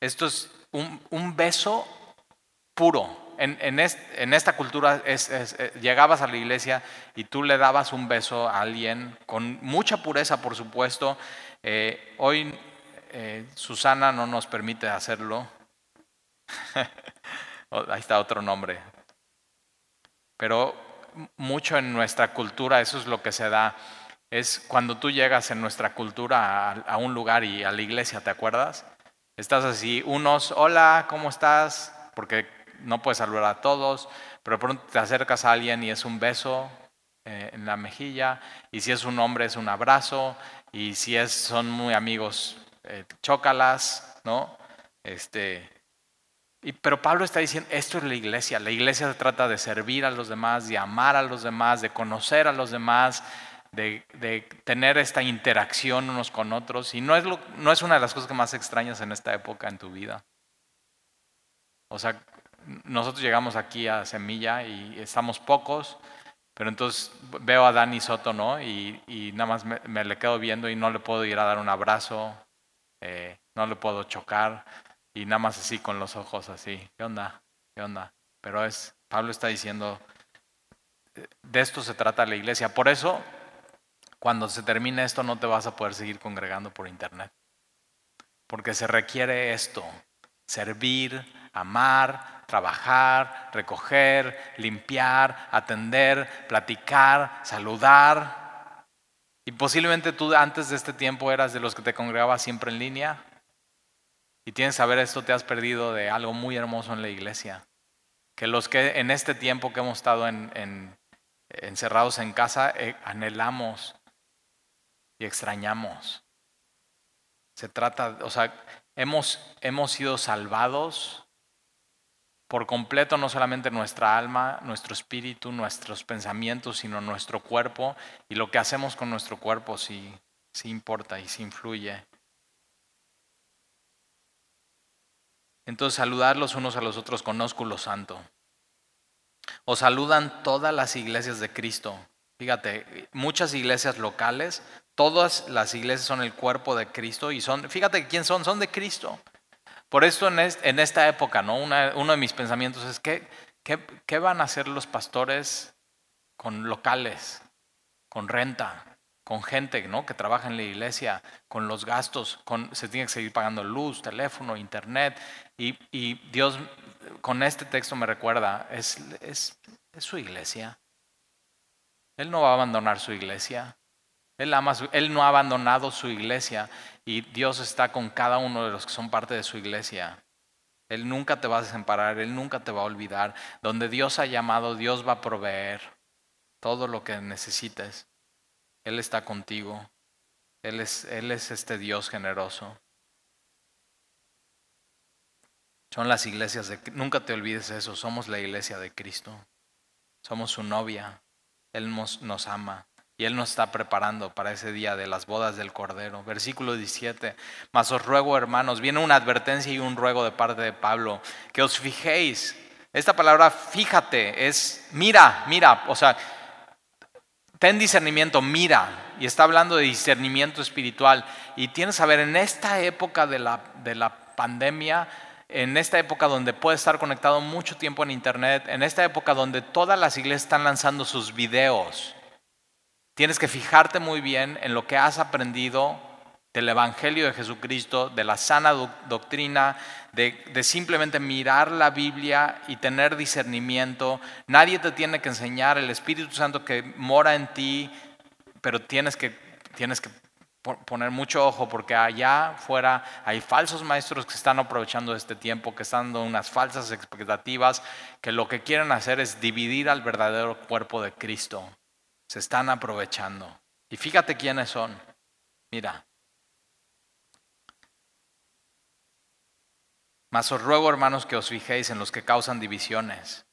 Esto es un, beso puro. En, esta cultura eh, llegabas a la iglesia y tú le dabas un beso a alguien con mucha pureza, por supuesto. Eh, hoy eh, Susana no nos permite hacerlo. Oh, ahí está otro nombre. Pero mucho en nuestra cultura eso es lo que se da. Es cuando tú llegas en nuestra cultura a, un lugar y a la iglesia, ¿te acuerdas? Estás así, unos, hola, ¿cómo estás? Porque no puedes saludar a todos, pero pronto te acercas a alguien y es un beso eh, en la mejilla, y si es un hombre es un abrazo, y si es, son muy amigos, eh, chócalas, ¿no? Este, y, pero Pablo está diciendo, esto es la iglesia. La iglesia se trata de servir a los demás, de amar a los demás, de conocer a los demás, de, tener esta interacción unos con otros. Y no es, no es una de las cosas que más extrañas en esta época en tu vida. O sea, nosotros llegamos aquí a Semilla y estamos pocos, pero entonces veo a Dani Soto, ¿no? Y, y nada más me, le quedo viendo y no le puedo ir a dar un abrazo, eh, no le puedo chocar y nada más así con los ojos así. ¿Qué onda? ¿Qué onda? Pero es, Pablo está diciendo, de esto se trata la iglesia. Por eso, cuando se termine esto, no te vas a poder seguir congregando por internet. Porque se requiere esto, servir, amar, trabajar, recoger, limpiar, atender, platicar, saludar, y posiblemente tú antes de este tiempo eras de los que te congregabas siempre en línea. Y tienes que saber esto, te has perdido de algo muy hermoso en la iglesia. Que los que en este tiempo que hemos estado en, encerrados en casa, eh, anhelamos y extrañamos. Se trata, o sea, hemos, hemos sido salvados por completo, no solamente nuestra alma, nuestro espíritu, nuestros pensamientos, sino nuestro cuerpo. Y lo que hacemos con nuestro cuerpo sí, sí importa y sí influye. Entonces, saludar los unos a los otros con ósculo santo. Os saludan todas las iglesias de Cristo. Fíjate, muchas iglesias locales, todas las iglesias son el cuerpo de Cristo y son, fíjate quién son, son de Cristo. Por esto en, esta época, ¿no? uno de mis pensamientos es, ¿qué, ¿qué van a hacer los pastores con locales, con renta? con gente ¿no? que trabaja en la iglesia, con los gastos, con, se tiene que seguir pagando luz, teléfono, internet. Y, Dios con este texto me recuerda, es, es, su iglesia. Él no va a abandonar su iglesia. Él, no ha abandonado su iglesia y Dios está con cada uno de los que son parte de su iglesia. Él nunca te va a desamparar, Él nunca te va a olvidar. Donde Dios ha llamado, Dios va a proveer todo lo que necesites. Él está contigo. Él es, Él es este Dios generoso. Son las iglesias de nunca te olvides eso, somos la iglesia de Cristo. Somos su novia. Él nos, nos, ama y Él nos está preparando para ese día de las bodas del Cordero. Versículo 17. Mas os ruego, hermanos, viene una advertencia y un ruego de parte de Pablo, que os fijéis. Esta palabra fíjate es mira, mira, o sea, ten discernimiento, mira, y está hablando de discernimiento espiritual. Y tienes que saber, en esta época de la, de la pandemia, en esta época donde puedes estar conectado mucho tiempo en Internet, en esta época donde todas las iglesias están lanzando sus videos, tienes que fijarte muy bien en lo que has aprendido del Evangelio de Jesucristo, de la sana doctrina, de, simplemente mirar la Biblia y tener discernimiento. Nadie te tiene que enseñar, el Espíritu Santo que mora en ti, pero tienes que, tienes que poner mucho ojo porque allá fuera hay falsos maestros que están aprovechando este tiempo, que están dando unas falsas expectativas, que lo que quieren hacer es dividir al verdadero cuerpo de Cristo. Se están aprovechando. Y fíjate quiénes son. Mira, Mas os ruego, hermanos, que os fijéis en los que causan divisiones.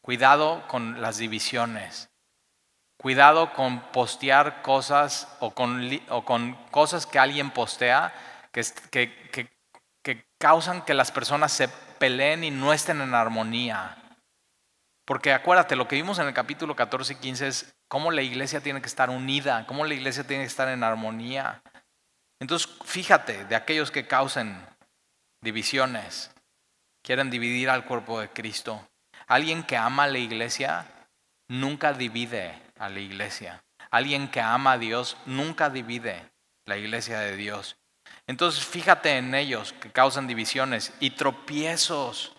Cuidado con las divisiones. Cuidado con postear cosas o con, cosas que alguien postea que causan que las personas se peleen y no estén en armonía. Porque acuérdate, lo que vimos en el capítulo 14 y 15 es cómo la iglesia tiene que estar unida, cómo la iglesia tiene que estar en armonía. Entonces, fíjate de aquellos que causen divisiones, quieren dividir al cuerpo de Cristo. Alguien que ama a la iglesia nunca divide a la iglesia. Alguien que ama a Dios nunca divide la iglesia de Dios. Entonces fíjate en ellos que causan divisiones y tropiezos.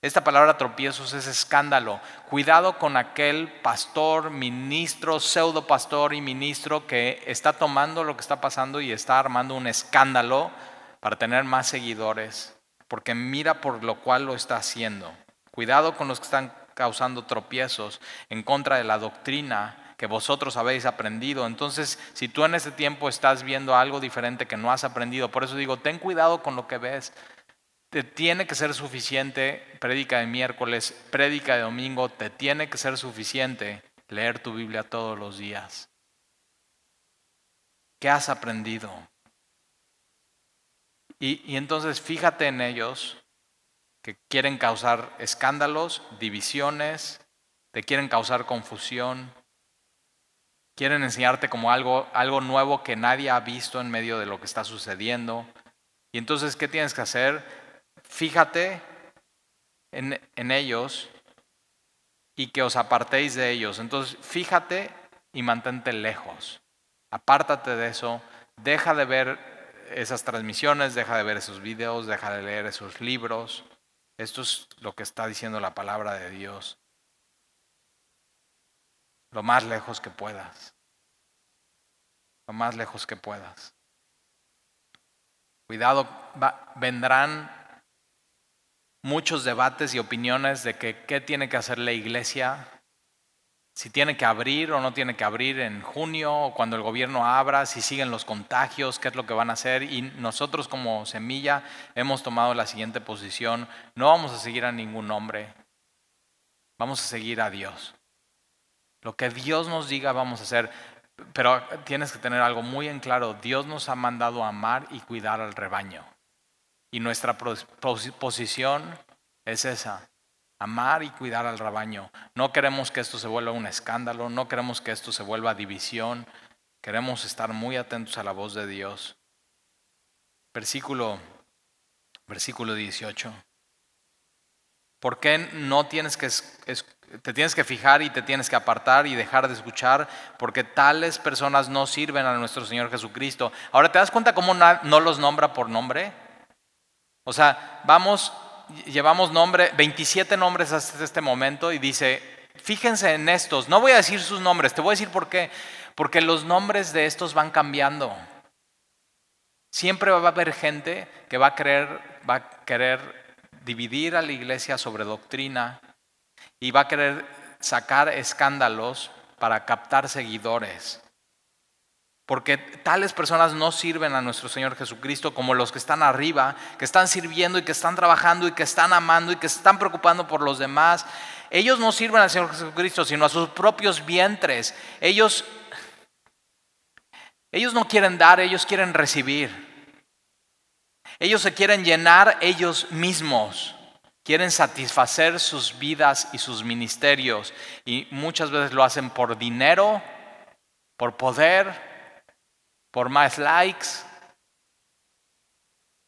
Esta palabra tropiezos es escándalo. Cuidado con aquel pastor, ministro, pseudo pastor y ministro que está tomando lo que está pasando y está armando un escándalo para tener más seguidores, porque mira por lo cual lo está haciendo. Cuidado con los que están causando tropiezos en contra de la doctrina que vosotros habéis aprendido. Entonces, si tú en ese tiempo estás viendo algo diferente que no has aprendido, por eso digo, ten cuidado con lo que ves. Te tiene que ser suficiente prédica de miércoles, prédica de domingo, te tiene que ser suficiente leer tu Biblia todos los días. ¿Qué has aprendido? Y, entonces fíjate en ellos que quieren causar escándalos, divisiones, te quieren causar confusión, quieren enseñarte como algo, algo nuevo que nadie ha visto en medio de lo que está sucediendo. Y entonces, ¿qué tienes que hacer? Fíjate en, ellos y que os apartéis de ellos. Entonces, fíjate y mantente lejos. Apártate de eso, deja de ver esas transmisiones, deja de ver esos videos, deja de leer esos libros. Esto es lo que está diciendo la palabra de Dios. Lo más lejos que puedas. Lo más lejos que puedas. Cuidado, vendrán muchos debates y opiniones de qué tiene que hacer la iglesia si tiene que abrir o no tiene que abrir en junio o cuando el gobierno abra, si siguen los contagios, qué es lo que van a hacer. Y nosotros como semilla hemos tomado la siguiente posición, no vamos a seguir a ningún hombre, vamos a seguir a Dios. Lo que Dios nos diga vamos a hacer, pero tienes que tener algo muy en claro, Dios nos ha mandado a amar y cuidar al rebaño. Y nuestra posición es esa, amar y cuidar al rebaño. No queremos que esto se vuelva un escándalo, no queremos que esto se vuelva división, queremos estar muy atentos a la voz de Dios. Versículo, versículo 18. ¿Por qué no tienes que, te tienes que fijar y te tienes que apartar y dejar de escuchar? Porque tales personas no sirven a nuestro Señor Jesucristo. Ahora, ¿te das cuenta cómo no los nombra por nombre? O sea, vamos llevamos nombre, 27 nombres hasta este momento y dice, fíjense en estos, no voy a decir sus nombres, te voy a decir por qué, porque los nombres de estos van cambiando. Siempre va a haber gente que va a querer, va a querer dividir a la iglesia sobre doctrina y va a querer sacar escándalos para captar seguidores. Porque tales personas no sirven a nuestro Señor Jesucristo como los que están arriba, que están sirviendo y que están trabajando y que están amando y que están preocupando por los demás. Ellos no sirven al Señor Jesucristo, sino a sus propios vientres. Ellos, ellos no quieren dar, ellos quieren recibir. Ellos se quieren llenar ellos mismos. Quieren satisfacer sus vidas y sus ministerios. Y muchas veces lo hacen por dinero, por poder, por más likes,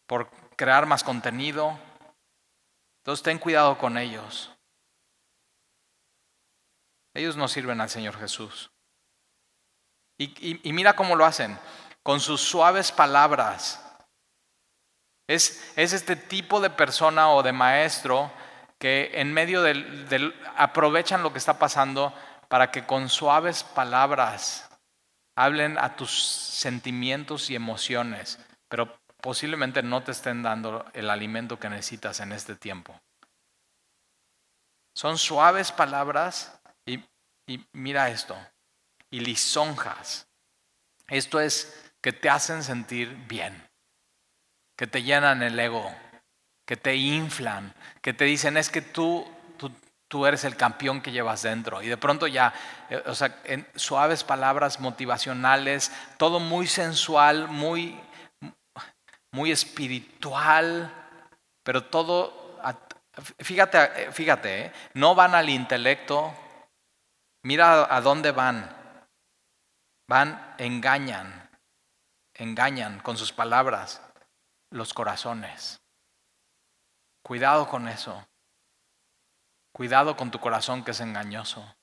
por crear más contenido. Entonces ten cuidado con ellos. Ellos no sirven al Señor Jesús. Y, mira cómo lo hacen, con sus suaves palabras. Es, es, este tipo de persona o de maestro que en medio del, del, aprovechan lo que está pasando para que con suaves palabras hablen a tus sentimientos y emociones, pero posiblemente no te estén dando el alimento que necesitas en este tiempo. Son suaves palabras y, mira esto, y lisonjas. Esto es que te hacen sentir bien, que te llenan el ego, que te inflan, que te dicen es que tú tú eres el campeón que llevas dentro. Y de pronto ya, eh, o sea, en suaves palabras motivacionales, todo muy sensual, muy, muy espiritual, pero todo, fíjate, fíjate, ¿eh? no van al intelecto, mira a dónde van. Van, engañan, engañan con sus palabras los corazones. Cuidado con eso. Cuidado con tu corazón que es engañoso.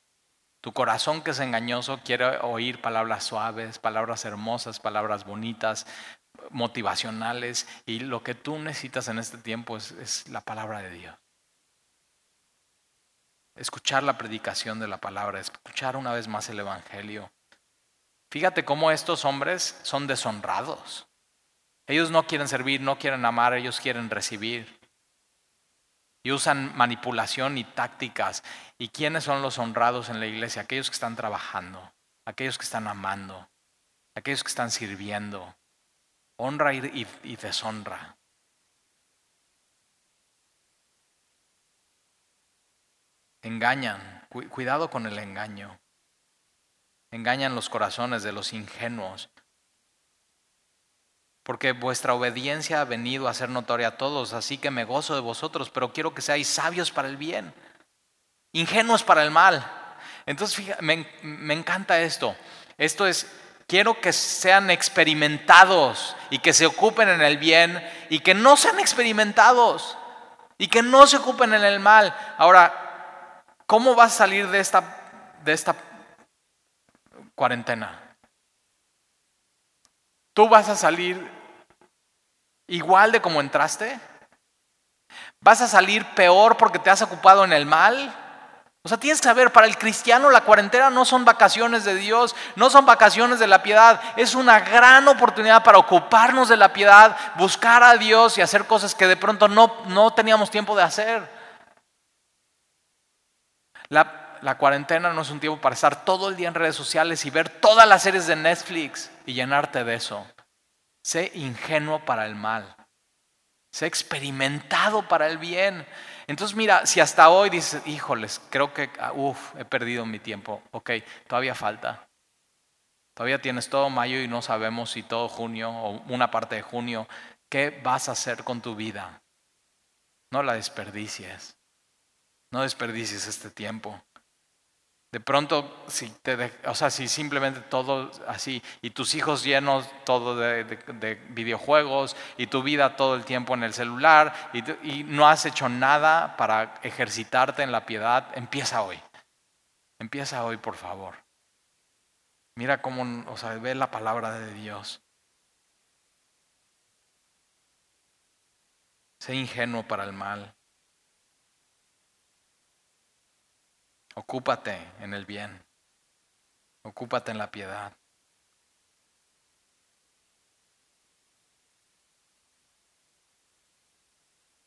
Tu corazón que es engañoso quiere oír palabras suaves, palabras hermosas, palabras bonitas, motivacionales. Y lo que tú necesitas en este tiempo es, la palabra de Dios. Escuchar la predicación de la palabra, escuchar una vez más el Evangelio. Fíjate cómo estos hombres son deshonrados. Ellos no quieren servir, no quieren amar, ellos quieren recibir y usan manipulación y tácticas. ¿Y quiénes son los honrados en la iglesia? Aquellos que están trabajando, aquellos que están amando, aquellos que están sirviendo. Honra y, y deshonra. Engañan, cuidado con el engaño. Engañan los corazones de los ingenuos porque vuestra obediencia ha venido a ser notoria a todos, así que me gozo de vosotros, pero quiero que seáis sabios para el bien, ingenuos para el mal. Entonces, me, me encanta esto. Esto es, quiero que sean experimentados y que se ocupen en el bien y que no sean experimentados y que no se ocupen en el mal. Ahora, ¿cómo vas a salir de esta, de esta cuarentena? Tú vas a salir igual de como entraste? ¿Vas a salir peor porque te has ocupado en el mal? O sea, tienes que saber, para el cristiano la cuarentena no son vacaciones de Dios, no son vacaciones de la piedad, es una gran oportunidad para ocuparnos de la piedad, buscar a Dios y hacer cosas que de pronto no, no teníamos tiempo de hacer. La, la cuarentena no es un tiempo para estar todo el día en redes sociales y ver todas las series de Netflix y llenarte de eso. Sé ingenuo para el mal. Sé experimentado para el bien. Entonces mira, si hasta hoy dices, híjoles, creo que, ah, uff, he perdido mi tiempo. Ok, todavía falta. Todavía tienes todo mayo y no sabemos si todo junio o una parte de junio. ¿Qué vas a hacer con tu vida? No la desperdicies. No desperdicies este tiempo. De pronto, si, te o sea, si simplemente todo así, y tus hijos llenos todo de, videojuegos, y tu vida todo el tiempo en el celular, y, no has hecho nada para ejercitarte en la piedad, empieza hoy. Empieza hoy, por favor. Mira cómo, o sea, ve la palabra de Dios. Sé ingenuo para el mal. Ocúpate en el bien. Ocúpate en la piedad.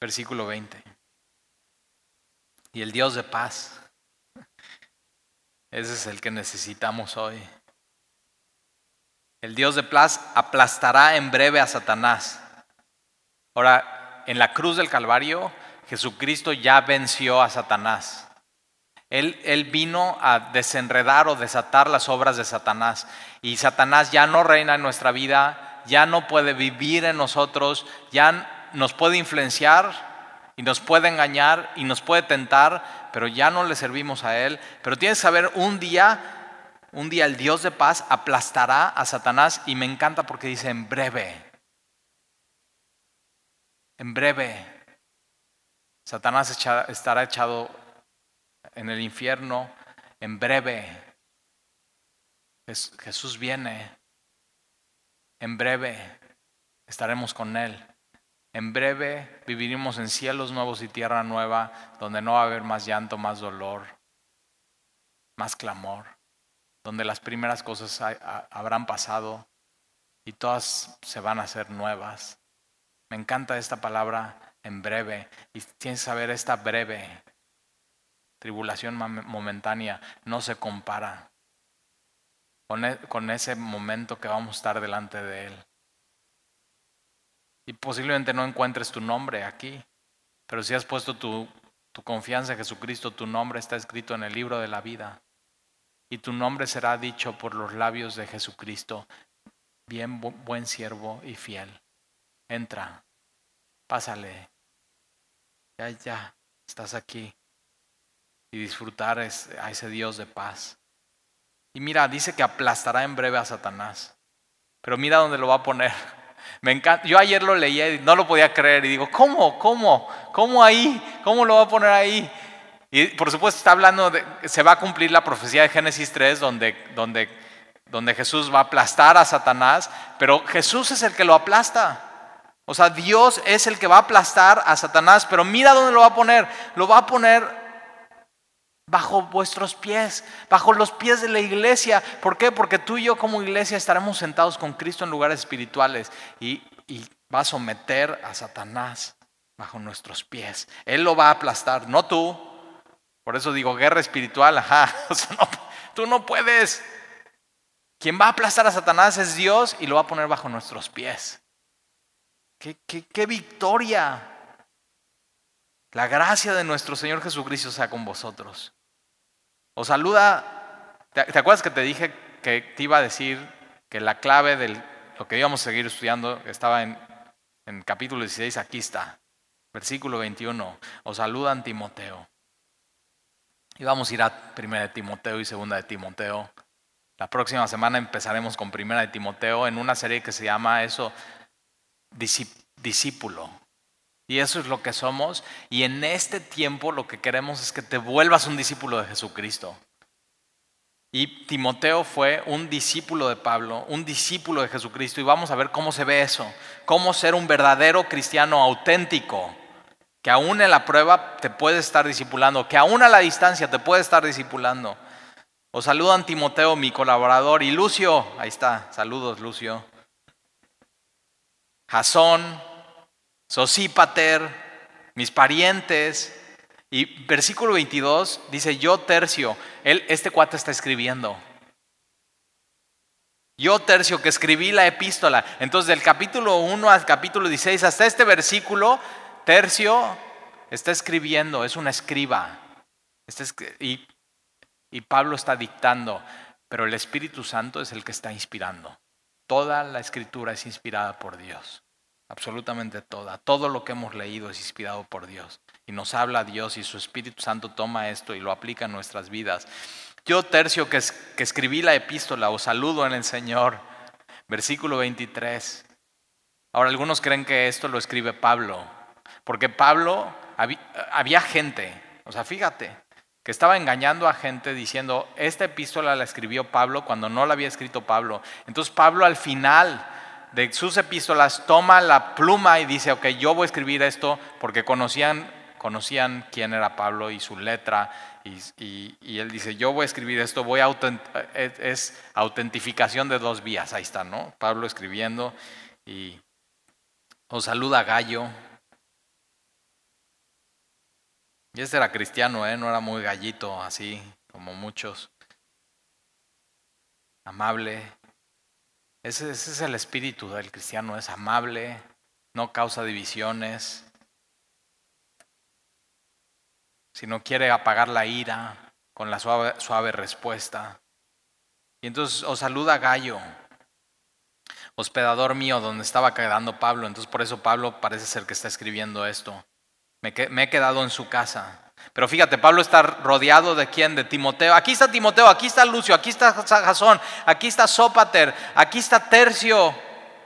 Versículo 20. Y el Dios de paz. Ese es el que necesitamos hoy. El Dios de paz aplastará en breve a Satanás. Ahora, en la cruz del Calvario, Jesucristo ya venció a Satanás. Él, vino a desenredar o desatar las obras de Satanás. Y Satanás ya no reina en nuestra vida, ya no puede vivir en nosotros, ya nos puede influenciar y nos puede engañar y nos puede tentar, pero ya no le servimos a Él. Pero tienes que saber, un día, un día el Dios de paz aplastará a Satanás y me encanta porque dice en breve. En breve. Satanás estará echado en el infierno en breve. Jesús viene. En breve estaremos con Él. En breve viviremos en cielos nuevos y tierra nueva, donde no va a haber más llanto, más dolor, más clamor, donde las primeras cosas habrán pasado y todas se van a hacer nuevas. Me encanta esta palabra en breve y tienes que saber esta breve tribulación momentánea no se compara e, con, ese momento que vamos a estar delante de Él. Y posiblemente no encuentres tu nombre aquí, pero si has puesto tu, tu confianza en Jesucristo, tu nombre está escrito en el libro de la vida. Y tu nombre será dicho por los labios de Jesucristo, bien buen siervo y fiel. Entra, pásale. Ya, ya, estás aquí y disfrutar a ese Dios de paz. Y mira, dice que aplastará en breve a Satanás. Pero mira dónde lo va a poner. Me encanta. Yo ayer lo leía y no lo podía creer y digo, ¿cómo? ¿Cómo? ¿Cómo ahí? ¿Cómo lo va a poner ahí? Y por supuesto está hablando de, se va a cumplir la profecía de Génesis 3 donde, donde, donde Jesús va a aplastar a Satanás, pero Jesús es el que lo aplasta. O sea, Dios es el que va a aplastar a Satanás, pero mira dónde lo va a poner. Lo va a poner bajo vuestros pies, bajo los pies de la iglesia. ¿Por qué? Porque tú y yo como iglesia estaremos sentados con Cristo en lugares espirituales y, va a someter a Satanás bajo nuestros pies. Él lo va a aplastar, no tú. Por eso digo guerra espiritual, ajá. tú no puedes. Quien va a aplastar a Satanás es Dios y lo va a poner bajo nuestros pies. qué, qué victoria! La gracia de nuestro Señor Jesucristo sea con vosotros. Os saluda, ¿te, acuerdas que te dije que te iba a decir que la clave de lo que íbamos a seguir estudiando estaba en, en capítulo 16? Aquí está, versículo 21. Os saludan Timoteo. Y vamos a ir a primera de Timoteo y segunda de Timoteo. La próxima semana empezaremos con primera de Timoteo en una serie que se llama eso, discípulo. Y eso es lo que somos. Y en este tiempo lo que queremos es que te vuelvas un discípulo de Jesucristo. Y Timoteo fue un discípulo de Pablo, un discípulo de Jesucristo. Y vamos a ver cómo se ve eso. Cómo ser un verdadero cristiano auténtico. Que aún en la prueba te puede estar discipulando. Que aún a la distancia te puede estar discipulando. Os saludan Timoteo, mi colaborador. Y Lucio, ahí está. Saludos, Lucio. Jasón, Sosípater, mis parientes Y versículo 22 dice, yo tercio, él, este cuate está escribiendo. Yo tercio que escribí la epístola. Entonces del capítulo 1 al capítulo 16 hasta este versículo, tercio está escribiendo, es una escriba. Y, y Pablo está dictando, pero el Espíritu Santo es el que está inspirando. Toda la escritura es inspirada por Dios. Absolutamente toda. Todo lo que hemos leído es inspirado por Dios y nos habla Dios y su Espíritu Santo toma esto y lo aplica en nuestras vidas. Yo tercio que, escribí la epístola, os saludo en el Señor. Versículo 23. Ahora algunos creen que esto lo escribe Pablo, porque Pablo había, había gente, o sea, fíjate, que estaba engañando a gente diciendo, esta epístola la escribió Pablo cuando no la había escrito Pablo. Entonces Pablo al final de sus epístolas toma la pluma y dice, ok, yo voy a escribir esto porque conocían conocían quién era Pablo y su letra, y, él dice, yo voy a escribir esto, voy a es autentificación de dos vías, ahí está, ¿no? Pablo escribiendo y os saluda Gallo. Y este era cristiano, ¿eh? no era muy gallito, así como muchos. Amable. Ese es el espíritu del cristiano, es amable, no causa divisiones, si no quiere apagar la ira con la suave, respuesta. Y entonces os saluda Gallo, hospedador mío, donde estaba quedando Pablo. Entonces por eso Pablo parece ser que está escribiendo esto. Me he quedado en su casa. Pero fíjate, Pablo está rodeado de quién? De Timoteo. Aquí está Timoteo, aquí está Lucio, aquí está Jasón, aquí está Sópater, aquí está Tercio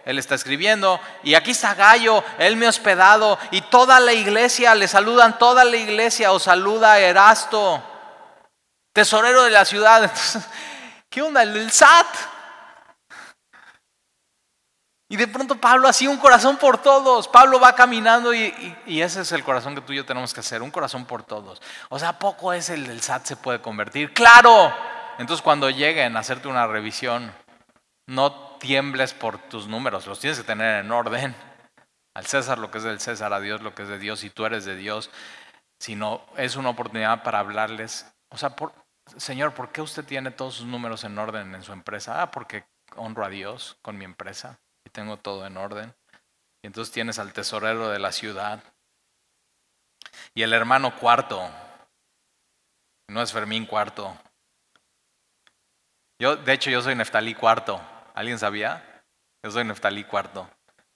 él está escribiendo, y aquí está Gallo, él me ha hospedado, y toda la iglesia, le saludan, toda la iglesia, os saluda Erasto, tesorero de la ciudad. ¿Qué onda? El SAT. Y de pronto Pablo hacía un corazón por todos. Pablo va caminando y, y, ese es el corazón que tú y yo tenemos que hacer, un corazón por todos. O sea, poco es el del SAT se puede convertir? Claro. Entonces cuando lleguen a hacerte una revisión, no tiembles por tus números, los tienes que tener en orden. Al César lo que es del César, a Dios lo que es de Dios, y tú eres de Dios, sino es una oportunidad para hablarles. O sea, por, Señor, ¿por qué usted tiene todos sus números en orden en su empresa? Ah, porque honro a Dios con mi empresa y tengo todo en orden. Y entonces tienes al tesorero de la ciudad y el hermano cuarto. No es Fermín cuarto. Yo, de hecho, yo soy Neftalí cuarto. ¿Alguien sabía? Yo soy Neftalí cuarto.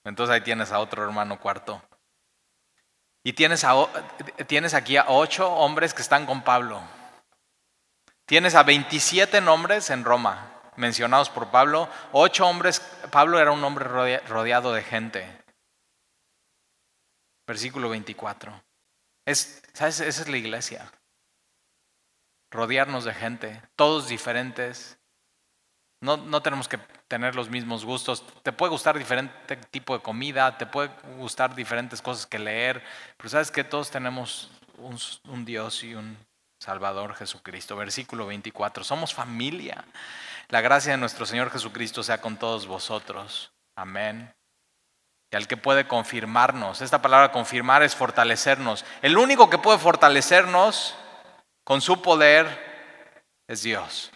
Entonces ahí tienes a otro hermano cuarto. Y tienes, a, tienes aquí a ocho hombres que están con Pablo. Tienes a 27 nombres en Roma, mencionados por Pablo. Ocho hombres, Pablo era un hombre rodeado de gente. Versículo 24. Es, ¿sabes? Esa es la iglesia. Rodearnos de gente, todos diferentes, no, no, tenemos que tener los mismos gustos. Te puede gustar diferente tipo de comida, te puede gustar diferentes cosas que leer, pero sabes que todos tenemos un, un Dios y un Salvador Jesucristo. Versículo 24. Somos familia. La gracia de nuestro Señor Jesucristo sea con todos vosotros. Amén. Y al que puede confirmarnos. Esta palabra confirmar es fortalecernos. El único que puede fortalecernos con su poder es Dios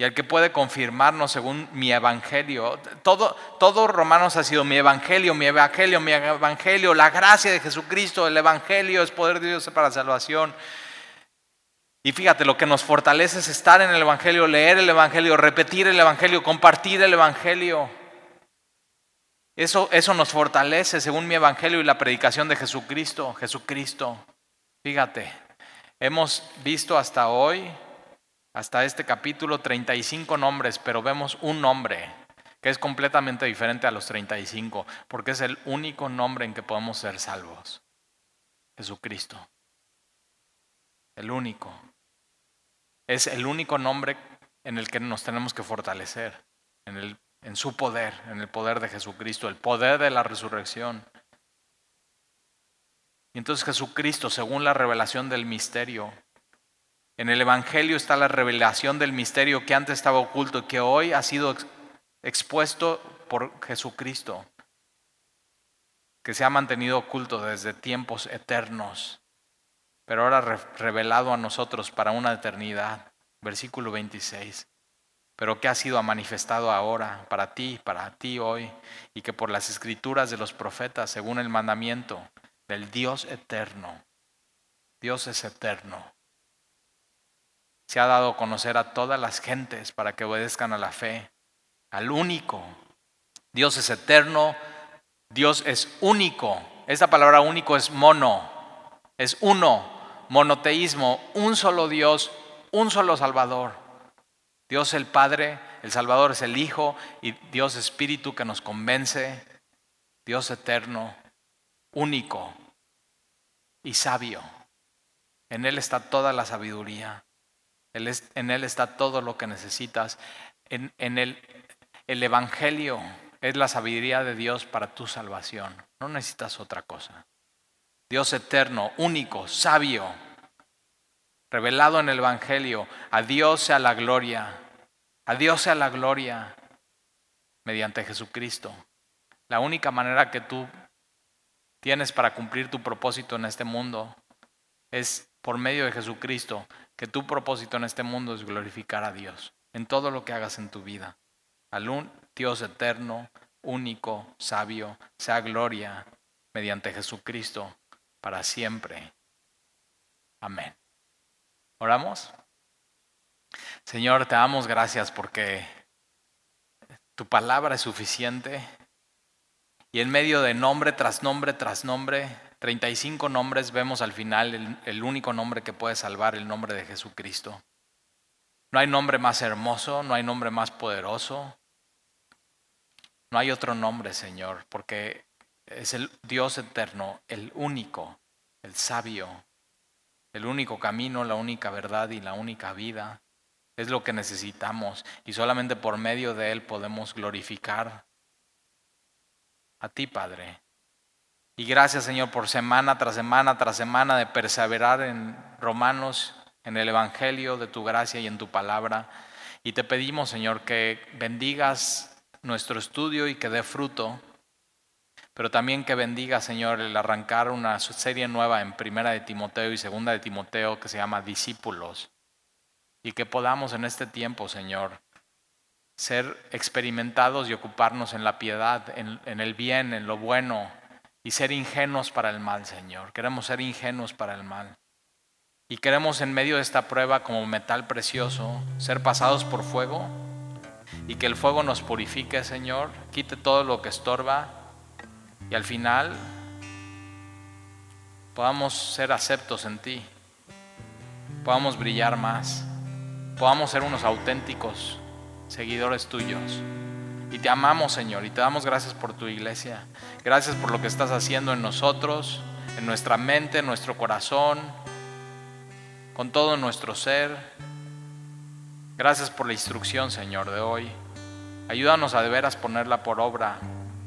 y el que puede confirmarnos según mi evangelio. Todo, todo Romanos ha sido mi evangelio, mi evangelio, mi evangelio, la gracia de Jesucristo, el evangelio es poder de Dios para salvación. Y fíjate, lo que nos fortalece es estar en el evangelio, leer el evangelio, repetir el evangelio, compartir el evangelio. Eso, eso nos fortalece según mi evangelio y la predicación de Jesucristo, Jesucristo. Fíjate, hemos visto hasta hoy hasta este capítulo 35 nombres, pero vemos un nombre que es completamente diferente a los 35, porque es el único nombre en que podemos ser salvos. Jesucristo. El único. Es el único nombre en el que nos tenemos que fortalecer, en, el, en su poder, en el poder de Jesucristo, el poder de la resurrección. Y entonces Jesucristo, según la revelación del misterio, en el Evangelio está la revelación del misterio que antes estaba oculto y que hoy ha sido expuesto por Jesucristo. que se ha mantenido oculto desde tiempos eternos, pero ahora revelado a nosotros para una eternidad. Versículo 26 pero que ha sido manifestado ahora para ti, para ti hoy, y que por las escrituras de los profetas, según el mandamiento del Dios eterno, Dios es eterno, se ha dado a conocer a todas las gentes para que obedezcan a la fe, al único. Dios es eterno, Dios es único. Esta palabra único es mono, es uno, monoteísmo, un solo Dios, un solo Salvador. Dios el Padre, el Salvador es el Hijo y Dios Espíritu que nos convence, Dios eterno, único y sabio. En Él está toda la sabiduría, en Él está todo lo que necesitas. En, en el, el Evangelio es la sabiduría de Dios para tu salvación. No necesitas otra cosa. Dios eterno, único, sabio, revelado en el Evangelio. A Dios sea la gloria. A Dios sea la gloria mediante Jesucristo. La única manera que tú tienes para cumplir tu propósito en este mundo es por medio de Jesucristo, que tu propósito en este mundo es glorificar a Dios en todo lo que hagas en tu vida. Al un Dios eterno, único, sabio, sea gloria mediante Jesucristo para siempre. Amén. ¿Oramos? Señor, te damos gracias porque tu palabra es suficiente y en medio de nombre tras nombre tras nombre, 35 nombres, vemos al final el, el, único nombre que puede salvar, el nombre de Jesucristo. No hay nombre más hermoso, no hay nombre más poderoso, no hay otro nombre, Señor, porque es el Dios eterno, el único, el sabio, el único camino, la única verdad y la única vida. Es lo que necesitamos y solamente por medio de Él podemos glorificar a ti, Padre. Y gracias, Señor, por semana tras semana tras semana de perseverar en Romanos, en el Evangelio de tu gracia y en tu palabra. Y te pedimos, Señor, que bendigas nuestro estudio y que dé fruto, pero también que bendiga, Señor, el arrancar una serie nueva en Primera de Timoteo y Segunda de Timoteo que se llama Discípulos y que podamos en este tiempo, Señor, ser experimentados y ocuparnos en la piedad, en, el bien, en lo bueno, y ser ingenuos para el mal, Señor. Queremos ser ingenuos para el mal. Y queremos en medio de esta prueba como metal precioso ser pasados por fuego y que el fuego nos purifique, Señor, quite todo lo que estorba y al final podamos ser aceptos en ti, podamos brillar más podamos ser unos auténticos seguidores tuyos. Y te amamos, Señor, y te damos gracias por tu iglesia. Gracias por lo que estás haciendo en nosotros, en nuestra mente, en nuestro corazón, con todo nuestro ser. Gracias por la instrucción, Señor, de hoy. Ayúdanos a de veras ponerla por obra,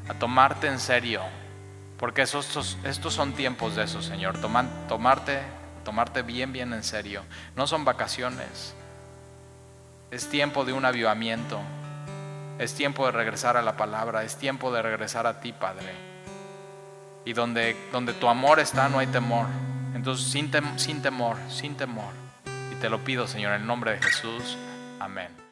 a tomarte en serio, porque estos, estos son tiempos de eso, Señor. tomarte, tomarte bien, bien en serio. No son vacaciones. Es tiempo de un avivamiento. Es tiempo de regresar a la palabra. Es tiempo de regresar a ti, Padre. Y donde, donde tu amor está, no hay temor. Entonces, sin, sin temor, sin temor. Y te lo pido, Señor, en el nombre de Jesús. Amén.